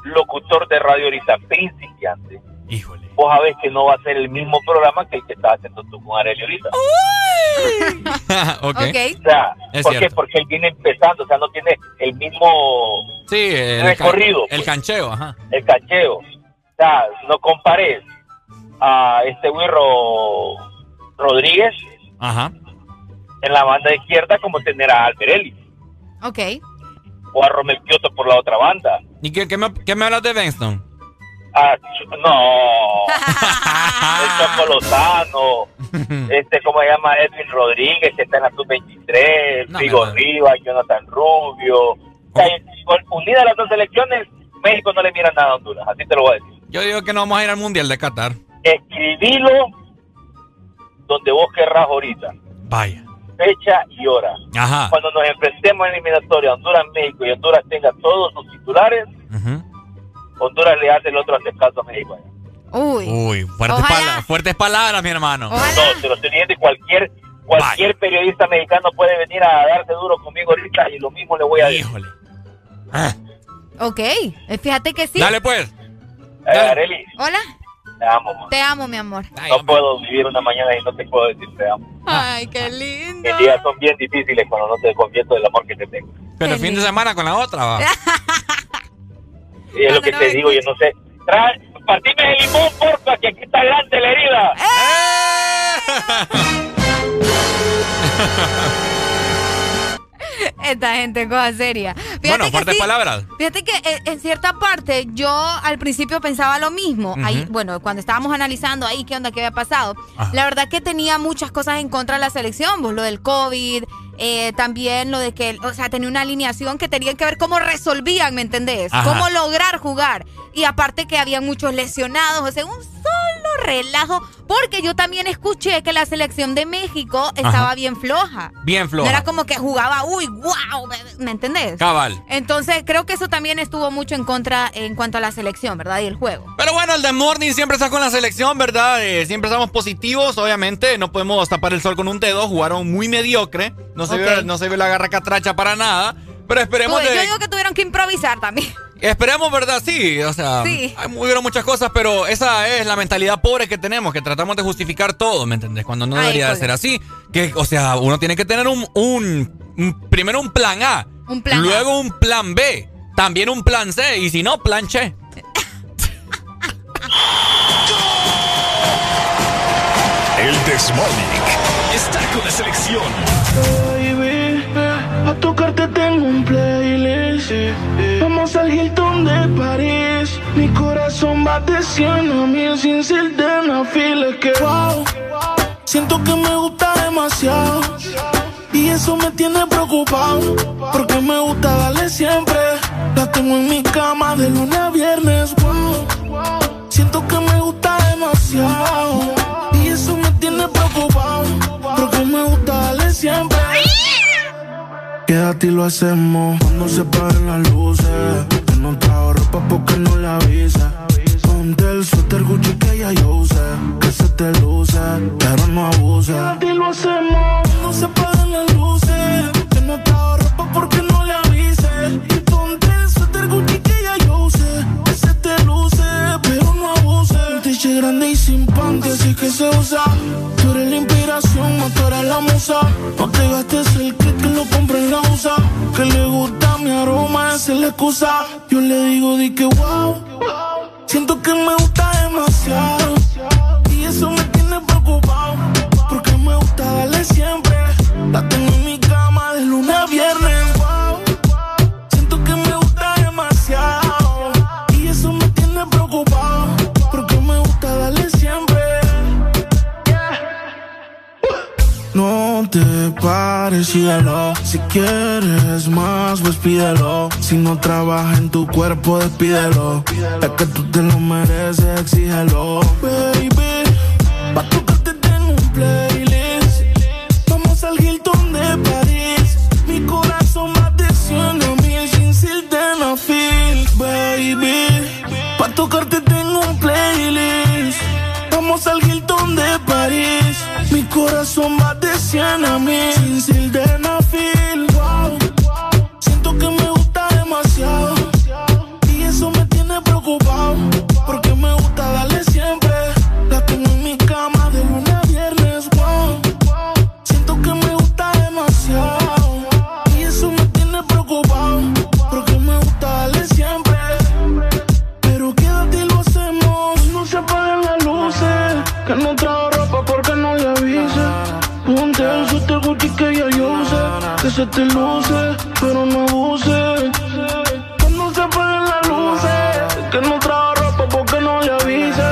locutor de radio ahorita principiante, Híjole. vos sabés que no va a ser el mismo programa que el que estás haciendo tú con Arely ahorita. ok. O sea, Es ¿por qué? Porque él viene empezando, o sea, no tiene el mismo Sí, el, Recorrido, el cancheo, ajá. el cacheo. Sea, no compares a este Wirro Rodríguez Ajá. en la banda izquierda como tener a Alberelli Ok. o a Romel Kioto por la otra banda. ¿Y qué, qué me, qué me hablas de Benston? Ah, no, el Choco Lozano, este, ¿cómo se llama? Edwin Rodríguez, que está en la sub-23, No. Rivas, Jonathan Rubio. O sea, con- unidas las dos selecciones, México no le mira nada a Honduras, así te lo voy a decir. Yo digo que no vamos a ir al Mundial de Qatar. Escribilo donde vos querrás ahorita, Vaya. fecha y hora. Ajá. Cuando nos enfrentemos en eliminatoria Honduras-México y Honduras tenga todos sus titulares. Honduras le hace el otro hace caso a México. Uy. Uy, fuertes, Ojalá. pala- fuertes palabras, mi hermano. No, te lo estoy diciendo y cualquier, cualquier periodista mexicano puede venir a darse duro conmigo ahorita y lo mismo le voy a decir. Híjole. Ok. Eh, Fíjate que sí. Dale pues. Eh, Arely, Hola. te amo, man. Te amo, mi amor. No puedo vivir una mañana y no te puedo decir te amo. Ay, qué lindo. Mis días son bien difíciles cuando no te confieso del amor que te tengo. Pero el fin de semana con la otra, va. Y es lo que te digo, yo no sé. Trae, partime el limón, porfa, que aquí está grande la herida. Esta gente, cosa seria. Fíjate Bueno, fuertes sí, palabras. Fíjate que eh, en cierta parte yo al principio pensaba lo mismo. Ujú. Ahí, bueno, cuando estábamos analizando ahí qué onda, qué había pasado. Ajá. La verdad que tenía muchas cosas en contra de la selección. Pues lo del COVID, eh, también lo de que, o sea, tenía una alineación que tenían que ver cómo resolvían, ¿me entendés? Ajá. Cómo lograr jugar. Y aparte que había muchos lesionados, o sea, un solo relajo. Porque yo también escuché que la selección de México estaba Ajá. bien floja. Bien No floja. era como que jugaba, uy, wow, ¿me, entendés? Cabal. Entonces creo que eso también estuvo mucho en contra en cuanto a la selección, ¿verdad? Y el juego. Pero bueno, el de Morning siempre está con la selección, ¿verdad? Eh, siempre estamos positivos, obviamente. No podemos tapar el sol con un dedo. Jugaron muy mediocre. No se, Ok. vio, no se vio la garra catracha para nada. Pero esperemos Tú- de- yo digo que tuvieron que improvisar también. Esperemos, ¿verdad? Sí, o sea, Sí. hay- hubieron muchas cosas, pero esa es la mentalidad pobre que tenemos, que tratamos de justificar todo, ¿me entendés? Cuando no Ay, debería de ser así. Que, o sea, uno tiene que tener un, un- un- primero un plan A, Un plan A. luego un plan B, también un plan C, y si no, plan Che. El Desmonic está con la selección. Baby, a tocarte Hilton de París. Mi corazón va de 100 a mil sin ser de feel que wow. Siento que me gusta demasiado. Y eso me tiene preocupado. Porque me gusta darle siempre. La tengo en mi cama de lunes a viernes. Wow. Siento que me gusta demasiado. Y eso me tiene preocupado. Porque me gusta darle siempre. Quédate y lo hacemos cuando se paren las luces. Que no trajo ropa porque no la avisa. Ponte el suéter Gucci que ya yo usé. Que se te luce, pero no abuse. Quédate y lo hacemos cuando se paren las luces. Grande y sin panty, así que se usa. Tú eres la inspiración, no tú la musa. No te gastes el que lo compre en la USA. Que le gusta mi aroma, esa es la excusa. Yo le digo, di que wow. Siento que me gusta demasiado. Y eso me tiene preocupado. Porque me gusta darle siempre. La tengo en mi cama de lunes a viernes. No te pares, síguelo. Si quieres más, pues pídelo. Si no trabaja en tu cuerpo, despídelo. Es que tú te lo mereces, exígelo. Baby, pa' tocarte tengo un playlist. Vamos al Hilton de París. Mi corazón va de 100 a mil sin sildenafil. Baby, pa' tocarte tengo un playlist. Vamos al Hilton de. Mi corazón va de 100 a mil sin sildenafil. Wow. Siento que me gusta demasiado. Y eso me tiene preocupado. Se te luce, pero no abuse. Que no se apaguen las luces. Que no trajo ropa porque no le avise.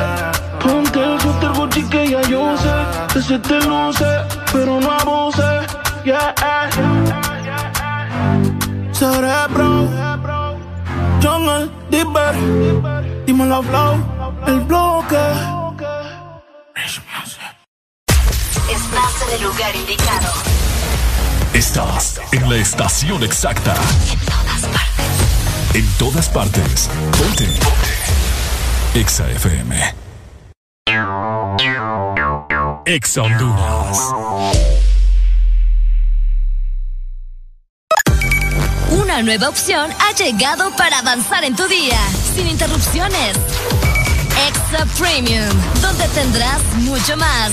Ponte el suéter Gucci que ya yo usé. Que se te luce, pero no abuse. Yeah. Cerebro. Jungle, Dipper. Dímelo, Flow. El bloque. Estás en el lugar indicado. Estás en la estación exacta. En todas partes. Ponte. Exa FM. Exa Honduras. Una nueva opción ha llegado para avanzar en tu día, sin interrupciones. Exa Premium, donde tendrás mucho más,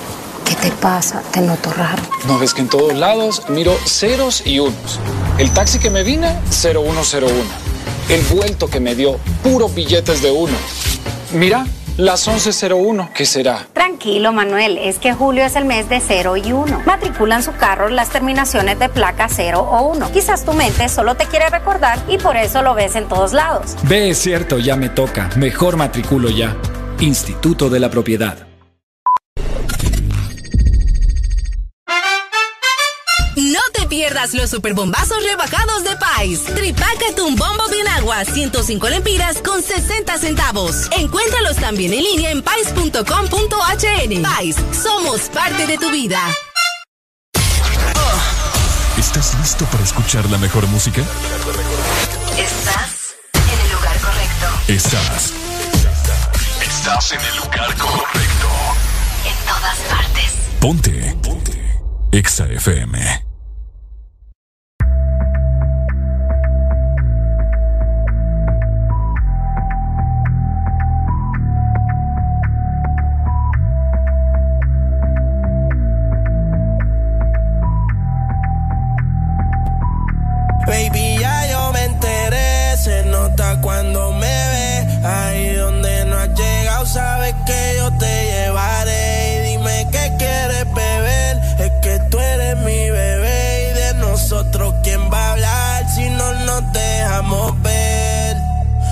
te pasa? Te noto raro. No ves que en todos lados miro ceros y unos. El taxi que me vine, 0101. El vuelto que me dio, puros billetes de uno. Mira, las 11.01, ¿qué será? Tranquilo, Manuel, es que julio es el mes de 0 y 1. Matriculan su carro las terminaciones de placa 0 o 1. Quizás tu mente solo te quiere recordar y por eso lo ves en todos lados. Ve, es cierto, ya me toca. Mejor matriculo ya. Instituto de la Propiedad. Pierdas los superbombazos rebajados de Pais. Tripácate un bombo de agua, 105 lempiras con 60 centavos. Encuéntralos también en línea en pais.com.hn. Pais, somos parte de tu vida. ¿Estás listo para escuchar la mejor música? Estás en el lugar correcto. Estás. Estás en el lugar correcto. En todas partes. Ponte. Ponte. Exa FM.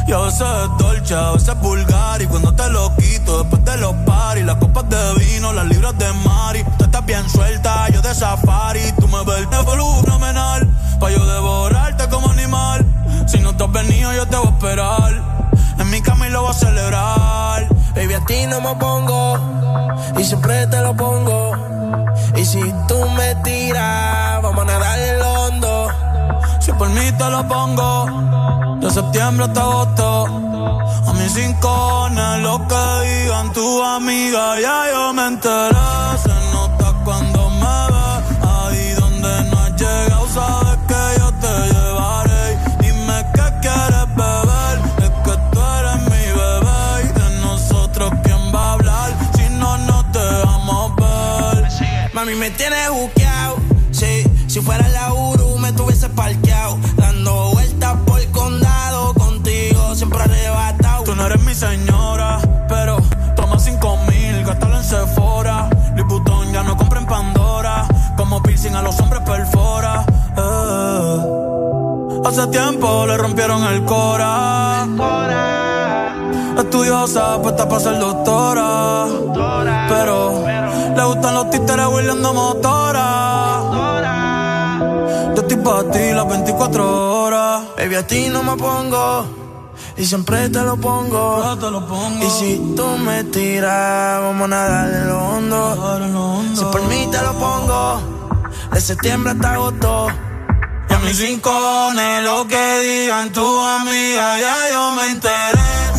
Y a veces es dolce, a veces es vulgar. Y cuando te lo quito después de los paris Las copas de vino, las libras de mari Tú estás bien suelta, yo de safari. Tú me ves de fenomenal Pa' yo devorarte como animal. Si no te has venido yo te voy a esperar. En mi cama lo voy a celebrar. Baby, a ti no me pongo y siempre te lo pongo. Y si tú me tiras, vamos a nadar por mí te lo pongo. De septiembre hasta agosto. A mis rincones Lo que digan tu amiga Ya yo me enteré señora, pero toma cinco mil, gástalo en Sephora. Louis Vuitton ya no compra en Pandora. Como piercing a los hombres perfora. Eh. Hace tiempo le rompieron el cora. Estudiosa, puesta para ser doctora. Pero le gustan los títeres huirleando motora. Yo estoy para ti las 24 horas. Baby, a ti no me pongo. Y siempre te lo pongo. Y si tú me tiras, vamos a nadar en lo hondo. Si por mí te lo pongo. De septiembre hasta agosto. Y a mis rincones, lo que digan tu amiga, ya yo me enteré.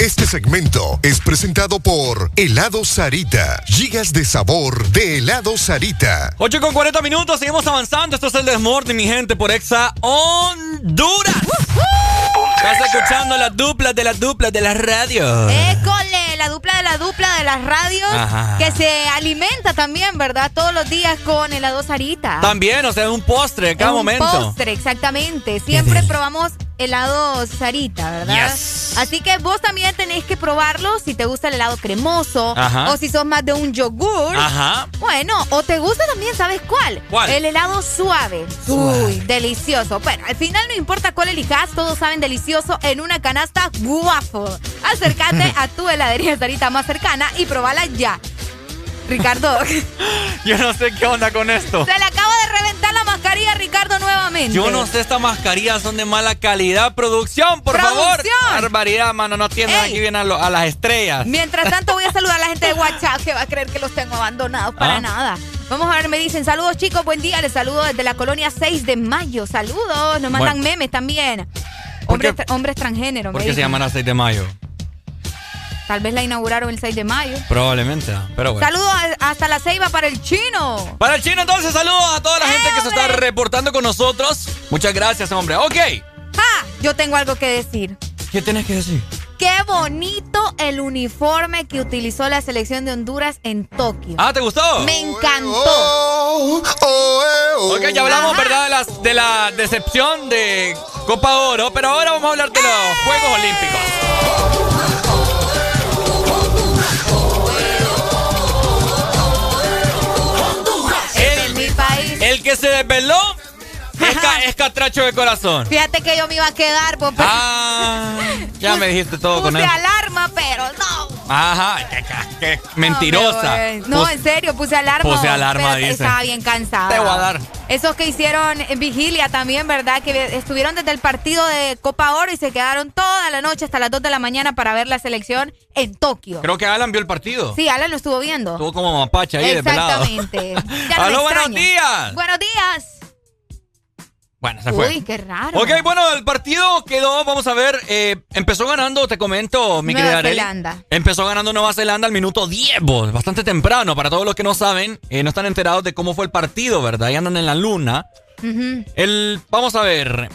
Este segmento es presentado por Helado Sarita. Gigas de sabor de Helado Sarita. 8 con 40 minutos, seguimos avanzando. Esto es el Desmorning, mi gente, por Exa Honduras. Estás escuchando las duplas de las duplas de las radios. École, la dupla de la dupla de las radios Ajá. que se alimenta también, ¿verdad? Todos los días con helado Sarita. También, o sea, es un postre en cada Es un momento. postre, exactamente. Siempre probamos helado Sarita, ¿verdad? Yes. Así que vos también tenés que probarlo si te gusta el helado cremoso Ajá. o si sos más de un yogur. Ajá. Bueno, o te gusta también, ¿sabes cuál? ¿Cuál? El helado suave. Suave. Uy, delicioso. Bueno, al final no importa cuál elijas, todos saben delicioso en una canasta waffle. Acércate a tu heladería Sarita más cercana y probala ya. Ricardo, Yo no sé qué onda con esto. se le acaba de reventar la mascarilla a Ricardo nuevamente. Yo no sé, estas mascarillas son de mala calidad. Producción, por favor. Producción. Barbaridad, mano. No tienen Ey. aquí bien a, lo- a las estrellas. Mientras tanto voy a saludar a la gente de WhatsApp que va a creer que los tengo abandonados para Ah. nada. Vamos a ver, me dicen, saludos chicos, buen día, les saludo desde la colonia 6 de mayo, saludos, nos mandan Bueno. memes también. ¿Por Hombre, qué- tra- hombres transgénero, ¿Por qué se llaman a 6 de mayo? Tal vez la inauguraron el 6 de mayo. Probablemente, pero bueno. Saludos a- hasta la ceiba para el chino. Para el chino, entonces, saludos a toda la gente que se está reportando con nosotros. Muchas gracias, hombre. Ok. ¡Ja! Yo tengo algo que decir. ¿Qué tienes que decir? Qué bonito el uniforme que utilizó la selección de Honduras en Tokio. Ah, ¿te gustó? Me encantó. Ok, ya hablamos, ¿verdad? De, las, de la decepción de Copa Oro, pero ahora vamos a hablar de los Juegos Olímpicos. Se desveló es, ca- es catracho de corazón. Fíjate que yo me iba a quedar, pues, pero Ah, ya me dijiste todo con puse eso. alarma, pero no. Ajá, qué, qué mentirosa. No, no, Pus- en serio, puse alarma. Puse alarma, dice. Estaba bien cansada. Te voy a dar. Esos que hicieron en vigilia también, ¿verdad? Que estuvieron desde el partido de Copa Oro y se quedaron toda la noche hasta las 2 de la mañana para ver la selección en Tokio. Creo que Alan vio el partido. Sí, Alan lo estuvo viendo. Estuvo como mapache ahí. Exactamente. Ya no me Aló, buenos días. Buenos días. Bueno, se fue. Uy, qué raro. Ok, bueno, el partido quedó, vamos a ver, eh, empezó ganando, te comento, mi Nueva querida Arely. Zelanda. Empezó ganando Nueva Zelanda al minuto 10, vos, bastante temprano. Para todos los que no saben, eh, no están enterados de cómo fue el partido, ¿verdad? Y andan en la luna. El, vamos a ver,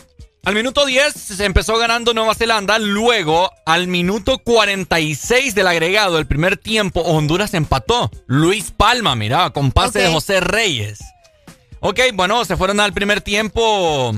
al minuto 10 se empezó ganando Nueva Zelanda, luego al minuto 46 del agregado, el primer tiempo, Honduras empató. Luis Palma, mira, con pase de. José Reyes. Ok, bueno, se fueron al primer tiempo,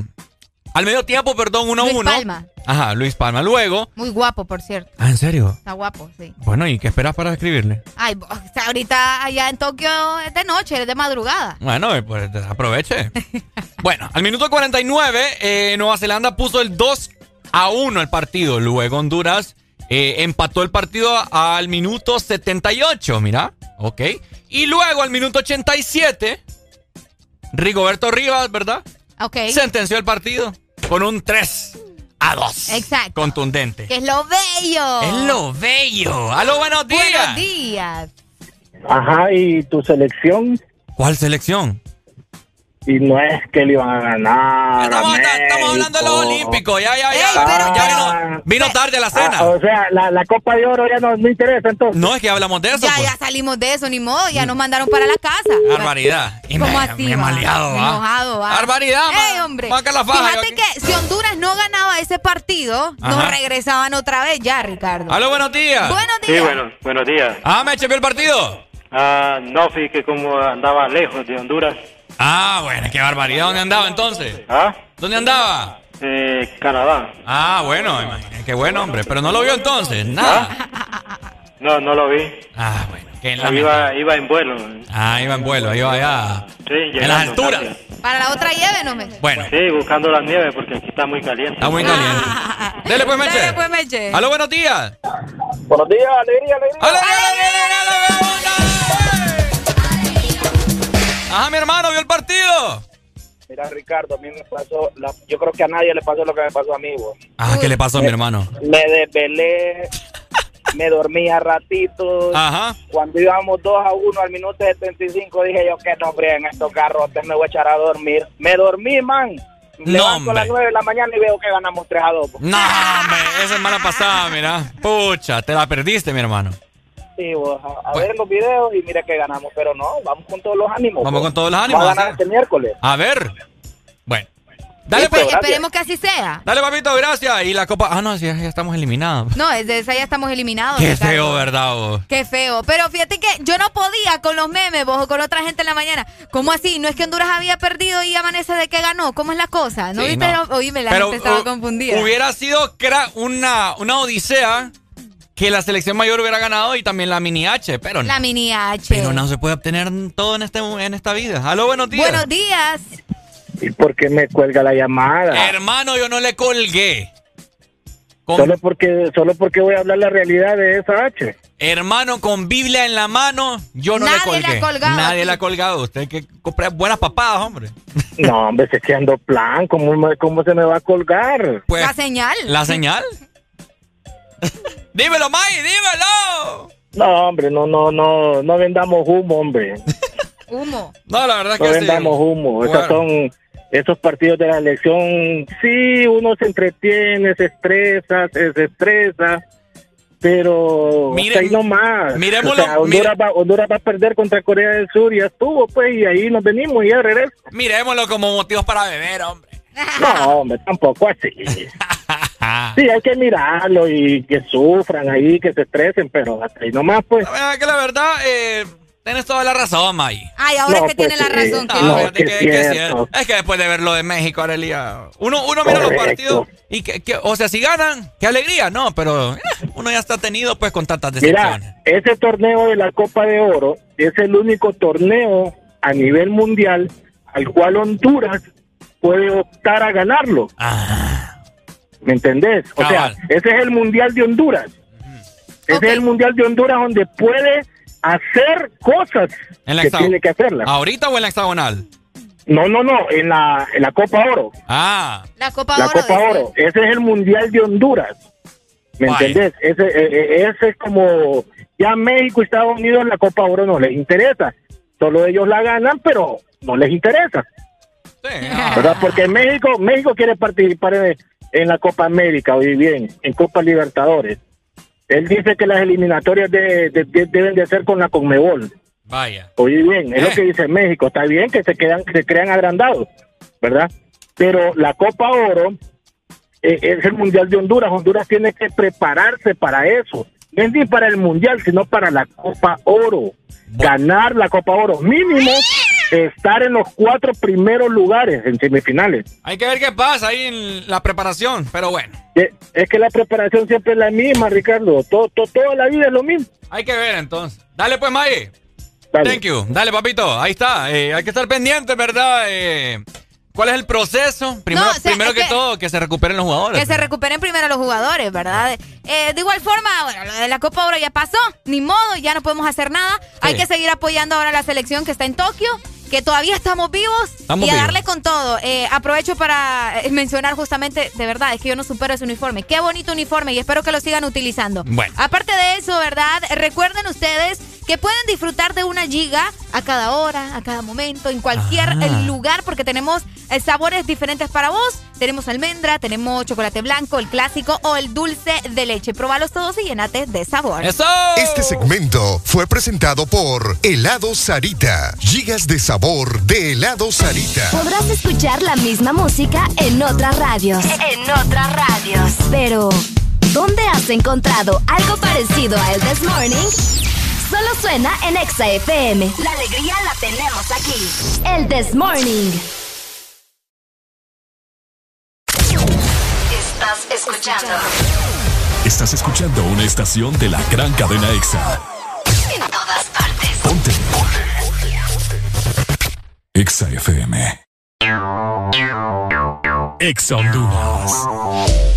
al medio tiempo, perdón, 1-1. Luis Palma. Ajá, Luis Palma. Luego... Muy guapo, por cierto. Ah, ¿en serio? Está guapo, sí. Bueno, ¿y qué esperas para escribirle? Ay, bo- o sea, ahorita allá en Tokio es de noche, es de madrugada. Bueno, eh, pues aproveche. bueno, al minuto 49, eh, Nueva Zelanda puso el 2 a 1 el partido. Luego Honduras eh, empató el partido al minuto 78, mira. Ok. Y luego al minuto 87, Rigoberto Rivas, ¿verdad? Ok. Sentenció el partido con un 3 a 2. Exacto. Contundente. Que es lo bello. Es lo bello. ¡Aló, buenos días! Buenos días. Ajá, ¿y tu selección? ¿Cuál selección? Y no es que le iban a ganar. Estamos, a estamos hablando de los. Olímpicos. Ya, ya, ya. Ey, pero- ya vino, vino tarde a la cena. Ah, o sea, la, la Copa de Oro ya no, no interesa entonces. No, es que hablamos de eso. Ya, pues. ya salimos de eso, ni modo, ya nos mandaron para la casa. Barbaridad. Y ¿Cómo me, así? me maleado, ¿va? Enojado, va. Barbaridad, Ey, hombre. La faja, Fíjate que si Honduras no ganaba ese partido, nos regresaban otra vez ya, Ricardo. Aló, buenos días. Buenos Sí, días. bueno, buenos días. Ah, me vio el partido. Ah, no, fíjate que como andaba lejos de Honduras. Ah, bueno, qué barbaridad. ¿Dónde andaba entonces? ¿Ah? ¿Dónde andaba? Eh, Canadá. Ah, bueno, imagínate, qué buen hombre. Pero no lo vio entonces, nada. No, no lo vi. Ah, bueno, qué Iba, lamentable. iba en vuelo. Ah, iba en vuelo, iba allá. Sí, En las alturas. Para la otra llévenos. Bueno, Sí, buscando la nieve porque aquí está muy caliente. está muy caliente. Dele pues, Meche. Dale, pues, Meche. Aló, buenos días. Buenos días, alegría, alegría. Ajá, mi hermano, ¿vio el partido? Mira, Ricardo, a mí me pasó, la- yo creo que a nadie le pasó lo que me pasó a mí, vos. Ah, ¿qué le pasó a mi hermano? Me desvelé, me dormía ratitos. Ajá. Cuando íbamos 2 a 1 al minuto 75, dije yo que no en estos garrotes, me voy a echar a dormir. Me dormí, man. Me No, levanto a las hombre. 9 de la mañana y veo que ganamos 3 a 2. po. No, hombre, esa es mala pasada, mira. Pucha, te la perdiste, mi hermano. A, a ver los videos y mire que ganamos, pero no, vamos con todos los ánimos. Vamos con todos los ánimos, Vamos a ganar este miércoles. A ver. Bueno. Dale, Espe- pues. esperemos que así sea. Dale, papito, gracias. Y la copa. Ah, no, sí, ya estamos eliminados. No, desde esa ya estamos eliminados. Qué Ricardo. feo, ¿verdad, vos? Qué feo. Pero fíjate que yo no podía con los memes, vos, o con otra gente en la mañana. ¿Cómo así? ¿No es que Honduras había perdido y amanece de que ganó? ¿Cómo es la cosa? ¿No Sí, viste? no. Oíme, la Pero, gente estaba uh, confundida. Hubiera sido una, una odisea que la selección mayor hubiera ganado y también la mini H, pero no. La mini H. Pero no se puede obtener todo en, este, en esta vida. Aló, buenos días. Buenos días. ¿Y por qué me cuelga la llamada? Hermano, yo no le colgué. Con- Solo porque, solo porque voy a hablar la realidad de esa H. Hermano, con Biblia en la mano, yo no Nadie le colgué. le ha colgado Nadie le ha colgado. Usted que compra buenas papadas, hombre. No, hombre, se quedando plan, ¿cómo, ¿cómo se me va a colgar? Pues, la señal. ¿La señal? dímelo, May, dímelo. No, hombre, no, no, no, no vendamos humo, hombre. Humo. No, la verdad es No que sí. vendamos humo. Esos Bueno. son esos partidos de la elección. Sí, uno se entretiene, se estresa, se desestresa, pero ahí nomás. miremoslo- O sea, Honduras, va, Honduras va a perder contra Corea del Sur y ya estuvo, pues, y ahí nos venimos y ya regreso. Miremoslo como motivos para beber, hombre. No, hombre, tampoco así. Sí, hay que mirarlo y que sufran ahí, que se estresen, pero hasta ahí nomás, pues. Ah, que la verdad, eh, tienes toda la razón, May. Ay, ahora No, es que pues tiene la razón. No, que es que es cierto. cierto. Es que después de ver lo de México, Arelia, uno, uno mira los partidos y que, que- o sea, si ganan, qué alegría, ¿no? Pero eh, uno ya está tenido pues con tantas decepciones. Mira, ese torneo de la Copa de Oro es el único torneo a nivel mundial al cual Honduras puede optar a ganarlo. ¿Me entendés? O sea, ese es el mundial de Honduras. Ese es el mundial de Honduras donde puede hacer cosas En la que hexagon- tiene que hacerlas. ¿Ahorita o en la hexagonal? No, no, no, en la, en la Copa Oro. Ah, La Copa la Oro. Copa. Oro. Ese es el mundial de Honduras. ¿Me Vaya. entendés? Ese, eh, eh, ese es como ya México y Estados Unidos la Copa Oro no les interesa. Solo ellos la ganan, pero no les interesa. sí. ah. ¿Verdad? Porque México, México quiere participar en, en la Copa América, hoy bien, en Copa Libertadores. Él dice que las eliminatorias de- de- de- deben de ser con la Conmebol. Vaya. Oye bien, es Eh. lo que dice México. Está bien que se quedan, que se crean agrandados, ¿verdad? Pero la Copa Oro eh, es el Mundial de Honduras. Honduras tiene que prepararse para eso. No es ni para el Mundial, sino para la Copa Oro. Ganar la Copa Oro. Mínimo estar en los cuatro primeros lugares en semifinales. Hay que ver qué pasa ahí en la preparación, pero bueno. Es que la preparación siempre es la misma, Ricardo. Todo, todo- toda la vida es lo mismo. Hay que ver entonces. Dale pues, May. Dale. Thank you. Dale, papito. Ahí está. Eh, hay que estar pendiente, ¿verdad? Eh, ¿Cuál es el proceso? Primero, No, o sea, primero es que, que- todo, que se recuperen los jugadores. Que se recuperen primero los jugadores, ¿verdad? Eh, de igual forma, bueno, lo de la Copa Oro ya pasó, ni modo, ya no podemos hacer nada. Hay que seguir apoyando ahora a la selección que está en Tokio, que todavía estamos vivos Estamos y a vivos. darle con todo. Eh, aprovecho para eh, mencionar justamente, de verdad, es que yo no supero ese uniforme. Qué bonito uniforme y espero que lo sigan utilizando. Bueno. Aparte de eso, ¿verdad? Recuerden ustedes que pueden disfrutar de una giga a cada hora, a cada momento, en cualquier Ah. lugar, porque tenemos eh, sabores diferentes para vos. Tenemos almendra, tenemos chocolate blanco, el clásico o el dulce de leche. Probalos todos y llenate de sabor. ¡Eso! Este segmento fue presentado por Helado Sarita. Gigas de sabor de helado Sarita. Podrás escuchar la misma música en otras radios. En otras radios. Pero, ¿dónde has encontrado algo parecido a El This Morning? Solo suena en Exa FM. La alegría la tenemos aquí. El This Morning. Estás escuchando. Estás escuchando una estación de la gran cadena EXA. En todas partes. Ponte. EXA FM. EXA Honduras.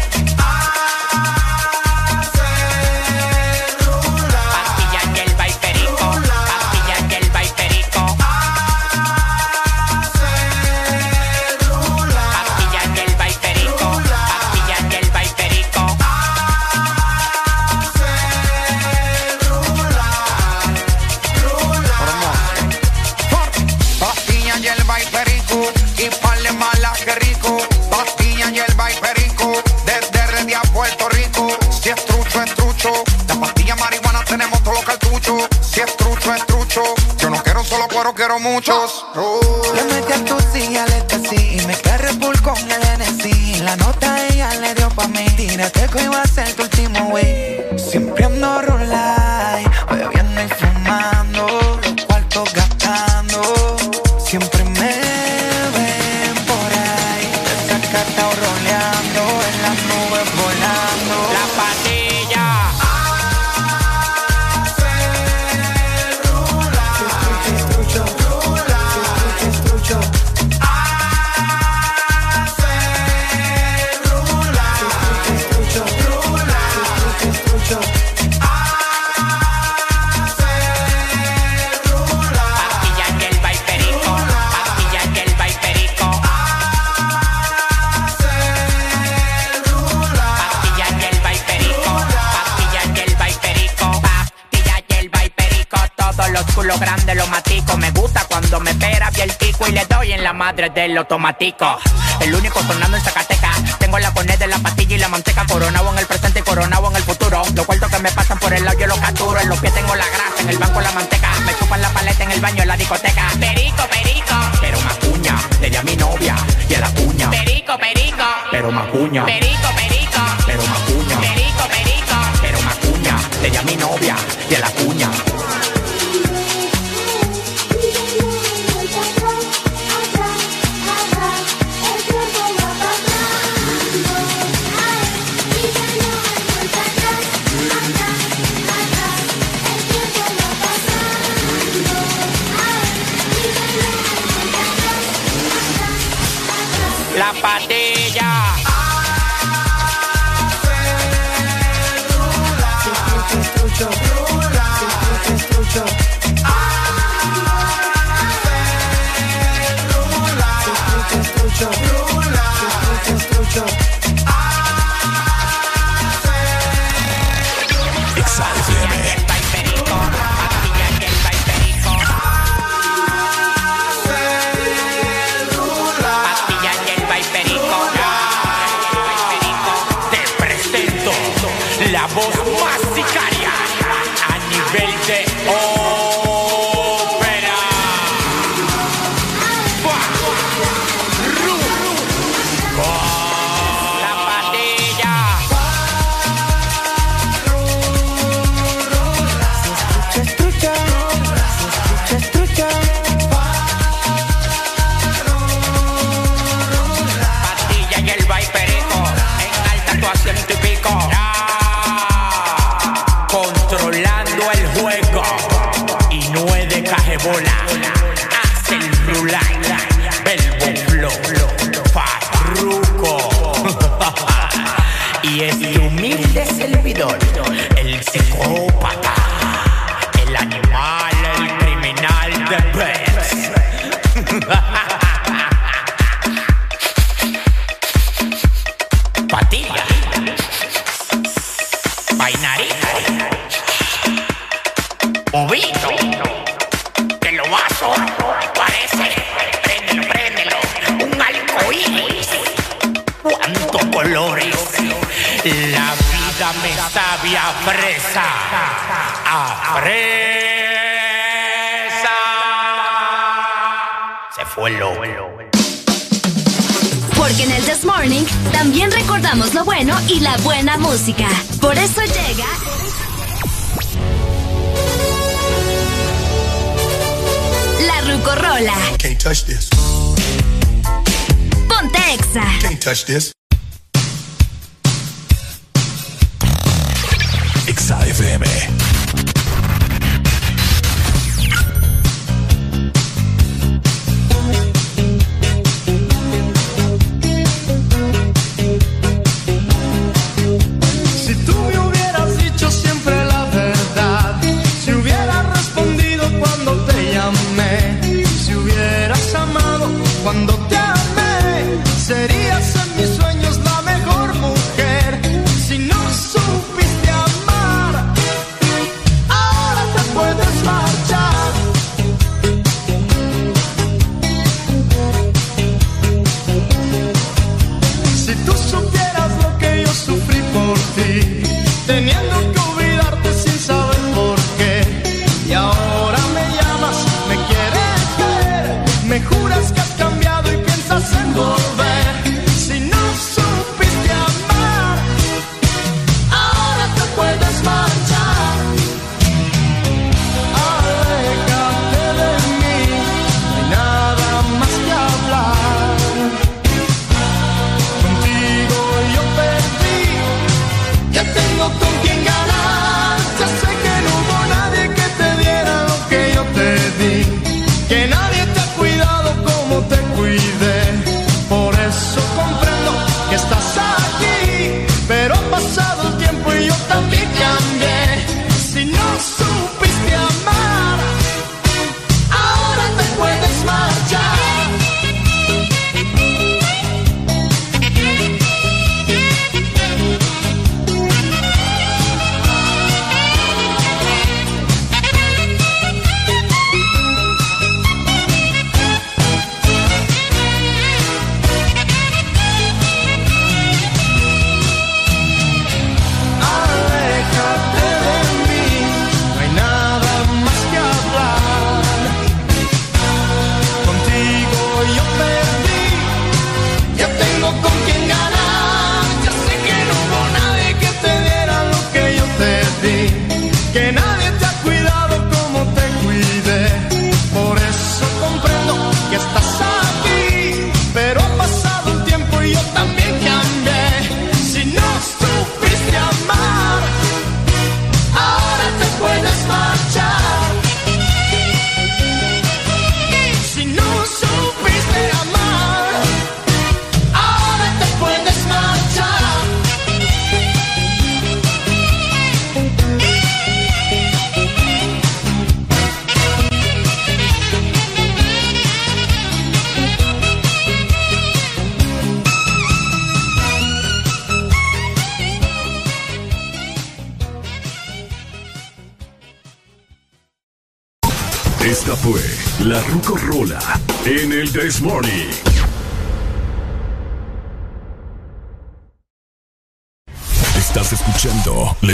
quiero muchos. Madre del automático. El único sonando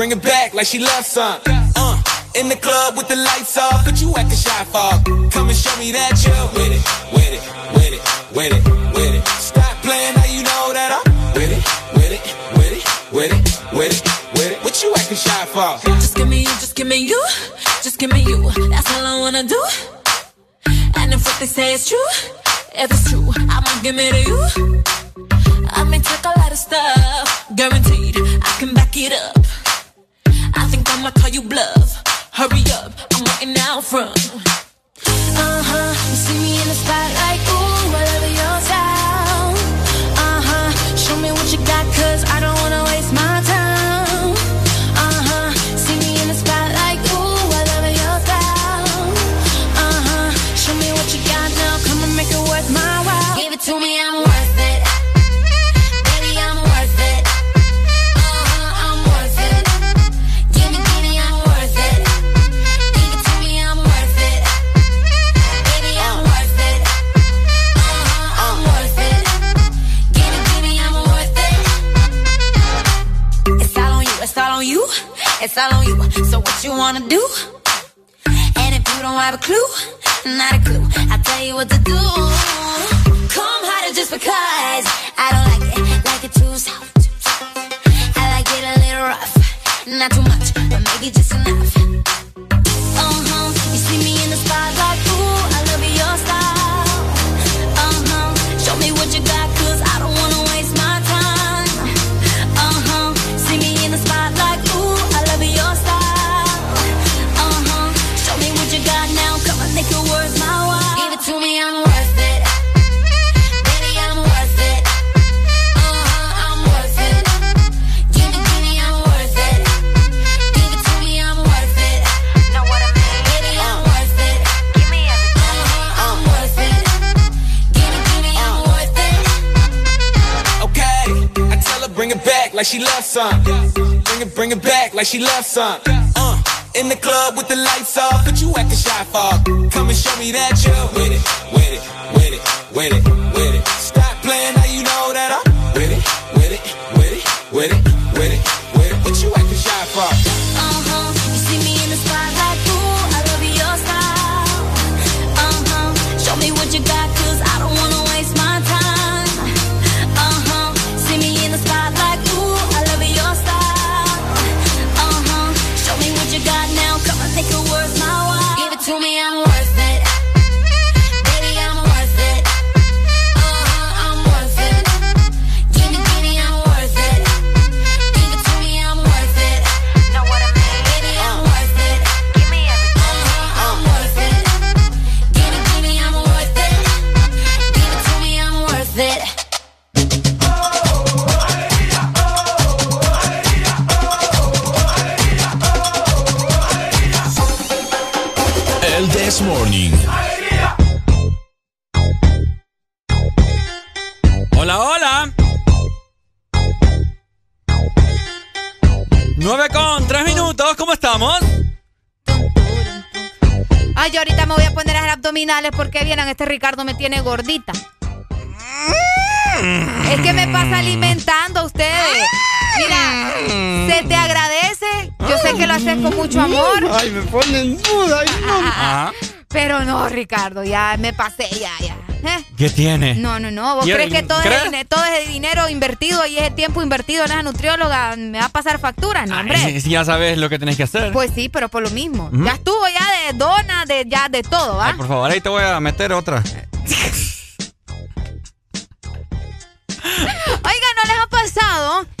Bring it back like she loves some. Uh, in the club with the lights on. she left some. gordita. Es que me pasa alimentando a ustedes. Mira, se te agradece. Yo sé que lo haces con mucho amor. Ay, me ponen duda. No. Ah, ah, ah. Pero no, Ricardo, ya me pasé, ya, ya. ¿Eh? ¿Qué tiene? No, no, no. ¿Vos crees que todo, ¿crees? Todo ese dinero invertido y ese tiempo invertido en esa nutrióloga me va a pasar factura? No, hombre. Si ya sabes lo que tenés que hacer. Pues sí, pero por lo mismo. Ya estuvo ya de dona, de, ya de todo, ¿va? Por favor, ahí te voy a meter otra.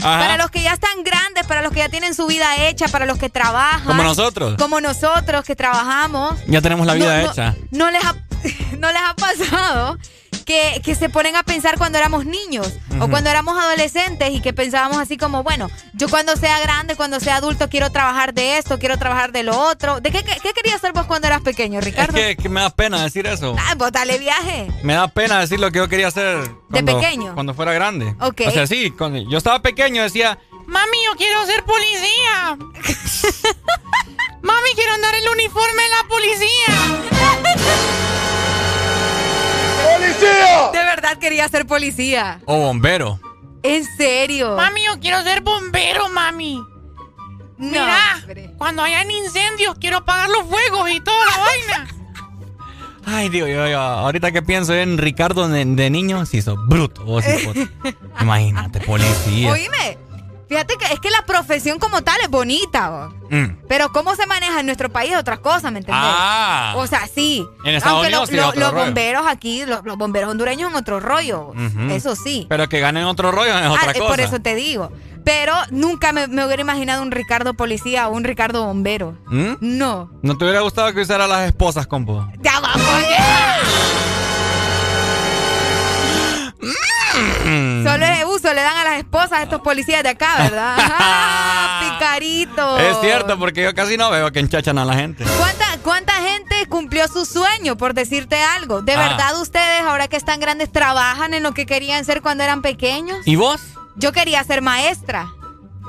Ajá. para los que ya están grandes, para los que ya tienen su vida hecha, para los que trabajan. Como nosotros. Como nosotros que trabajamos. Ya tenemos la vida No, no, hecha. No les ha, no les ha pasado que, que se ponen a pensar cuando éramos niños o cuando éramos adolescentes y que pensábamos así como, bueno, yo cuando sea grande, cuando sea adulto, quiero trabajar de esto, quiero trabajar de lo otro. ¿De qué, qué, qué querías ser vos cuando eras pequeño, Es Ricardo? que, que me da pena decir eso. Ah, pues dale viaje. Me da pena decir lo que yo quería hacer cuando, pequeño? cuando fuera grande. Ok. O sea, sí, cuando yo estaba pequeño decía, Mami, yo quiero ser policía. Mami, quiero andar el uniforme de la policía. ¡Policía! De verdad quería ser policía. o bombero. ¿En serio? Mami, yo quiero ser bombero, mami. Mira, cuando hayan incendios, quiero apagar los fuegos y toda la vaina. Ay, Dios, yo, yo, ahorita que pienso en Ricardo de, de niño, sí, sos bruto. vos. Imagínate, policía. Oíme, fíjate que es que la profesión como tal es bonita. Mm. pero cómo se maneja en nuestro país es otra cosa, ¿me entendés? Ah. O sea, sí. En Estados Aunque Unidos lo- otro los rollo. bomberos aquí, los, los bomberos hondureños en otro rollo, eso sí. Pero que ganen otro rollo es Ah, otra eh, cosa. por eso te digo. Pero nunca me, me hubiera imaginado un Ricardo policía o un Ricardo bombero. ¿Mm? No. ¿No te hubiera gustado que usara las esposas, compo? Ya vamos. Mm. Solo ese uso le dan a las esposas a estos policías de acá, ¿verdad? ¡Ah, picarito! Es cierto, porque yo casi no veo que enchachan a la gente. ¿Cuánta, ¿Cuánta gente cumplió su sueño, por decirte algo? ¿De Ah. verdad ustedes, ahora que están grandes, trabajan en lo que querían ser cuando eran pequeños? ¿Y vos? Yo quería ser maestra.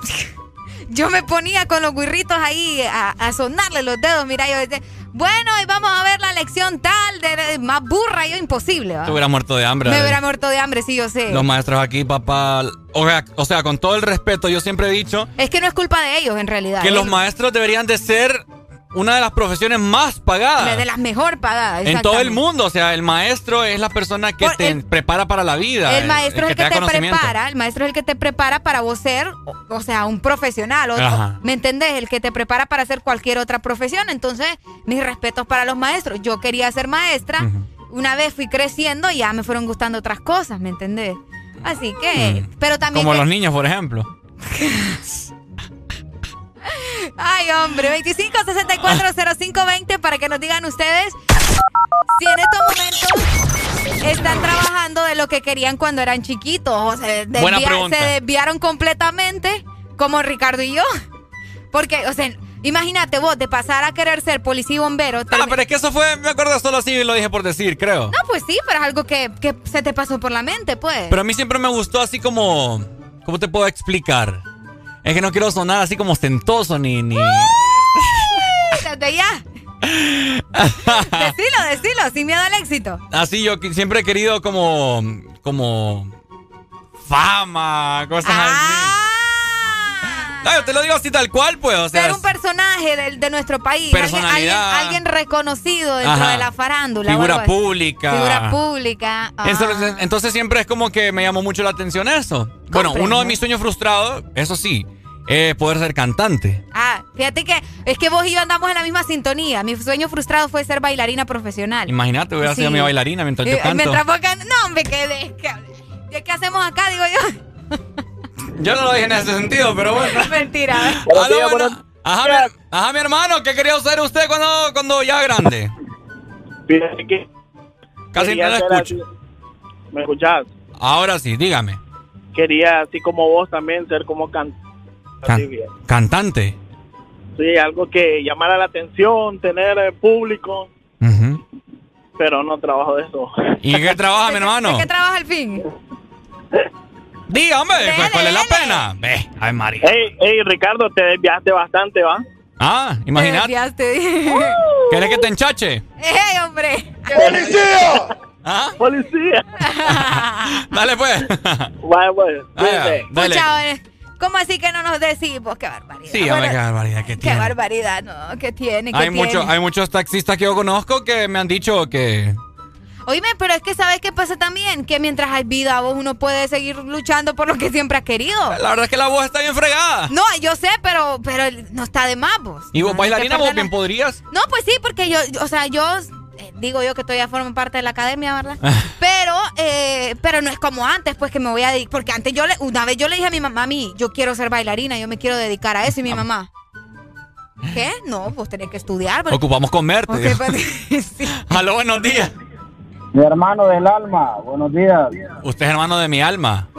Yo me ponía con los guirritos ahí a, a sonarle los dedos. Mira, yo decía, bueno, y vamos a ver la lección tal, de, de- más burra, yo imposible. ¿va? Te hubieras muerto de hambre. Me hubiera muerto de hambre, sí, yo sé. Los maestros aquí, papá. O sea, o sea, con todo el respeto, yo siempre he dicho Es que no es culpa de ellos, en realidad. que los maestros deberían de ser una de las profesiones más pagadas. De las mejor pagadas. En todo el mundo, o sea, el maestro es la persona que Por- te el- prepara para la vida. El maestro es el que, te prepara, el maestro es el que te prepara para vos ser, o, o sea, un profesional. o-. ¿Me entendés? El que te prepara para hacer cualquier otra profesión. Entonces, mis respetos para los maestros. Yo quería ser maestra. Una vez fui creciendo y ya me fueron gustando otras cosas, ¿me entendés? Así que, pero también... Como que- los niños, por ejemplo. Ay, hombre, 25640520 para que nos digan ustedes si en estos momentos están trabajando de lo que querían cuando eran chiquitos o se, desvia- se desviaron completamente como Ricardo y yo. Porque, o sea, imagínate vos de pasar a querer ser policía y bombero. Ah, pero es que eso fue, me acuerdo solo así y lo dije por decir, creo. No, pues sí, pero es algo que, que se te pasó por la mente, pues. Pero a mí siempre me gustó así como. ¿Cómo te puedo explicar? Es que no quiero sonar así como ostentoso ni. ni... Desde ya. decilo, decilo, sin miedo al éxito. Así yo siempre he querido como. como. fama, cosas así. Yo te lo digo así tal cual, pues. O sea, ser un personaje del- de, nuestro país. Alguien, alguien, Personalidad. alguien reconocido dentro Ajá. de la farándula. Figura pública. Figura pública. ah. Entonces, entonces siempre es como que me llamó mucho la atención eso. Bueno, uno de mis sueños frustrados, eso sí, es poder ser cantante. Ah, fíjate que es que vos y yo andamos en la misma sintonía. Mi sueño frustrado fue ser bailarina profesional. Imagínate, hubiera sido Sí. mi bailarina mientras yo Eh, canto. Mientras vos can- No, hombre, ¿qué, de- qué, ¿qué hacemos acá? Digo yo. Yo no lo dije en ese sentido, pero bueno. Mentira. Aló, bueno. Ajá, mi, ajá, mi hermano, ¿qué quería ser usted cuando, cuando ya grande? Fíjate que Casi no lo escucho. así- ¿Me escuchás? Ahora sí, dígame. Quería, así como vos también, ser como can Can- así bien. cantante. Sí, algo que llamara la atención, tener eh, público, pero no trabajo de eso. ¿Y qué trabaja, mi hermano? ¿De qué trabaja al fin? Dígame, ¿cuál- ¿cuál es la pena? Ve, ay, María. Hey, hey, Ricardo, te desviaste bastante, ¿va? Ah, imagínate. Desviaste. ¿Quieres que te enchache? ¡Ey, hombre! ¡Policía! ¿Ah? ¡Policía! Dale, pues. Vaya, pues, dale. Eh, ¿Cómo así que no nos decimos? ¡Qué barbaridad! Sí, hombre, qué barbaridad que Qué tiene. barbaridad, ¿no? ¿Qué tiene? ¿Qué Hay, tiene? mucho, hay muchos taxistas que yo conozco que me han dicho que... Oíme, pero es que ¿sabes qué pasa también? Que mientras hay vida, vos uno puede seguir luchando por lo que siempre ha querido. La verdad es que la voz está bien fregada. No, yo sé, pero, pero no está de más, vos. ¿Y vos, No, bailarina, vos bien podrías? No, pues sí, porque yo, o sea, yo eh, digo yo que todavía formo parte de la academia, ¿verdad? pero, eh, pero no es como antes, pues que me voy a dedicar. Porque antes yo le, una vez yo le dije a mi mamá, mami, yo quiero ser bailarina, yo me quiero dedicar a eso. Y mi mamá, ¿qué? No, pues tenés que estudiar. pero- Ocupamos comerte. Ok, pues, sí. Aló, buenos días. Mi hermano del alma, buenos días. Usted es hermano de mi alma.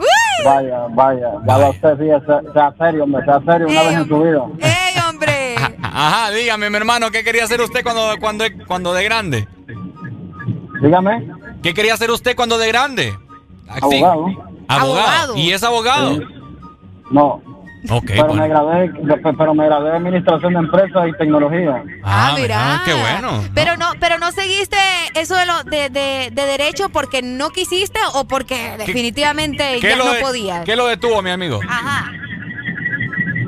Vaya, vaya, ya lo sé, sí, sea, sea serio, hombre, sea serio una vez en su vida. ¡Ey, hombre! Ajá, dígame, mi hermano, ¿qué quería hacer usted cuando, cuando, cuando de grande? Dígame. ¿Qué quería hacer usted cuando de grande? Abogado. Abogado. ¿Y es abogado? No. Ok, pero, bueno. me gradué, pero me gradué de Administración de Empresas y Tecnología. Ah, mira. qué bueno. Pero no, pero no seguiste eso de lo de, de, de derecho porque no quisiste o porque definitivamente ya no de- podías. ¿Qué lo detuvo, mi amigo? Ajá.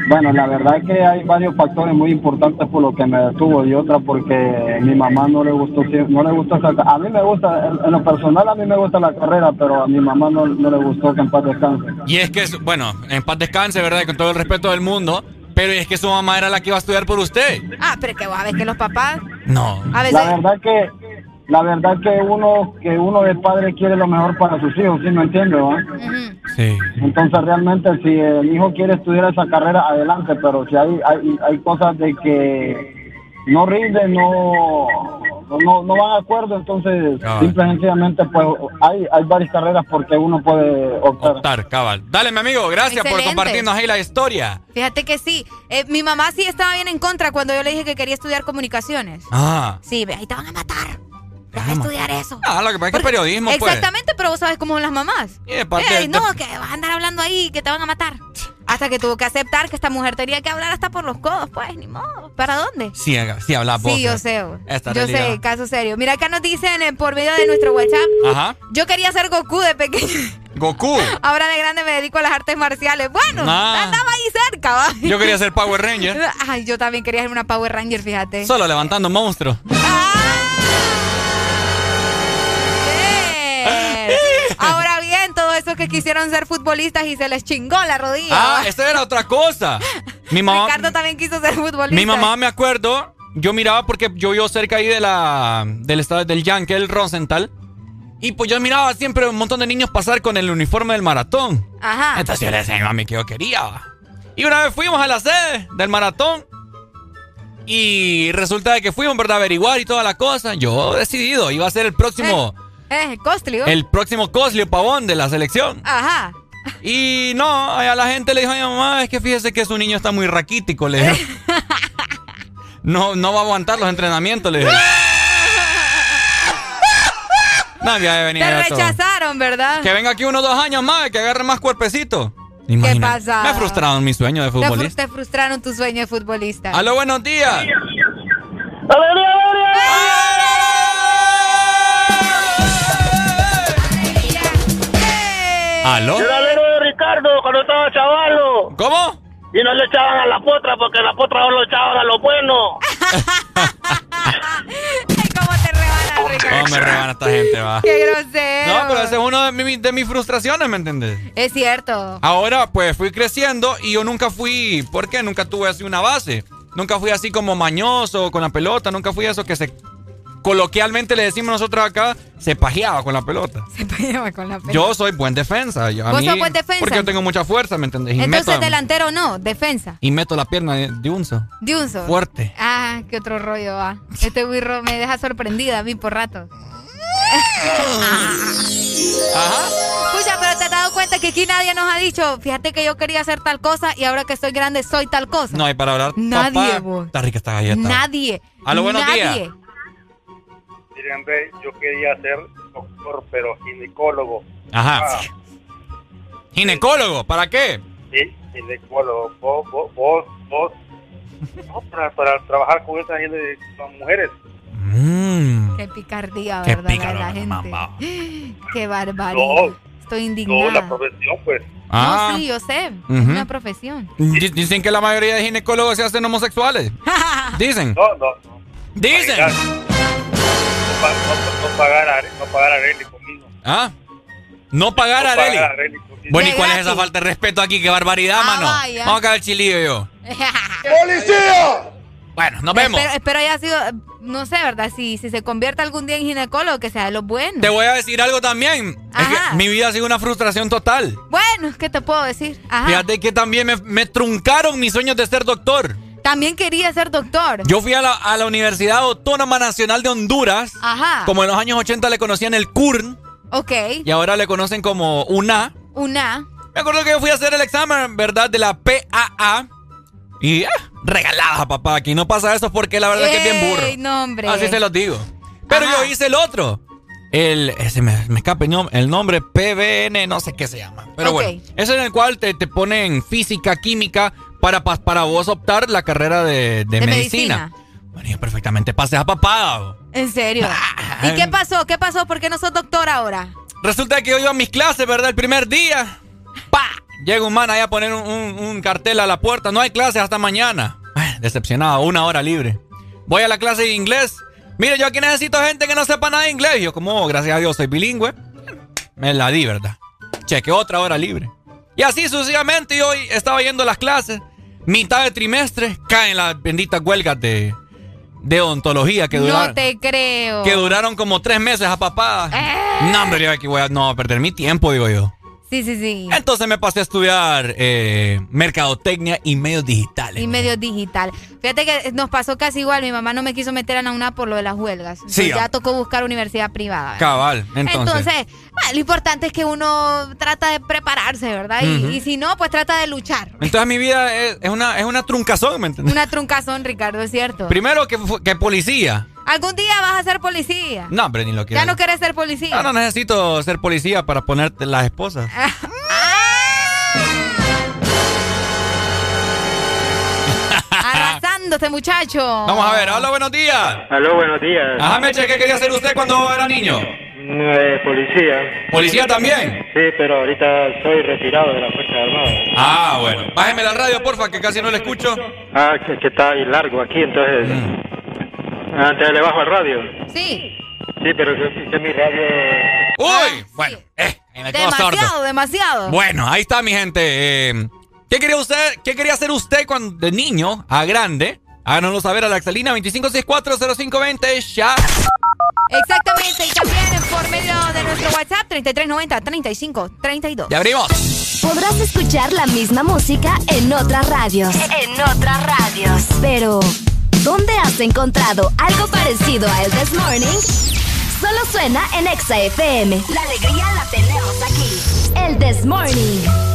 Bueno, la verdad es que hay varios factores muy importantes por lo que me detuvo y otra porque mi mamá no le gustó, no le gustó esa, a mí me gusta, en, lo personal a mí me gusta la carrera, pero a mi mamá no, no le gustó que en paz descanse. Y es que, bueno, en paz descanse, ¿verdad? Y con todo el respeto del mundo. Pero es que su mamá era la que iba a estudiar por usted. Ah, pero que vos sabes que los papás No. a veces La verdad que la verdad que uno que uno de padre quiere lo mejor para sus hijos, ¿sí me entiende? va? Sí. Entonces realmente si el hijo quiere estudiar esa carrera, adelante, pero si hay hay, hay cosas de que no rinden, no no, no van de acuerdo, entonces Ah. simple y sencillamente pues hay, hay varias carreras porque uno puede optar. Optar, cabal. Dale, mi amigo, gracias por compartirnos ahí la historia. Fíjate que sí. Eh, mi mamá sí estaba bien en contra cuando yo le dije que quería estudiar comunicaciones. Ah. Sí, ahí te van a matar. Estudiar eso. Ah, lo que pasa es que es periodismo, pues. Exactamente, pero vos sabes cómo son las mamás. Parte Ey, de- no, que vas a andar hablando ahí, que te van a matar. Hasta que tuvo que aceptar que esta mujer tenía que hablar hasta por los codos, pues, ni modo. ¿Para dónde? Sí, sí hablas vos. Sí, yo sé. Esta yo realidad. sé, caso serio. Mira, acá nos dicen eh, por medio de nuestro WhatsApp. Ajá. Yo quería ser Goku de pequeño. Goku. Ahora de grande me dedico a las artes marciales. Bueno, Ah. andaba ahí cerca, va. Yo quería ser Power Ranger. Ay, yo también quería ser una Power Ranger, fíjate. Solo levantando monstruos. Eh. Esos que quisieron ser futbolistas y se les chingó la rodilla. Ah, esa era otra cosa. Mi mamá, Ricardo también quiso ser futbolista. mi mamá me acuerdo, yo miraba porque yo vivo cerca ahí de la del estado del Yankee, el Rosenthal. Y pues yo miraba siempre un montón de niños pasar con el uniforme del maratón. Ajá. Entonces yo le decía a mi mami que yo quería. Y una vez fuimos a la sede del maratón. Y resulta de que fuimos, ¿verdad? A averiguar y toda la cosa. Yo decidido, iba a ser el próximo, Eh, costly, ¿o? el próximo Coslio Pavón de la selección. Ajá. Y no, a la gente le dijo a mi mamá, es que fíjese que su niño está muy raquítico, le dijo. No, no va a aguantar los entrenamientos, le dijo. Nadie ha de venir Te rechazaron, ¿verdad? Que venga aquí unos dos años más, que agarre más cuerpecito. Imagina. pasa? Me frustraron mi sueño de Te, fru- futbolista. te frustraron tu sueño de futbolista. Aló, buenos días. ¿Aló? Yo era alero de Ricardo cuando estaba chavalo. ¿Cómo? Y no le echaban a la potra porque la potra no lo echaban a lo bueno. No, me rebana esta gente, va. ¡Qué grosero! No, pero ese es uno de, mi- de mis frustraciones, ¿me entendés? Es cierto. Ahora, pues fui creciendo y yo nunca fui, ¿por qué? Nunca tuve así una base. Nunca fui así como mañoso con la pelota, nunca fui eso que se coloquialmente le decimos nosotros acá, se pajeaba con la pelota. Se peleaba con la pelota. Yo soy buen defensa. Yo, a ¿Vos mí- sos buen defensa? Porque yo tengo mucha fuerza, ¿me entendés? Y, Entonces, meto, delantero no, defensa. y meto la pierna de, de unzo. De. Fuerte. Ah, qué otro rollo va. Este birro me deja sorprendida a mí por rato. Escucha, pero te has dado cuenta que aquí nadie nos ha dicho, fíjate que yo quería hacer tal cosa y ahora que soy grande soy tal cosa. No hay para hablar. Nadie, papá. vos. Está rica esta galleta. Nadie. Aló, buenos nadie. días. Ve, yo quería ser doctor, pero ginecólogo. Ajá. Ah, Ginecólogo, ¿para qué? sí, ginecólogo. Vos, vos, vos, vos. No, para, para trabajar con esa gente, con mujeres. Mm. Qué picardía, Qué ¿verdad? De pícaro, la gente. Qué barbaridad. No. Estoy No, indignada. la profesión, pues. Ah. No, sí, yo sé. Es una profesión. Di- Dicen que la mayoría de ginecólogos se hacen homosexuales. Dicen. No, no, no. Dicen. No, pa- no, no pagar a, no pagar a Arely conmigo. ¿Ah? No pagar No a pagar Arely. a Arely conmigo. Bueno, ¿y cuál es esa falta de respeto aquí? ¡Qué barbaridad, Ah, mano! vaya. Vamos a caer el chilillo yo. ¡Policía! Bueno, nos vemos. Espero, espero haya sido, no sé, ¿verdad? Si, si se convierte algún día en ginecólogo, que sea de los buenos. Te voy a decir algo también. Es que Ajá. mi vida ha sido una frustración total. Bueno, ¿qué te puedo decir? Ajá. Fíjate que también me, me truncaron mis sueños de ser doctor. También quería ser doctor. Yo fui a la, a la Universidad Autónoma Nacional de Honduras. Ajá. Como en los años 80 le conocían el CURN Ok. y ahora le conocen como UNA. Una. Me acuerdo que yo fui a hacer el examen, ¿verdad? De la PAA. Y ah, regalada, papá. Aquí no pasa eso porque la verdad es que es bien burro. Ey, no, hombre. Así se los digo. Pero yo hice el otro. El, ese me, me escapa el nom- el nombre PBN, no sé qué se llama. Pero Ok. bueno, es en el cual te, te ponen física, química, para, para vos optar la carrera de, de De medicina. Bueno, yo perfectamente pasé a papá. En serio. ¿Y qué pasó? ¿Qué pasó? ¿Por qué no sos doctor ahora? Resulta que yo iba a mis clases, ¿verdad? El primer día. ¡Pa! Llega un man ahí a poner un, un- un cartel a la puerta. No hay clases hasta mañana. Ay, Decepcionado, una hora libre. Voy a la clase de inglés. Mire, yo aquí necesito gente que no sepa nada de inglés. Yo, como, oh, gracias a Dios, soy bilingüe. Me la di, ¿verdad? Cheque otra hora libre. Y así sucesivamente yo estaba yendo a las clases. Mitad de trimestre caen las benditas huelgas de, de odontología que duraron. No te creo. Que duraron como tres meses a papá. No, hombre, yo aquí voy a no, a perder mi tiempo, digo yo. Sí, sí, sí. Entonces me pasé a estudiar eh, mercadotecnia y medios digitales. Y medio digital. Fíjate que nos pasó casi igual. Mi mamá no me quiso meter a la UNA por lo de las huelgas. Sí, Entonces ya ah. tocó buscar universidad privada. ¿verdad? Cabal, entonces. Entonces, bueno, lo importante es que uno trata de prepararse, ¿verdad? Y- y, si no, pues trata de luchar. Entonces mi vida es, es una, es una truncazón, ¿me entiendes? Una truncazón, Ricardo, es cierto. Primero que, policía. Algún día vas a ser policía. No, hombre, ni lo quiero. Ya no quieres ser policía. Ah, no necesito ser policía para ponerte las esposas. Este muchacho. Vamos a ver, hola, buenos días. Aló, buenos días. Ajá, Meche, ¿qué quería hacer usted cuando era niño? Eh, policía. ¿Policía también? Sí, pero ahorita soy retirado de la Fuerza Armada. Ah, bueno. Bájeme la radio, porfa, que casi no le escucho. Ah, que, que está ahí largo aquí, entonces... Ah, entonces le bajo al radio. Sí. Sí, pero que, que mi radio... Uy, bueno, eh, me quedo sordo. Demasiado, demasiado. Bueno, ahí está mi gente. Eh, ¿Qué quería usted, qué quería hacer usted cuando de niño a grande? Háganoslo saber a la Exalina 25640520 ya. Exactamente, y también por medio de nuestro WhatsApp 3390-3532. Ya abrimos. Podrás escuchar la misma música en otras radios. En otras radios. Pero, ¿dónde has encontrado algo parecido a El This Morning? Solo suena en Exa FM. La alegría la tenemos aquí. El This Morning.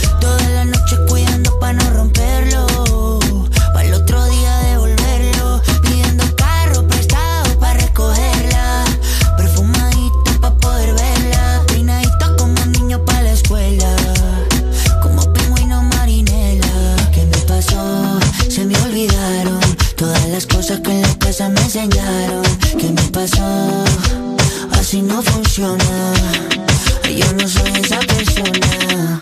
las cosas que en la casa me enseñaron. ¿Qué me pasó? Así no funciona. Yo no soy esa persona.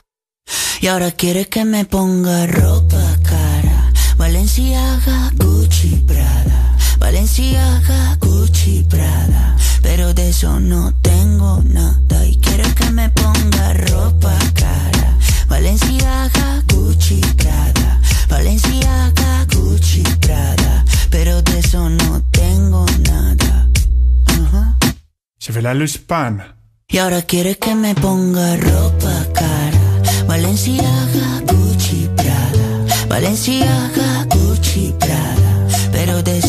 Y ahora quiere que me ponga ropa cara. Valenciaga, Gucci, Prada. Valenciaga, Gucci, Prada. Pero de eso no tengo nada. Y quiere que me ponga ropa cara Valenciaga, Gucci, Prada. Valenciaga, Gucci, Prada. Pero de eso no tengo nada. Je vais la Luspan. Y ahora quiere que me ponga ropa cara. Valenciaga, Gucci, Prada. Valenciaga, Gucci, Prada. Tu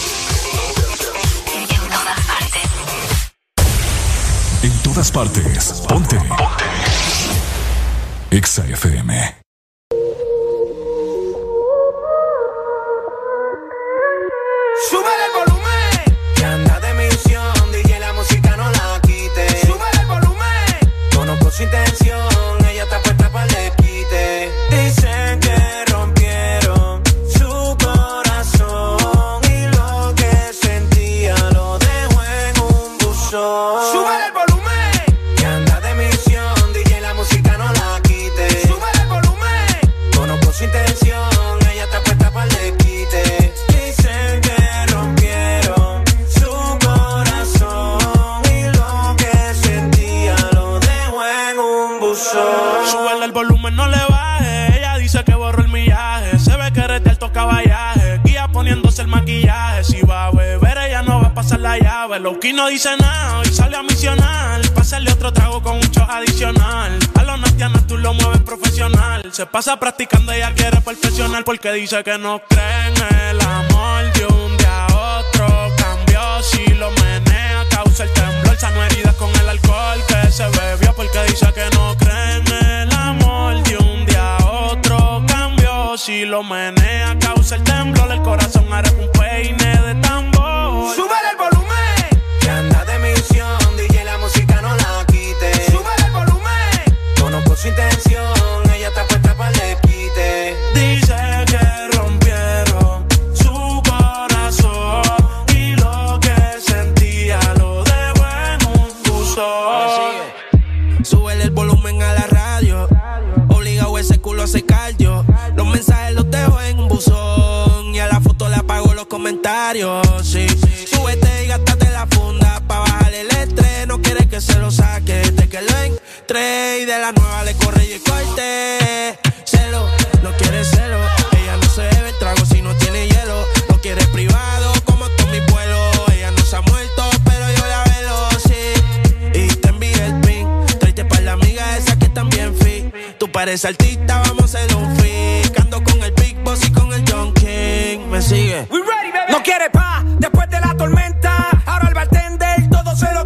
Todas partes. Ponte. Ponte. Exa FM. Maquillaje. Si va a beber, ella no va a pasar la llave. Loki no dice nada, hoy sale a misionar. Pásale otro trago con un adicional. A los natianas tú lo mueves profesional. Se pasa practicando, ella quiere perfeccionar. Porque dice que no cree en el amor de un día a otro. Cambió si lo menea, causa el temblor. Sano heridas con el alcohol que se bebió. Porque dice que no si lo menea, causa el temblor. El corazón hará un peine de tambor. Súbele el volumen. Que anda de misión, DJ la música no la quite. Súbele el volumen. Conozco su Sí. Súbete y gástate la funda. Pa' bajar el estrés. No quiere que se lo saque. Desde que lo entré. Y de la nueva le corre y el corte. Celo, no quiere celo. Ella no se bebe trago si no tiene hielo. No quiere privado como tú mi vuelo. Ella no se ha muerto, pero yo la velo, sí. Y te envié el pin. Tráete para la amiga esa que también fit. Tú pareces artista, vamos a hacer un fit. Ando con el Big Boss y con el John. Me sigue. No quiere pa' después de la tormenta. Ahora el bartender todo se lo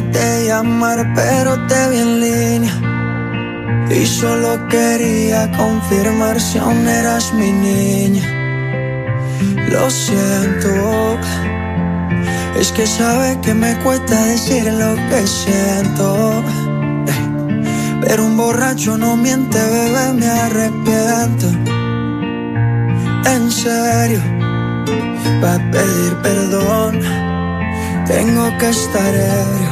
de llamar, pero te vi en línea. Y solo quería confirmar si aún eras mi niña. Lo siento, es que sabe que me cuesta decir lo que siento. Pero un borracho no miente, bebé, me arrepiento. En serio, va pedir perdón. Tengo que estar ebrio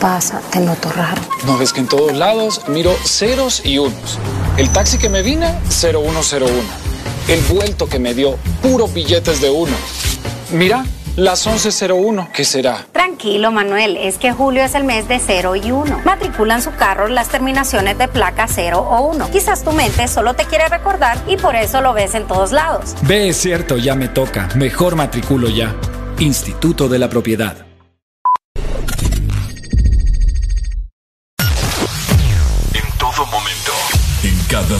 pasa? Te noto raro. No ves que en todos lados miro ceros y unos. El taxi que me vine, 0101. El vuelto que me dio, puros billetes de uno. Mira, las 11.01, ¿qué será? Tranquilo, Manuel, es que julio es el mes de 0 y 1. Matriculan su carro las terminaciones de placa 0 o 1. Quizás tu mente solo te quiere recordar y por eso lo ves en todos lados. Ve, es cierto, ya me toca. Mejor matriculo ya. Instituto de la Propiedad.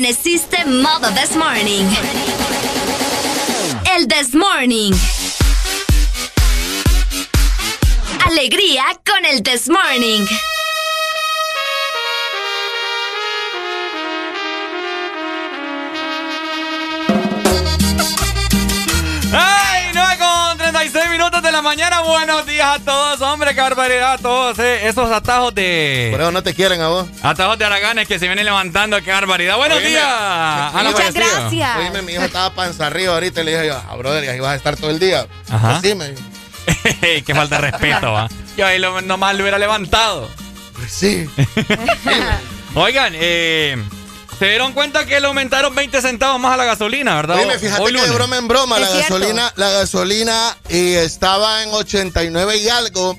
¿O amaneciste modo this morning? El this morning. Alegría con el this morning. La mañana. Buenos días a todos, hombre. Qué barbaridad a todos, eh. Esos atajos de. Por eso no te quieren a vos. Atajos de araganes que se vienen levantando. Qué barbaridad. Buenos Oíme, días. Muchas Aparecido. gracias. Oíme, mi hijo estaba panza arriba ahorita y le dije yo, ah, brother, y ahí vas a estar todo el día. Ajá. Pues sí, me. Qué falta de respeto, va. Yo ahí lo, nomás lo hubiera levantado. Pues sí. Oigan, eh. Se dieron cuenta que le aumentaron 20 centavos más a la gasolina, ¿verdad? Oíme, fíjate Hoy que de lunes. broma en broma, la cierto. gasolina, la gasolina eh, estaba en 89 y algo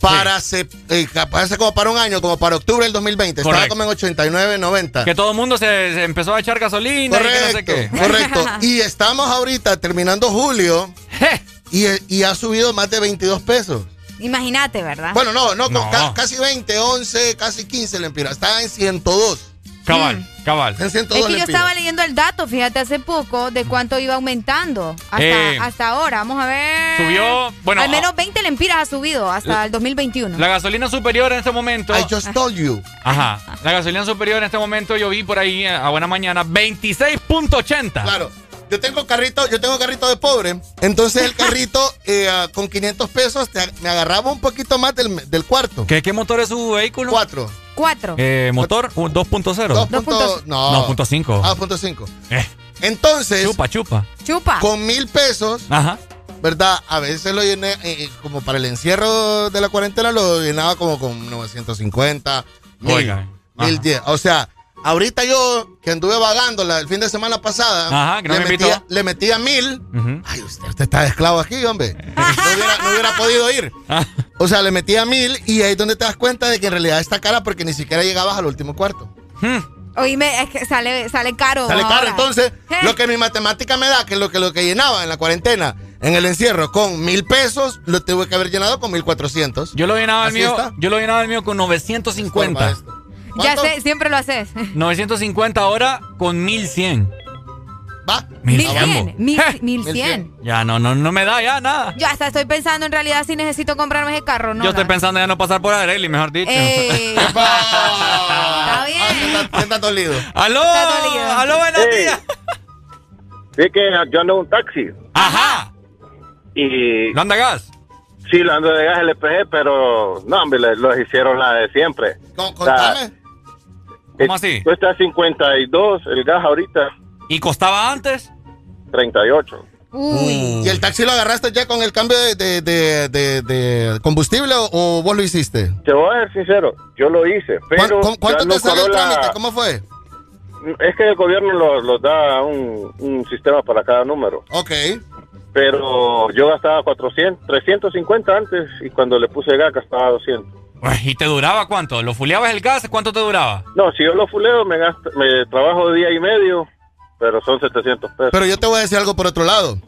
para se, eh, capaz como para un año, como para octubre del 2020. Estaba Correcto. como en 89, 90. Que todo el mundo se, se empezó a echar gasolina y que no sé Correcto, qué. correcto. Y estamos ahorita terminando julio y, y ha subido más de 22 pesos. Imagínate, ¿verdad? Bueno, no, no, No. ca- casi 20, 11, casi 15 lempiras. Está en 102. Cabal, cabal. En 102 Es que yo estaba leyendo el dato, fíjate, hace poco, de cuánto iba aumentando hasta, Eh, hasta ahora. Vamos a ver. Subió, bueno, Al menos 20 lempiras ha subido hasta el 2021. La gasolina superior en este momento. I just told you. Ajá. La gasolina superior en este momento yo vi por ahí eh, a buena mañana 26.80. Claro. Yo tengo carrito, yo tengo carrito de pobre. Entonces el carrito eh, ah, con 500 pesos te- me agarraba un poquito más del, del cuarto. ¿Qué, ¿Qué motor es su vehículo? Cuatro. Cuatro. Eh, motor un 2.0. Dos punto- no. No, punto cinco. Ah, punto cinco. Eh, Entonces, chupa, chupa. Chupa. con mil pesos, Ajá. ¿verdad? A veces lo llené, eh, como para el encierro de la cuarentena, lo llenaba como con 950, mil, Oiga. Ajá. 1010. O sea, ahorita yo, que anduve vagando la- el fin de semana pasada, Ajá, que no le, me metía, invitó. le metía mil. Ay, usted, usted está de esclavo aquí, hombre. No hubiera, no hubiera podido ir. Ah, O sea, le metía mil y ahí es donde te das cuenta de que en realidad está cara porque ni siquiera llegabas al último cuarto. hmm. Oíme, es que sale, sale caro. Sale caro. ahora. Entonces, Eh. lo que mi matemática me da, que lo que, lo que llenaba en la cuarentena, en el encierro, con mil pesos, lo tuve que haber llenado con mil cuatrocientos. Yo lo llenaba el mío. está. Yo lo llenaba el mío con 950. Ya sé, siempre lo haces. 950 ahora con 1100. Va. Mil Mil cien, cien. bo. Mil, Eh, mil cien. Ya no, no, no me da ya nada. Yo hasta estoy pensando en realidad si necesito comprarme ese carro, ¿no? Yo estoy pensando ya no pasar por Areli, mejor dicho. Eh, está bien. ¿Qué está dolido? ¡Aló! Está dolido. ¡Aló, buenos Sí. días! Sí, que yo ando en un taxi ¡Ajá! y ¿No anda gas? sí, lo ando de gas LPG, pero no, hombre, los hicieron la de siempre. Con- Contame. ¿Cómo Eh, así? Cuesta 52 el gas ahorita, ¿Y costaba antes? 38. Uy. ¿Y el taxi lo agarraste ya con el cambio de, de- de- de- de combustible o, vos lo hiciste? Te voy a ser sincero, yo lo hice, ¿Cuán- pero... cuán- ¿Cuánto te salió el trámite? ¿Cómo fue? Es que el gobierno lo- los da un, un sistema para cada número. Ok. Pero yo gastaba 400, 350 antes y cuando le puse gas gastaba 200. ¿Y te duraba cuánto? ¿Lo fuleabas el gas? ¿Cuánto te duraba? No, si yo lo fuleo me, gasto, me trabajo día y medio, pero son 700 pesos. Pero yo te voy a decir algo por otro lado.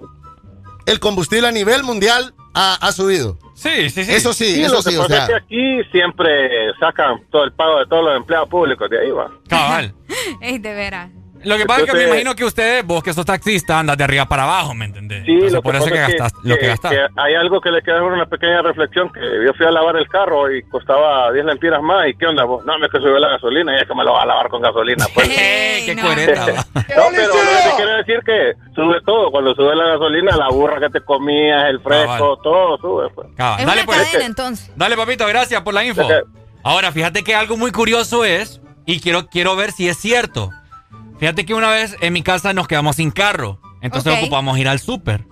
El combustible a nivel mundial ha, ha subido. Sí, sí, sí. Eso sí, Sí, eso lo que sí, o pasa sea. es que aquí siempre sacan todo el pago de todos los empleados públicos de ahí va. Cabal. Ey, de veras. Lo que pasa es que me imagino que ustedes, vos que sos taxista, andas de arriba para abajo, ¿me entendés? Sí, Entonces, lo que por eso pasa que es gastas lo que gastas. hay algo que le queda una pequeña reflexión, que yo fui a lavar el carro y costaba 10 lempiras más, ¿y qué onda vos? No, me es que subió la gasolina y es que me lo va a lavar con gasolina. Pues. ¡Eh, qué no. coherente! va. No, pero lo que te quiero decir que sube todo. Cuando sube la gasolina, la burra que te comías, el fresco, todo sube. Pues. Cabal. Es Dale, una pues. cadena entonces. Dale, papito, gracias por la info. Ahora, fíjate que algo muy curioso es, y quiero, quiero ver si es cierto. Fíjate que una vez en mi casa nos quedamos sin carro, entonces Ok. ocupamos ir al súper.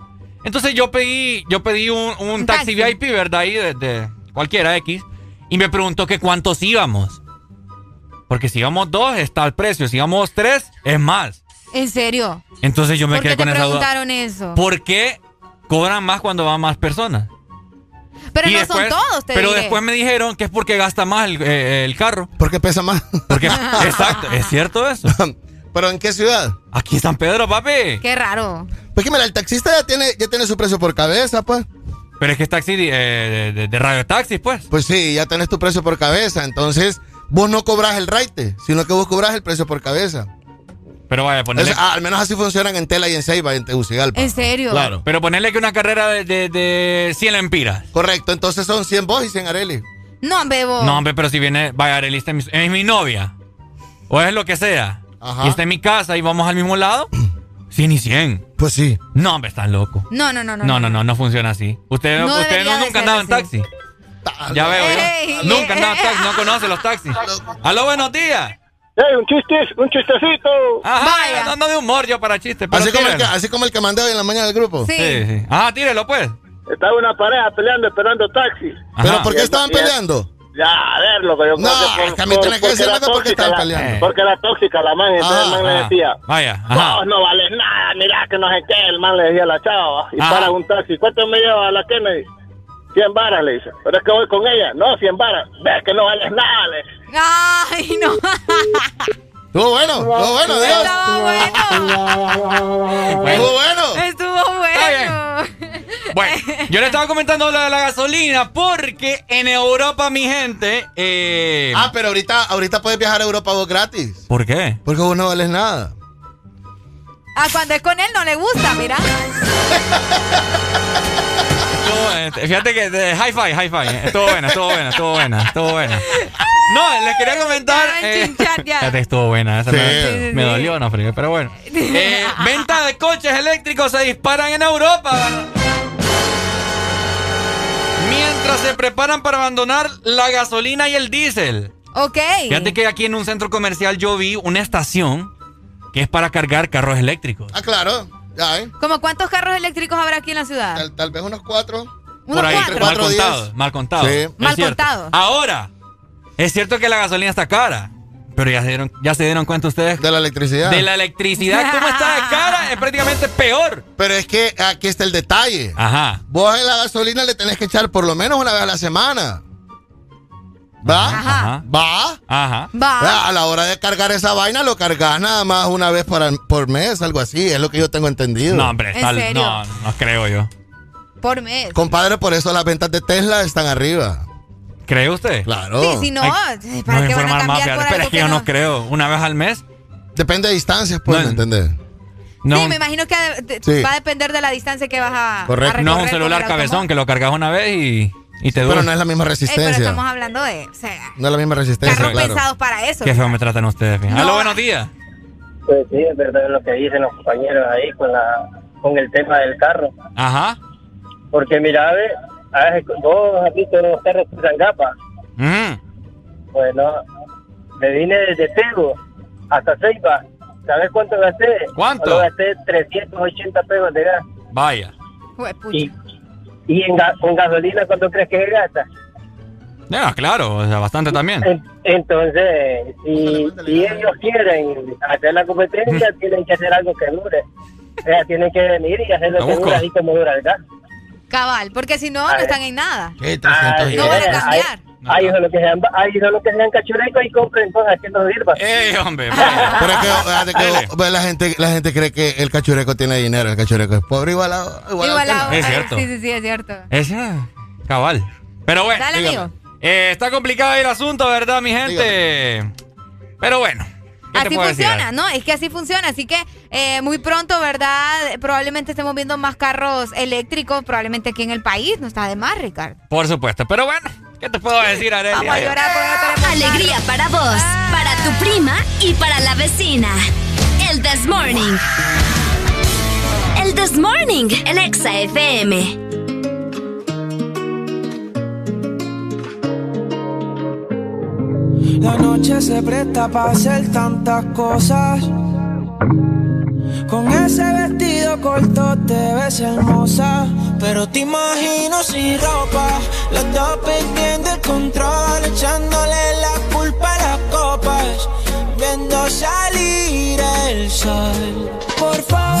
Entonces yo pedí, yo pedí un, un Un taxi, taxi. VIP, ¿verdad? Ahí de, de cualquiera X. Y me preguntó que cuántos íbamos. Porque si íbamos dos, está el precio. Si íbamos tres, es más. ¿En serio? Entonces yo me ¿Por qué quedé con esa duda. preguntaron eso? ¿Por qué cobran más cuando van más personas? Pero Y no después- son todos, te Pero diré. después me dijeron que es porque gasta más el, eh, el carro. Porque pesa más. Porque, exacto, es cierto eso. ¿Pero en qué ciudad? Aquí en San Pedro, papi. Qué raro. Pues que mira, el taxista ya tiene, ya tiene su precio por cabeza, pues. Pero es que es taxi eh, de, de, de radio taxi, pues. Pues sí, ya tenés tu precio por cabeza. Entonces, vos no cobras el raite, sino que vos cobras el precio por cabeza. Pero vaya, ponerle... Es- ah, al menos así funcionan en Tela y en Ceiba y en Tegucigalpa. ¿En serio? Claro. Pero ponerle que una carrera de, de, de 100 lempiras. Correcto, entonces son 100 vos y 100 Areli. No, bebo. No, hombre, pero si viene, vaya, Arelista es mi, es mi novia. O es lo que sea. Ajá. Y está en mi casa y vamos al mismo lado. 100 y 100. Pues sí. No, hombre, están locos. No, no, no, no. No, no, no, no funciona así. Usted, No usted nunca andaba en taxi. Ya veo Ey, yo. Nunca andaba en taxi, no conoce los taxis. Aló, buenos días. ¡Ey, un chiste, un chistecito! Ajá, no, no de humor yo para chistes. pero Así como, el que, así como el que mandé hoy en la mañana del grupo. Sí. Sí, sí. Ajá, tírelo pues. Estaba una pareja peleando, esperando taxi. ¿Pero por qué estaban peleando? Ya, a ver, lo que yo No, es que a mí por qué tóxica estaban la-. Porque era tóxica la man, entonces Ajá, el man le decía, Vaya, vos no vales nada, mira que no sé qué, el man le decía a la chava, y Ajá. para un taxi, ¿cuánto me lleva a la Kennedy? 100 varas, le dice, pero es que voy con ella, no, 100 varas, ves que no vales nada, le dice. Ay, no. Estuvo bueno, estuvo bueno, Dios. Estuvo bueno. Estuvo bueno. Estuvo bueno. Bueno, yo le estaba comentando lo de la gasolina porque en Europa, mi gente. Eh, Ah, pero ahorita, ahorita puedes viajar a Europa vos gratis. ¿Por qué? Porque vos no vales nada. Ah, cuando es con él no le gusta, mira. Estuvo, eh, fíjate que de high five, high five. eh. Estuvo buena, estuvo buena, estuvo buena, estuvo buena. No, les quería comentar. Ya, eh, ya. fíjate, estuvo buena. Esa Sí. me, dolió, no, frío, pero bueno. Eh, venta de coches eléctricos se disparan en Europa. Mientras se preparan para abandonar la gasolina y el diésel. Ok. Fíjate que aquí en un centro comercial yo vi una estación que es para cargar carros eléctricos. Ah, claro. Ya, ¿eh? ¿Como cuántos carros eléctricos habrá aquí en la ciudad? Tal, tal vez unos cuatro. Unos Por ahí, cuatro. mal contado, mal contado. Sí. Mal cierto. contado. Ahora, es cierto que la gasolina está cara, pero ya se dieron, ya se dieron cuenta ustedes De la electricidad. de la electricidad, cómo está de cara, es prácticamente peor. Pero es que aquí está el detalle. Ajá. Vos en la gasolina le tenés que echar por lo menos una vez a la semana. ¿Va? Ajá. ¿Va? Ajá. Va. A la hora de cargar esa vaina lo cargas nada más una vez por, por mes, algo así, es lo que yo tengo entendido. No, hombre, ¿En está- serio? no, no creo yo. Por mes. Compadre, por eso las ventas de Tesla están arriba. ¿Cree usted? Claro. Sí, si no, Ay, ¿para No qué van a cambiar por pero algo es que yo no no? creo. ¿Una vez al mes? Depende de distancias, pues, No. ¿me entendés? No, Sí, me imagino que de- de- Sí. va a depender de la distancia que vas a, Correcto. a no es un celular cabezón que lo cargas una vez y, y te dura. Pero no es la misma Ey, pero resistencia. estamos hablando de o sea, No es la misma resistencia, carros claro. pensados para eso. Qué feo me tratan ustedes. No. Aló, buenos días. Pues sí, es verdad lo que dicen los compañeros ahí con la con el tema del carro. Ajá. Porque mira, ve, a veces vos has visto los carros que usan gafas. Mm. Bueno, me vine desde Tego hasta Ceiba. ¿Sabes cuánto gasté? ¿Cuánto? Solo gasté 380 pesos de gas. Vaya. Y, y en ga- con gasolina, ¿cuánto crees que se gasta? Ya, claro, o sea, bastante también. En- Entonces, si, si ellos quieren hacer la competencia, tienen que hacer algo que dure. O sea, tienen que venir y hacer Lo lo que dura así como dura el gas. Cabal, porque si no, no Ay. están en nada. ¿Qué? 300 y- No van a Ahí- cambiar. Ahí que sean, ahí son los que sean cachurecos y compren cosas que no sirvan. ¡Ey, hombre! Pero es que, fíjate que, la, gente, la gente cree que el cachureco tiene dinero, el cachureco es pobre igualado. igualado no. Es Ay, cierto. Sí, sí, sí, es cierto. Ese, cabal. Pero bueno, Dale, dígame. amigo. eh, está complicado el asunto, ¿verdad, mi gente? Pero bueno. ¿Qué te Así funciona, ¿no? Es que así funciona. Así que eh, muy pronto, ¿verdad? Probablemente estemos viendo más carros eléctricos, probablemente aquí en el país. No está de más, Ricardo. Por supuesto. Pero bueno, ¿qué te puedo decir, Arely? Vamos a llorar tenemos Alegría para vos, para tu prima y para la vecina. El This Morning. El This Morning, el Exa FM. La noche se presta para hacer tantas cosas. Con ese vestido corto te ves hermosa. Pero te imagino sin ropa. Los dos perdiendo el control. Echándole la culpa a las copas. Viendo salir el sol. Por favor,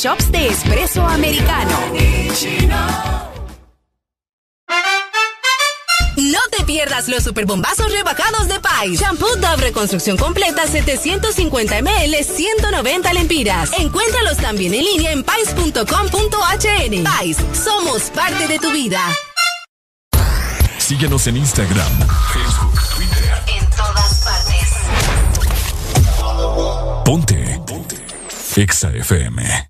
Shops de espresso americano. No te pierdas los superbombazos rebajados de Pais. Shampoo Dove Reconstrucción Completa 750 ml 190 lempiras. Encuéntralos también en línea en pais.com.hn. Pais, somos parte de tu vida. Síguenos en Instagram, Facebook, Twitter. En todas partes. Ponte. Ponte. Exa FM.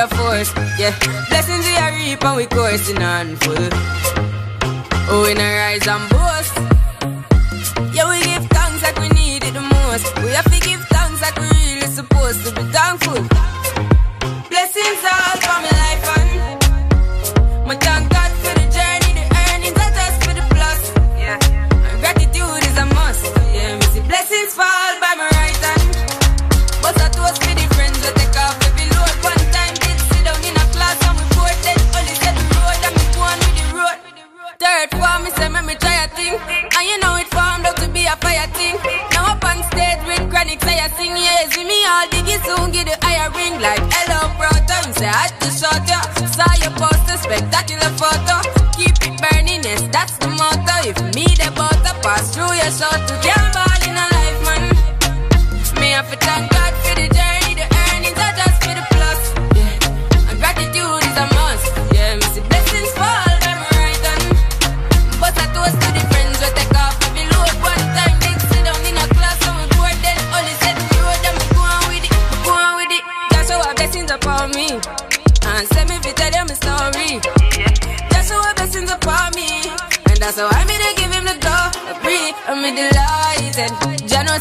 Here force, yeah. Blessings we are reap and we coursing on full. Oh, we not rise and boast. That's all together.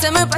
I'm a.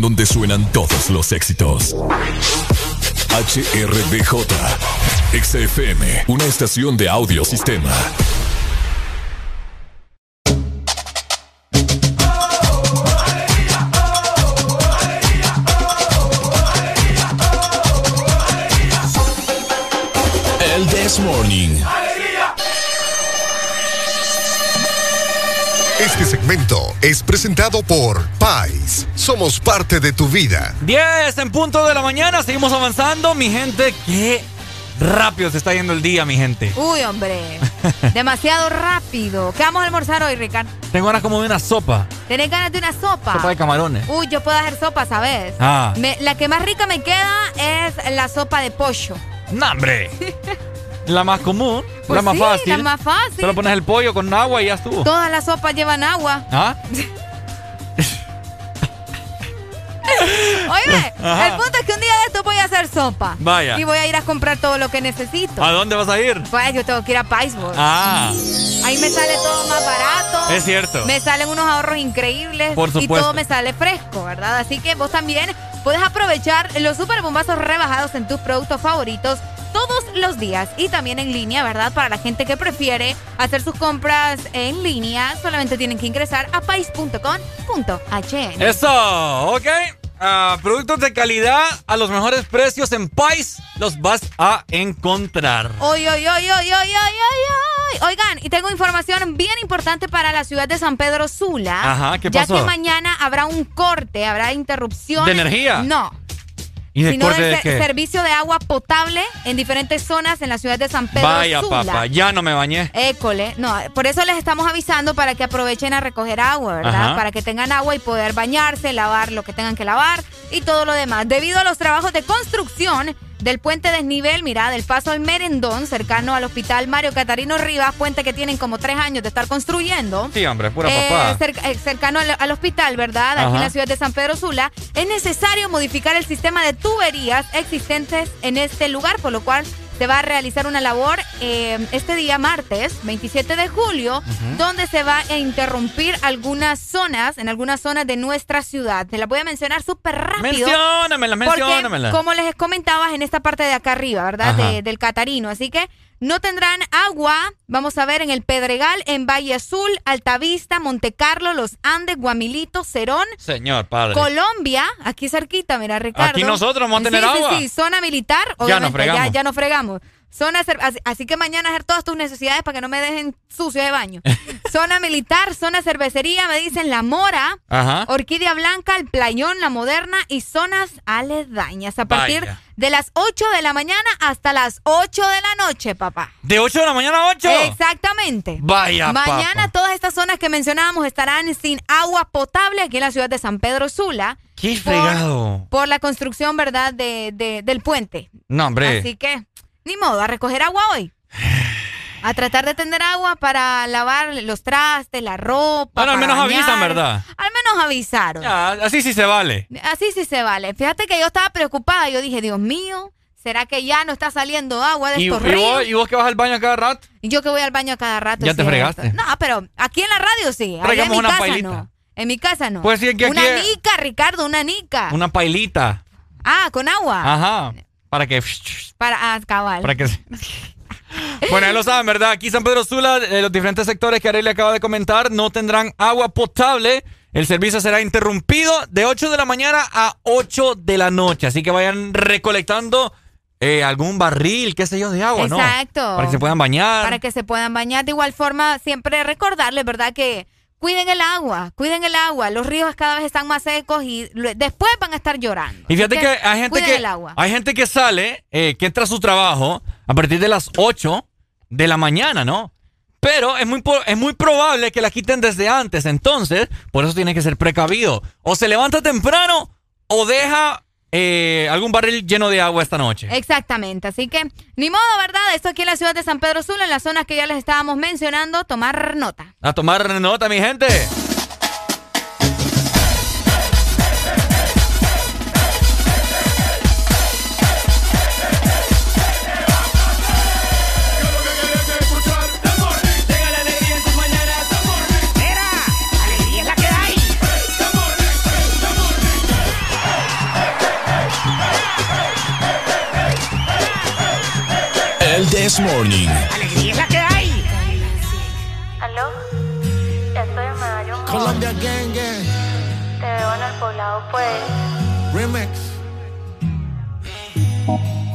donde suenan todos los éxitos. HRDJ, XFM, una estación de audio sistema. El This Morning. Este segmento es presentado por Pais. Somos parte de tu vida. 10 en punto de la mañana, seguimos avanzando, mi gente. Qué rápido se está yendo el día, mi gente. Uy, hombre. Demasiado rápido. ¿Qué vamos a almorzar hoy, Ricardo? Tengo ganas como de una sopa. ¿Tenés ganas de una sopa? Sopa de camarones. Uy, yo puedo hacer sopa, ¿sabes? Ah. Me, la que más rica me queda es la sopa de pollo. ¡No, hombre! La más común, la pues más fácil. La más fácil. Solo pones el pollo con agua y ya estuvo. Todas las sopas llevan agua. ¿Ah? Oye, el punto es que un día de esto voy a hacer sopa. Vaya. Y voy a ir a comprar todo lo que necesito. ¿A dónde vas a ir? Pues yo tengo que ir a Paisburg. Ah. Ahí me sale todo más barato. Es cierto. Me salen unos ahorros increíbles. Por supuesto. Y todo me sale fresco, ¿verdad? Así que vos también puedes aprovechar los super bombazos rebajados en tus productos favoritos los días y también en línea, ¿verdad? Para la gente que prefiere hacer sus compras en línea, solamente tienen que ingresar a pais.com.hn. Eso, ok. Ah, productos de calidad a los mejores precios en Pais los vas a encontrar. Oy, oy, oy. Oigan, y tengo información bien importante para la ciudad de San Pedro Sula. Ajá, ¿qué Ya pasó? que mañana habrá un corte, habrá interrupción. ¿De energía? No, ¿Y sino corte de de ser- qué? servicio de agua potable en diferentes zonas en la ciudad de San Pedro Vaya, Sula. papá, ya no me bañé. École, no, por eso les estamos avisando para que aprovechen a recoger agua, ¿verdad? Ajá. Para que tengan agua y poder bañarse, lavar lo que tengan que lavar y todo lo demás. Debido a los trabajos de construcción del puente desnivel, mira, del paso al Merendón, cercano al hospital Mario Catarino Rivas, puente que tienen como tres años de estar construyendo. Sí, hombre, pura Eh, papá. cerca- eh, cercano al, al hospital, ¿verdad? Aquí Ajá. en la ciudad de San Pedro Sula, es necesario modificar el sistema de tuberías existentes en este lugar, por lo cual se va a realizar una labor eh, este día martes, 27 de julio, donde se va a interrumpir algunas zonas, en algunas zonas de nuestra ciudad. Te la voy a mencionar súper rápido. Menciónamela, menciónamela. Porque, como les comentabas, en esta parte de acá arriba, ¿verdad? De- del Catarino. Así que no tendrán agua, vamos a ver, en el Pedregal, en Valle Azul, Altavista, Montecarlo, Los Andes, Guamilito, Cerón. Señor padre. Colombia, aquí cerquita, mira, Ricardo. Aquí nosotros vamos a tener Sí, agua. Sí, sí, zona militar, Ya nos fregamos. ya, ya nos fregamos. Zona, así, que mañana hacer todas tus necesidades para que no me dejen sucio de baño. zona militar, zona cervecería, me dicen La Mora, Ajá. Orquídea Blanca, El Playón, La Moderna y zonas aledañas. A partir Vaya. de las 8 de la mañana hasta las 8 de la noche, papá. ¿De 8 de la mañana a 8? Exactamente. Vaya, Mañana papá. todas estas zonas que mencionábamos estarán sin agua potable aquí en la ciudad de San Pedro Sula. ¡Qué por- fregado! Por la construcción, ¿verdad?, de, de- del puente. No, hombre. Así que, ni modo, a recoger agua hoy. A tratar de tener agua para lavar los trastes, la ropa. Bueno, al menos bañar. avisan, ¿verdad? Al menos avisaron. Ya, así sí se vale. Así sí se vale. Fíjate que yo estaba preocupada. Yo dije, Dios mío, ¿será que ya no está saliendo agua de ¿Y, y estos vos, ríos? ¿Y vos que vas al baño a cada rato? Y yo que voy al baño a cada rato. Ya te fregaste. No, pero aquí en la radio sí. Allá en mi una casa pailita. no. En mi casa no. Pues sí, que una aquí- nica, Ricardo, una nica. Una pailita. Ah, con agua. Ajá. Para que... Para ah, cabal. Para que... Bueno, ya lo saben, ¿verdad? Aquí San Pedro Sula, eh, los diferentes sectores que Arely acaba de comentar, no tendrán agua potable. El servicio será interrumpido de 8 de la mañana a 8 de la noche. Así que vayan recolectando eh, algún barril, qué sé yo, de agua, ¿no? Exacto. Para que se puedan bañar. Para que se puedan bañar. De igual forma, siempre recordarles, ¿verdad? Que cuiden el agua, cuiden el agua. Los ríos cada vez están más secos y después van a estar llorando. Y fíjate que hay gente que hay gente que sale, eh, que entra a su trabajo a partir de las 8 de la mañana, ¿no? Pero es muy, es muy probable que la quiten desde antes. Entonces, por eso tiene que ser precavido. O se levanta temprano o deja eh, algún barril lleno de agua esta noche. Exactamente, así que ni modo, ¿verdad? Esto aquí en la ciudad de San Pedro Sula, en las zonas que ya les estábamos mencionando, tomar nota. A tomar nota, mi gente. This Morning. Alegría es la que hay. ¿Aló? Estoy en Medallo. Colombia Gang Gang. Te veo en el poblado, pues. Remix.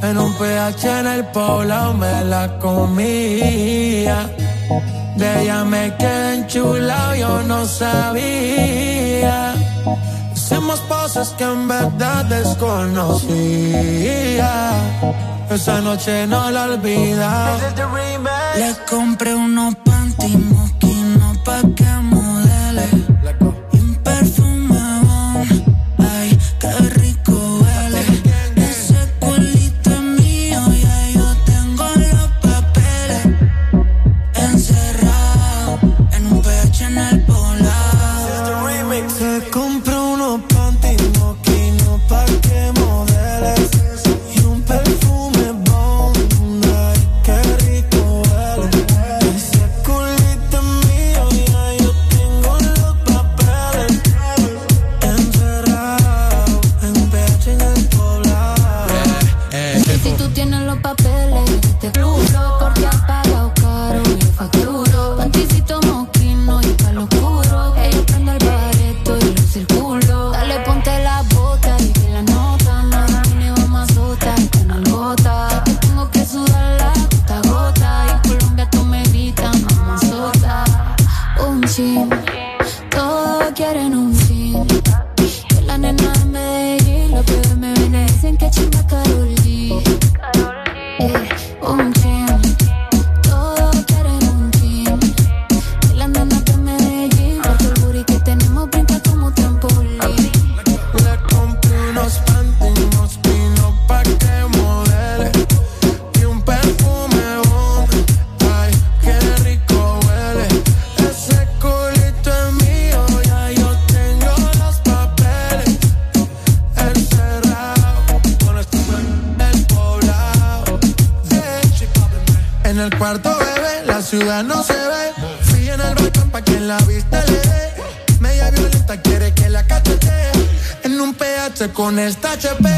En un PH en el poblado me la comía. De ella me quedé enchulado, yo no sabía. Hicimos cosas que en verdad desconocía. Esa noche no la olvida. Le compré unos panty moquinos pa' que Con esta HP.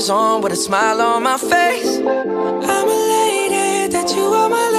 slippers on with a smile on my face. I'm elated that you are my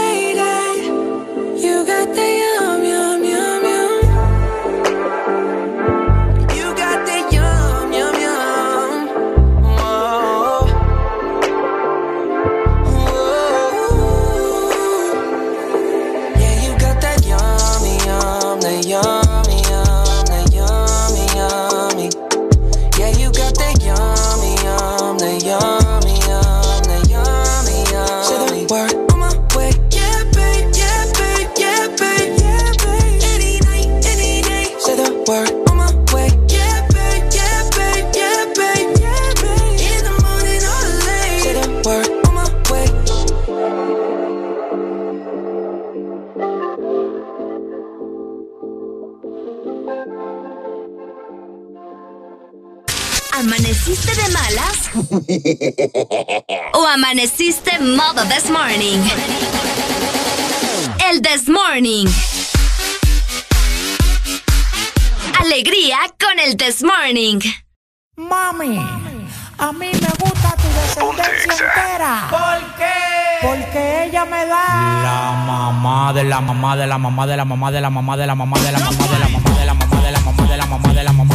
o amaneciste modo this morning. El this morning. Alegría con el this morning. Mami, a mí me gusta tu descendencia entera. ¿Por qué? Porque ella me da la mamá de la mamá de la mamá de la mamá de la mamá de la mamá de la mamá de la mamá de la mamá de la mamá de la mamá de la mamá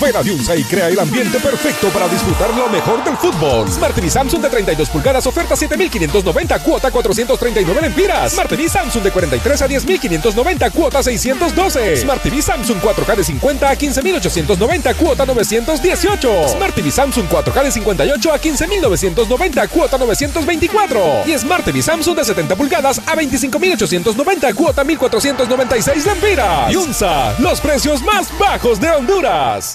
Ven a Diunsa y crea el ambiente perfecto para disfrutar lo mejor del fútbol. Smart TV Samsung de 32 pulgadas, oferta 7,590, cuota 439 lempiras. Smart TV Samsung de 43 a 10,590, cuota 612. Smart TV Samsung 4K de 50 a 15,890, cuota 918. Smart TV Samsung 4K de 58 a 15,990, cuota 924. Y Smart TV Samsung de 70 pulgadas a 25,890, cuota 1,496 lempiras. Yunza, los precios más bajos de Honduras.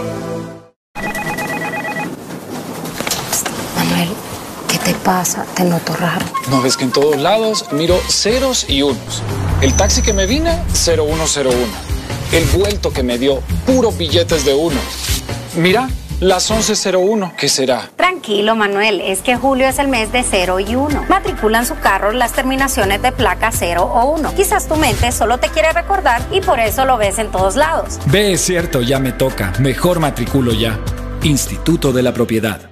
Manuel, ¿qué te pasa? Te noto raro. No ves que en todos lados miro ceros y unos. El taxi que me vine, 0101. El vuelto que me dio, puros billetes de uno. Mira, las 1101, ¿qué será? Tranquilo, Manuel, es que julio es el mes de 0 y 1. Matriculan su carro las terminaciones de placa 0 o 1. Quizás tu mente solo te quiere recordar y por eso lo ves en todos lados. Ve, es cierto, ya me toca. Mejor matriculo ya. Instituto de la Propiedad.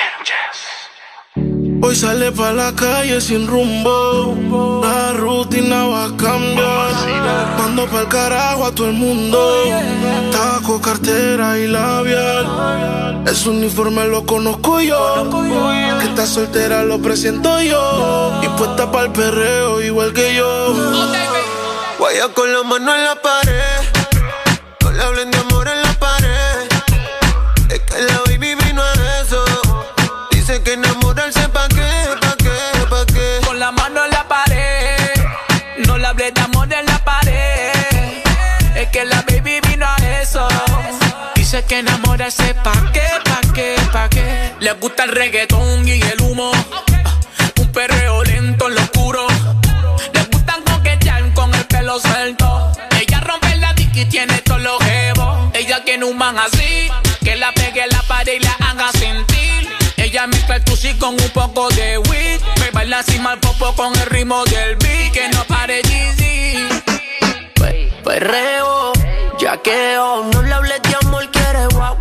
Hoy sale pa' la calle sin rumbo. La rutina va a cambiar. Mando pa'l carajo a todo el mundo. Taco, cartera y labial. Ese uniforme lo conozco yo. Que está soltera lo presento yo. Y puesta pa'l perreo igual que yo. Guaya con la mano en la pared. No le hablen de enamorarse pa' qué, pa' qué, pa' qué. Le gusta el reggaetón y el humo. Un perreo lento en lo oscuro. Le gustan coquetear con el pelo suelto. Ella rompe la dick y tiene todos los jevos. Ella tiene un man así. Que la pegue la pared y la haga sentir. Ella mezcla el con un poco de weed. Me baila así mal popo con el ritmo del beat. Que no pare Jeezy. Perreo, yaqueo, no le hables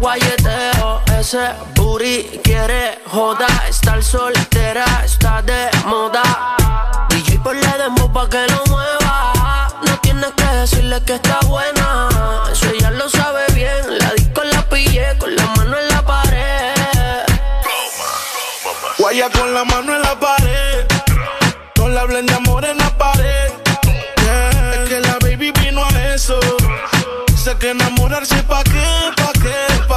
guayeteo. Ese booty quiere joda, estar soltera, está de moda. DJ por la demo pa' que lo mueva. No tienes que decirle que está buena, eso ella lo sabe bien. La disco la pillé con la mano en la pared. Guaya con la mano en la pared. No le hablen amor en la pared. Es que la baby vino a eso. Sé que enamorarse pa' qué, pa' qué,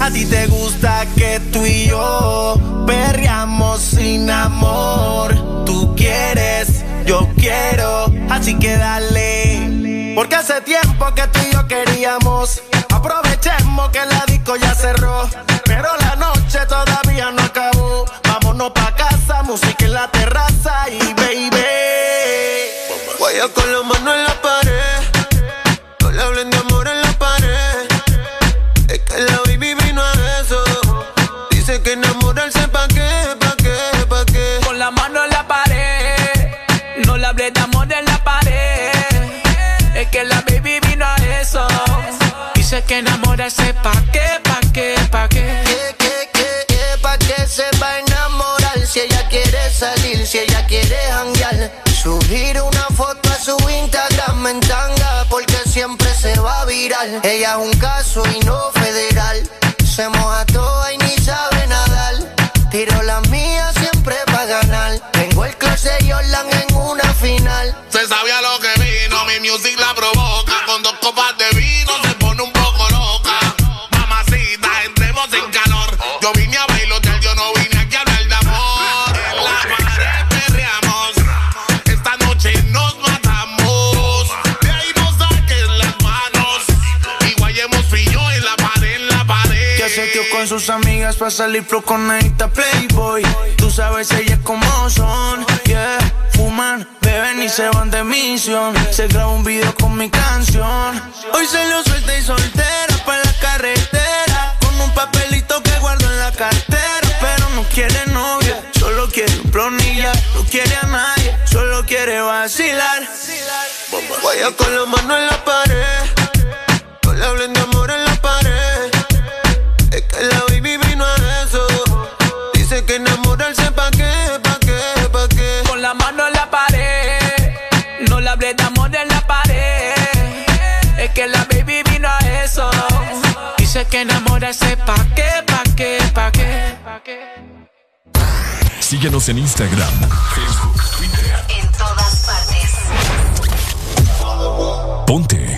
A ti te gusta que tú y yo perreamos sin amor. Tú quieres, yo quiero, así que dale. Porque hace tiempo que tú y yo queríamos. Aprovechemos que la disco ya cerró. Pero la noche todavía no acabó. Vámonos pa' casa, música en la terraza y baby. Guaya con la mano en la pared. No le hablen de amor ese pa' qué, pa' qué, pa' qué. ¿Qué, qué, qué, qué? ¿Pa' qué se va a enamorar? Si ella quiere salir, si ella quiere janguear. Subir una foto a su Instagram en tanga porque siempre se va a virar. Ella es un caso y no federal. Se moja toda y ni sabe nadar. Tiro la mía siempre para ganar. Tengo el clase Jordan en una final. Se sabía lo que vino, mi music la provoca. Con dos copas de sus amigas para salir pro con esta Playboy. Tú sabes ellas como son, yeah. Fuman, beben y se van de misión. Se graba un video con mi canción. Hoy se lo suelta y soltera para la carretera. Con un papelito que guardo en la cartera. Pero no quiere novia, solo quiere un plonilla. No quiere a nadie, solo quiere vacilar. Vaya con la mano en la pared. No le hablen de amor en la pared. Que enamorarse pa' qué, pa' qué, pa' qué. Síguenos en Instagram, Facebook, Twitter. En todas partes. Ponte.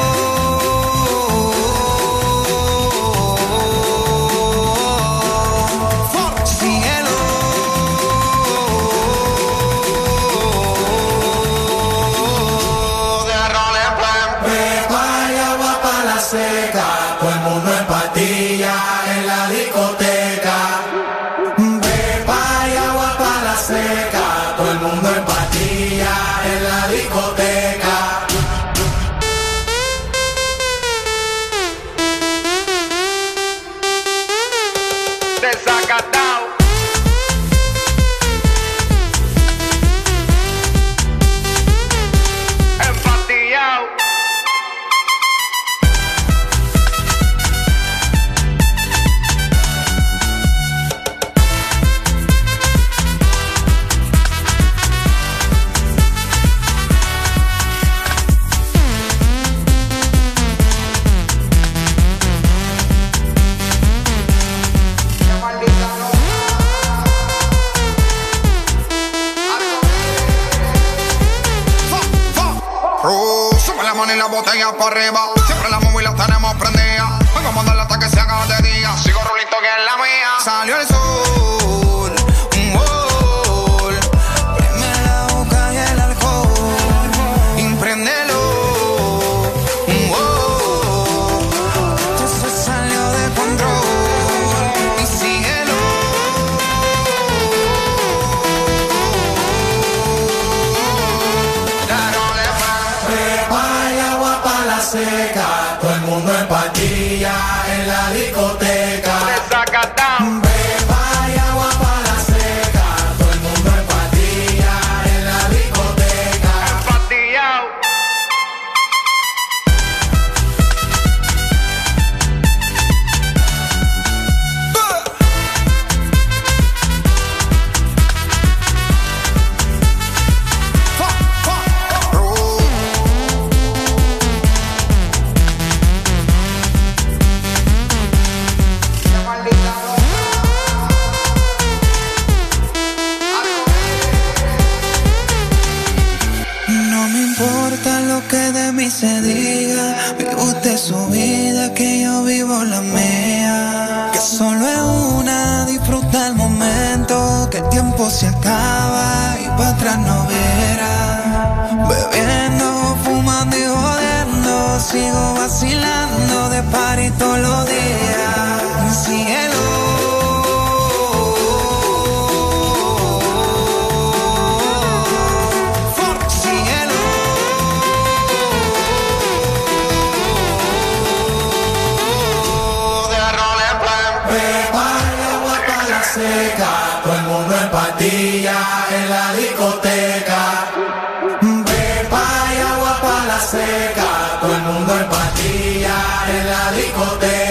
Mano y party la discoteca.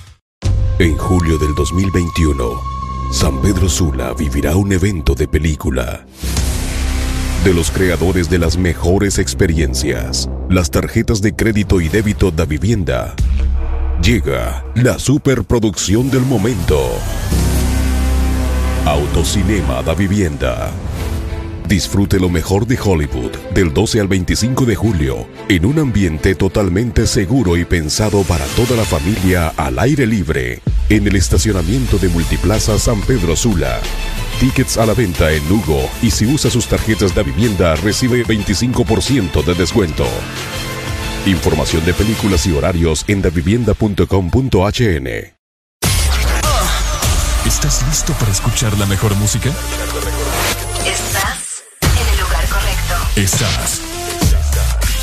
En julio del 2021, San Pedro Sula vivirá un evento de película. De los creadores de las mejores experiencias, las tarjetas de crédito y débito da vivienda, llega la superproducción del momento. Autocinema da vivienda. Disfrute lo mejor de Hollywood del 12 al 25 de julio en un ambiente totalmente seguro y pensado para toda la familia al aire libre en el estacionamiento de Multiplaza San Pedro Sula. Tickets a la venta en Lugo y si usa sus tarjetas de vivienda recibe 25% de descuento. Información de películas y horarios en davivienda.com.hn. ¿Estás listo para escuchar la mejor música? Estás en el lugar correcto. Estás.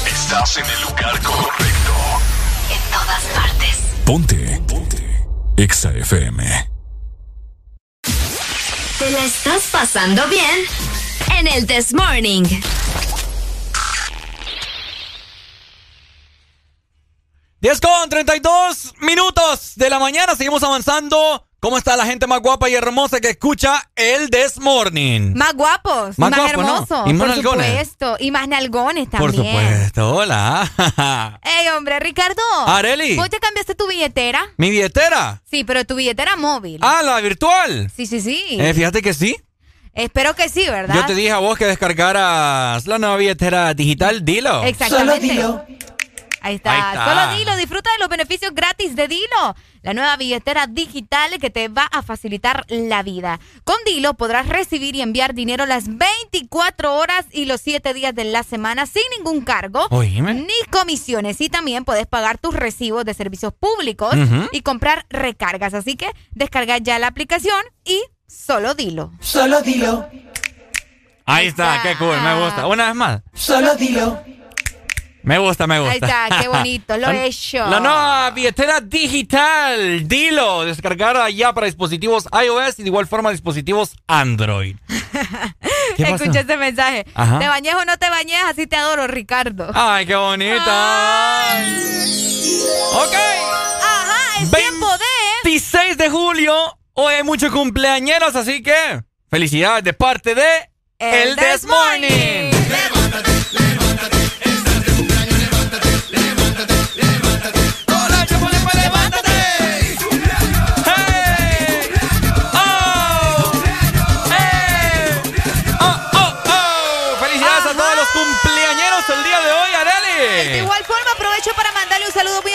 Estás en el lugar correcto. En todas partes. Ponte. Ponte. Exa FM. ¿Te la estás pasando bien? En el This Morning. 10 con 32 minutos de la mañana. Seguimos avanzando. ¿Cómo está la gente más guapa y hermosa que escucha el This Morning? Más guapos, Más más, guapos, ¿no? hermosos. Y más por nalgones. supuesto. Y más nalgones Por también. supuesto. Hola. Ey, hombre, Ricardo. Areli. ¿Vos te cambiaste tu billetera? ¿Mi billetera? Sí, pero tu billetera móvil. Ah, la virtual. Sí, sí, sí. Eh, fíjate que sí. Espero que sí, ¿verdad? Yo te dije a vos que descargaras la nueva billetera digital. Dilo. Exactamente. Ahí está. Ahí está. Solo Dilo, disfruta de los beneficios gratis de Dilo, la nueva billetera digital que te va a facilitar la vida. Con Dilo podrás recibir y enviar dinero las 24 horas y los 7 días de la semana sin ningún cargo Oíme. ni comisiones. Y también puedes pagar tus recibos de servicios públicos y comprar recargas. Así que descarga ya la aplicación y solo Dilo. Solo dilo, Ahí está, qué cool, me gusta. Una vez más. solo dilo. Me gusta, me gusta. Ahí está, qué bonito, lo he hecho. La nueva billetera digital, dilo, descargada ya para dispositivos iOS y de igual forma dispositivos Android. Escucha este mensaje. ¿Te bañes o no te bañes? Así te adoro, Ricardo. Ay, qué bonito. Ay. Ok. Ajá, es tiempo de... 26 de julio, hoy hay muchos cumpleañeros, así que felicidades de parte de... El, El This Morning.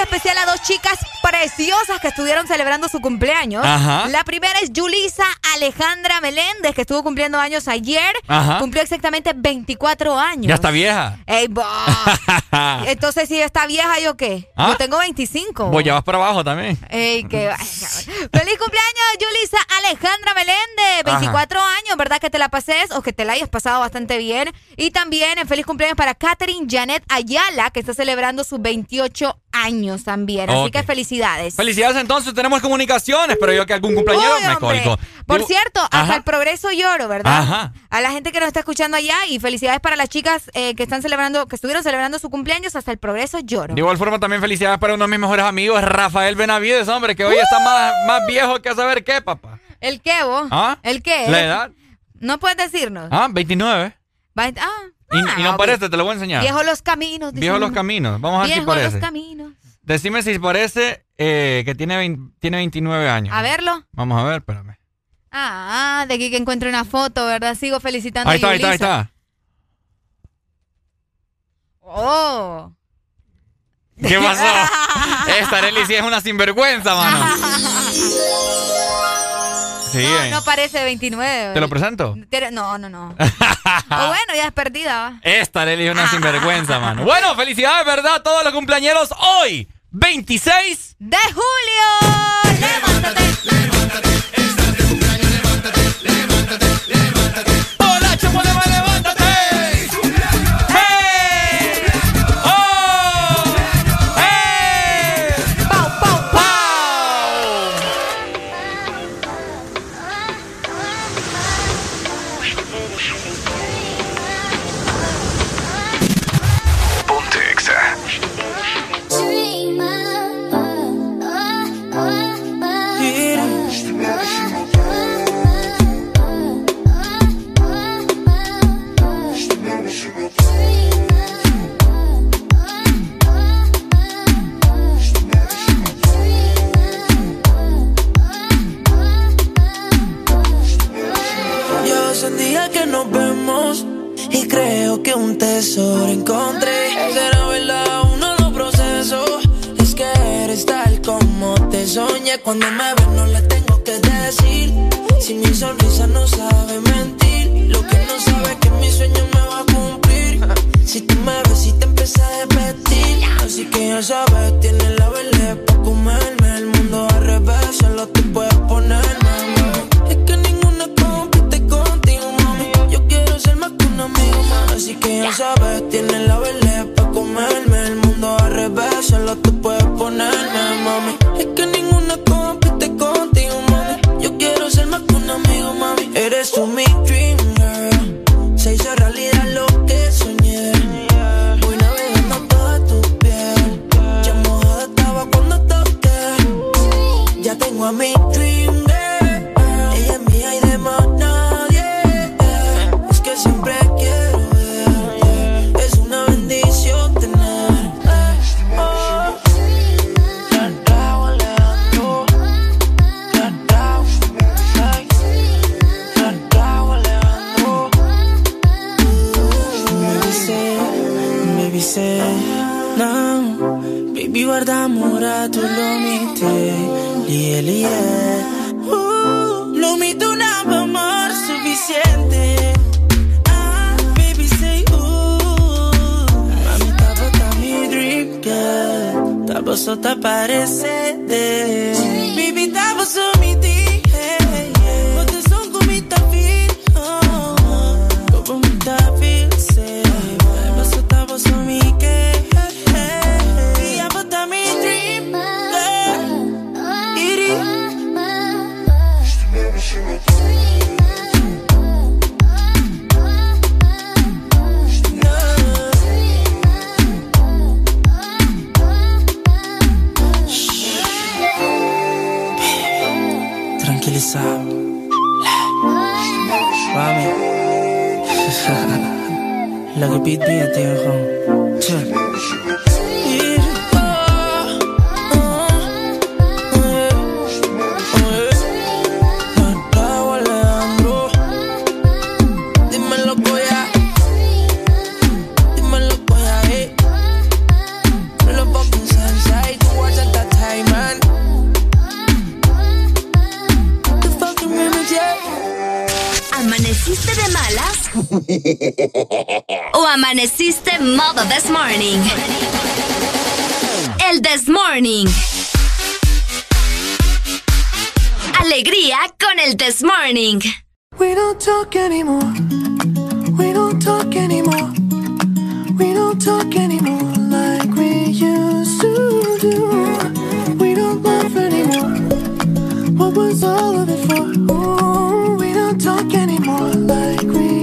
Especial a dos chicas preciosas que estuvieron celebrando su cumpleaños. Ajá. La primera es Yulisa Alejandra Meléndez, que estuvo cumpliendo años ayer. Ajá. Cumplió exactamente 24 años. Ya está vieja. Ey. Entonces, si está vieja, ¿yo qué? ¿Ah? Yo tengo 25. Pues ya vas para abajo también. Ey, qué Feliz cumpleaños, Yulisa Alejandra Meléndez. 24 años, ¿verdad? Que te la pases o que te la hayas pasado bastante bien. Y también en feliz cumpleaños para Catherine Janet Ayala, que está celebrando sus 28 años también. Así que felicidades. Felicidades entonces, tenemos comunicaciones, pero yo que algún cumpleañero Uy, me colgo. Por Digo- cierto, hasta el progreso lloro, ¿verdad? Ajá. A la gente que nos está escuchando allá y felicidades para las chicas eh, que están celebrando, que estuvieron celebrando su cumpleaños, hasta el progreso lloro. De igual forma, también felicidades para uno de mis mejores amigos, Rafael Benavides, hombre, que hoy está más, más viejo que a saber qué, papá. ¿El qué, vos? ¿Ah? ¿El qué? La edad. No puedes decirnos. Ah, 29. Va- ah, Y, ah, y no ok. parece, te lo voy a enseñar. Viejo los caminos. Viejo los caminos. Vamos a ver si Viejo los parece. caminos. Decime si parece eh, que tiene, vein- tiene 29 años. A verlo. Vamos a ver, espérame. Ah, de aquí que encuentro una foto, ¿verdad? Sigo felicitando Ahí está, ahí está, ahí está. Oh. ¿Qué pasó? Esta Arely sí es una sinvergüenza, mano. Sí, No, eh. no parece de 29. ¿Te lo presento? No, no, no. o bueno, ya es perdida. Esta Arely es una sinvergüenza, mano. Bueno, felicidades, ¿verdad? A todos los cumpleañeros hoy, 26 de julio. Levántate. Hola, creo que un tesoro encontré. Será verdad, aún no lo proceso. Es que eres tal como te soñé. Cuando me ves, no le tengo que decir. Si mi sonrisa no sabe mentir, lo que no sabe es que mi sueño me va a cumplir. Si tú me ves y te empieza a repetir, así que ya sabes, tienes la vele para comerme. El mundo al revés, solo tú puedes ponerme. Así que ya sabes, tienes la vele para comerme. El mundo al revés, solo tú puedes ponerme, mami. Es que ninguna compite contigo, mami. Yo quiero ser más que un amigo, mami. Eres tú mi dream girl. Se hizo realidad lo que soñé. Voy navegando toda tu piel. Ya mojada estaba cuando toqué. Ya tengo a mi tu lo mite, lie lie. Uh, amor suficiente. Ah, baby say, uh. Mami, tava. Tava tava Lo que pide, tío, Che. Amaneciste modo this morning? El this morning. Alegría con el this morning. We don't talk anymore. We don't talk anymore. We don't talk anymore like we used to do. We don't laugh anymore. What was all of it for? Ooh, we don't talk anymore like we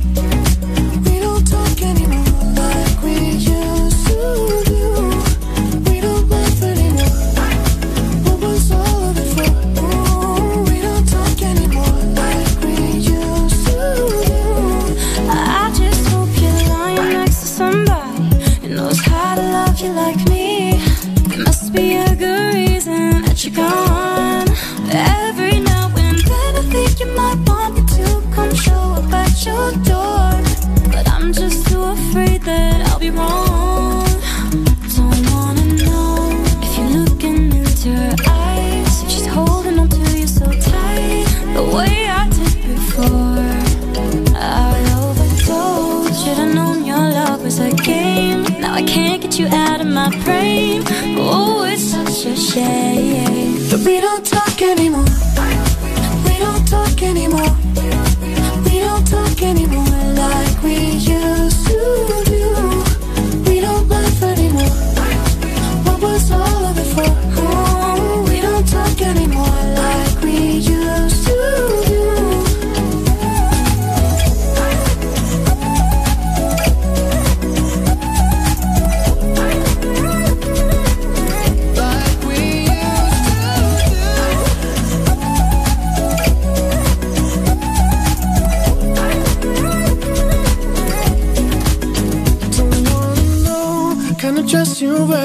My brain. Oh, it's such a shame. But we don't talk anymore.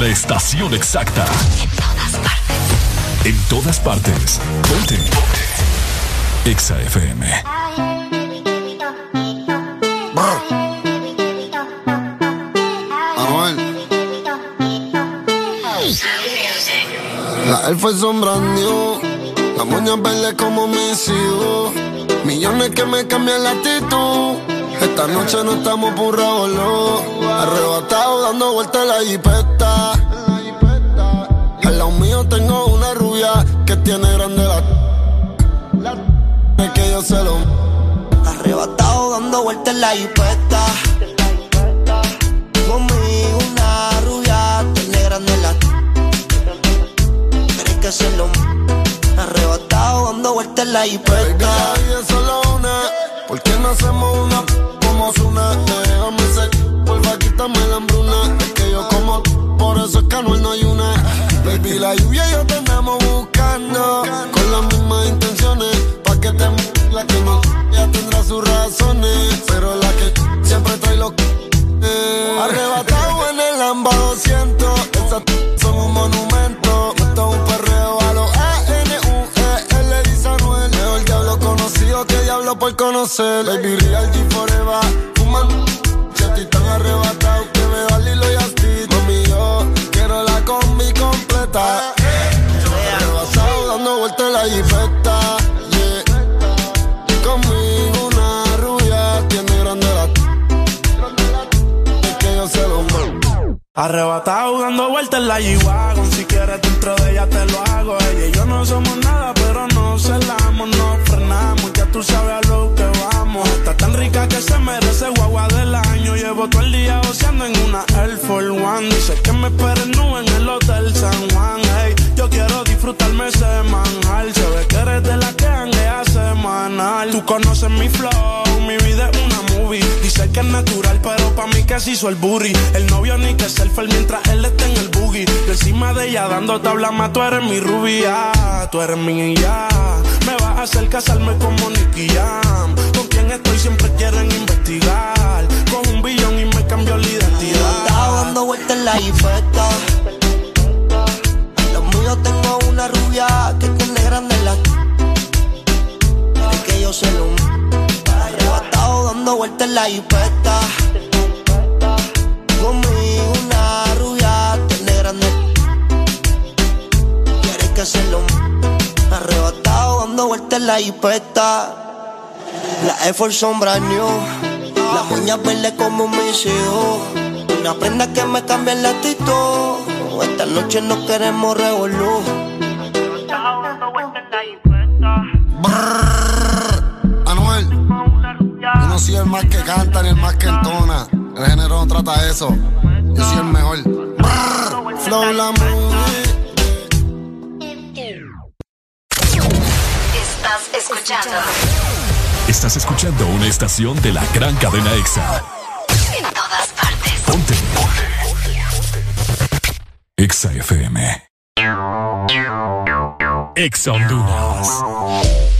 la estación exacta. En todas partes. Ponte. Ponte. Exa FM. La elfa es sombrando, la moña verde como mis hijos. Millones que me cambian la actitud. Esta noche no estamos por revolú. Arrebatado dando vueltas la jipeta. Mío tengo una rubia que tiene grande la. yo se lo. Arrebatado dando vueltas en la hipeta. Conmigo una rubia, tiene grande la. Tienes que hacerlo. Arrebatado dando vueltas en la hipeta. Baby, la es solo una. ¿Por qué no hacemos una como una? Déjame ser, porfa, quítame la hambruna. Es que yo como, por eso es que no hay una. Baby, la lluvia y yo te andamos buscando. Con las mismas intenciones. Pa' que te la que no ya tendrá sus razones. Pero la que siempre trae los eh. Arrebatado en el Lamba 200. Esas son un monumento. Esto es un perreo a los A-N-U-E-L. Dice Anuel. Mejor diablo conocido que diablo por conocer. Baby, real G forever. Fuman. Estoy tan arrebatado completa. Arrebatado dando vueltas la jipeta. Arrebatado dando vueltas en la G-Wagon Si quieres dentro de ella te lo hago. Ella y yo no somos nada pero no celamos No frenamos, ya tú sabes a lo que vamos. Está tan rica que se merece guagua del año. Llevo todo el día oceando en una Air Force One. Dice que me esperen nube en el Hotel San Juan. Ey, Yo quiero disfrutarme semanal Se ve que eres de la que hanguea semanal. Tú conoces mi flow, que se hizo el booty El novio ni que selfie mientras él está en el boogie Yo encima de ella dando tabla más Tú eres mi rubia, tú eres mi ya Me vas a hacer casarme como Nicky Jam Con quien estoy siempre quieren investigar Con un billón y me cambió la identidad Estaba dando vueltas en la jipeta. Los míos tengo una rubia que tiene grande la. Es que yo se lo. Arrebatado dando vueltas en la jipeta. Conmigo una rubia tiene grande. Quieres que se lo. Arrebatado dando vueltas en la jipeta. La Force son brand new. Las uñas verdes como mis hijos. Una prenda que me cambia el actitud. Esta noche no queremos revolú. No soy el más que canta ni el más que entona. El género no trata eso. Yo soy el mejor. Brrr, Flow la movie. Estás escuchando Estás escuchando una estación de la gran cadena EXA. en todas partes. Ponte. EXA FM. EXA Honduras.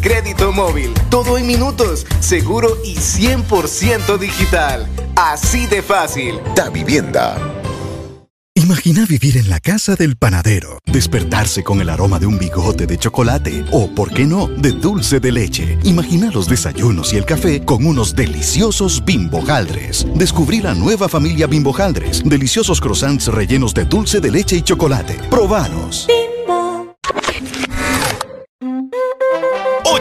crédito móvil. Todo en minutos, seguro y 100% digital. Así de fácil. Da Vivienda. Imagina vivir en la casa del panadero, despertarse con el aroma de un bigote de chocolate o, por qué no, de dulce de leche. Imagina los desayunos y el café con unos deliciosos bimbojaldres. Descubrí la nueva familia bimbojaldres, deliciosos croissants rellenos de dulce de leche y chocolate. Probanos.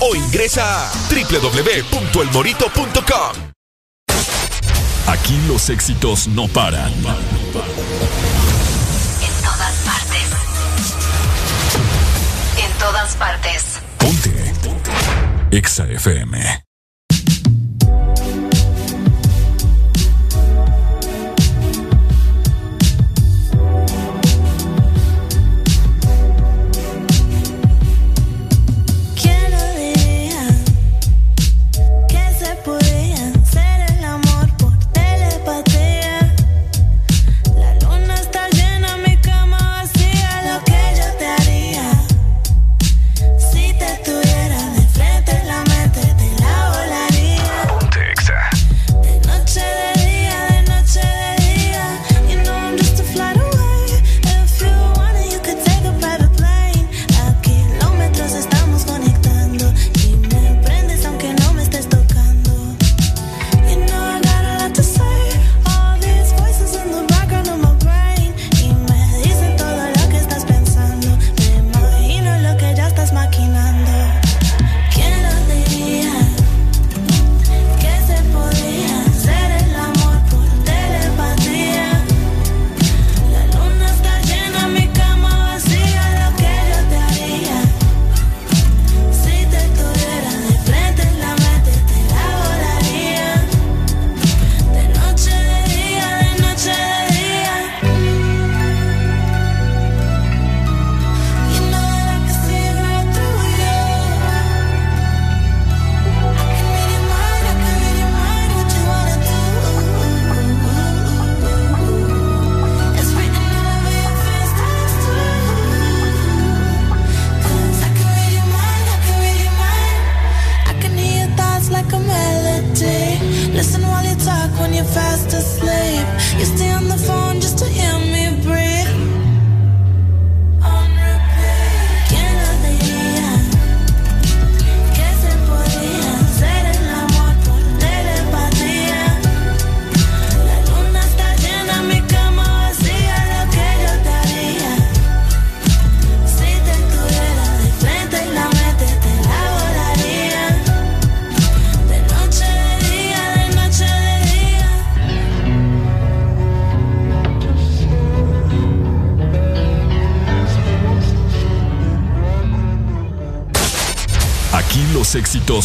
o ingresa a www.elmorito.com. Aquí los éxitos no paran. En todas partes. En todas partes. Ponte. EXA FM.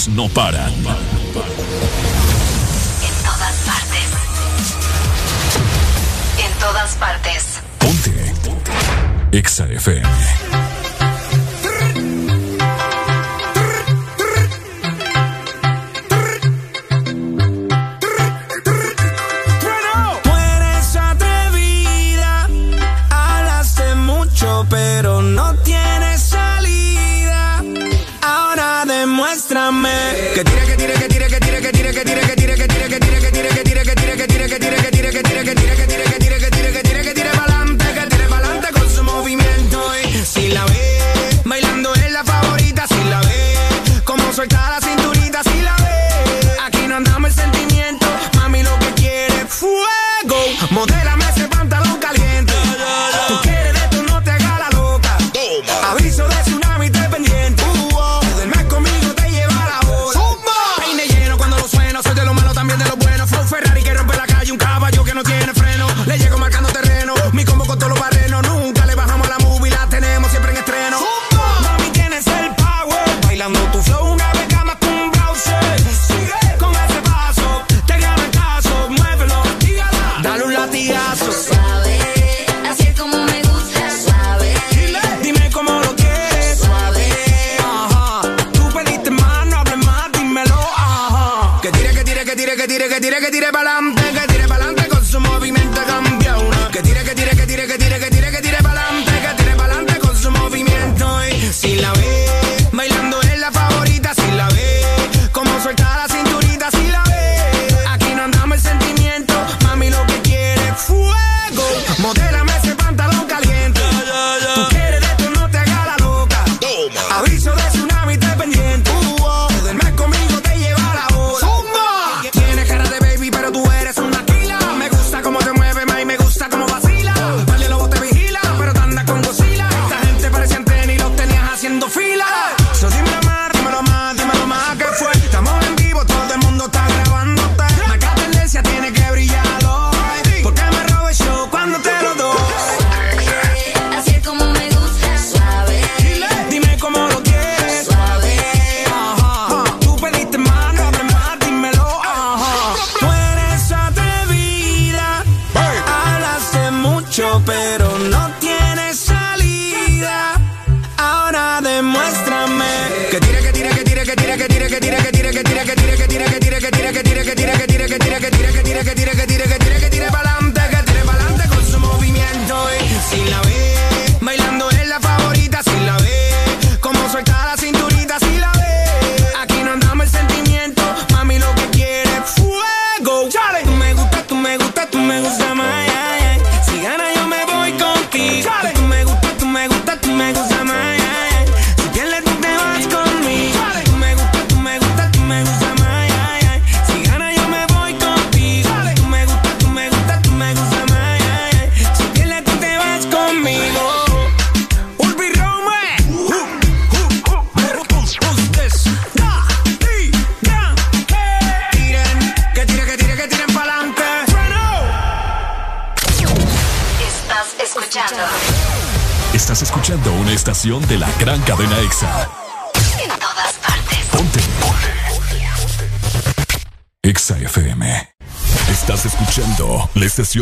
No paran. En todas partes. En todas partes. Ponte. Exa FM.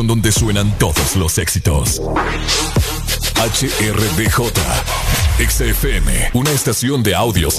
Donde suenan todos los éxitos. HRDJ, XFM, una estación de audio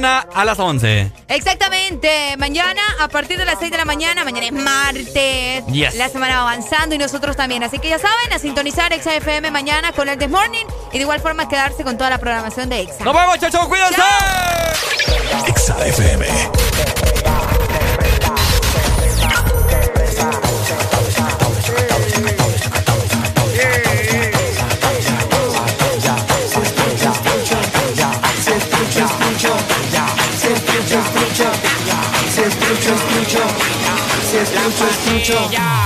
mañana a las 11. Exactamente. Mañana, a partir de las 6 de la mañana, mañana es martes. La semana va avanzando y nosotros también. Así que ya saben, a sintonizar XFM mañana con el The Morning y de igual forma quedarse con toda la programación de Exa. Nos vemos, chachos, cuídense. mucho.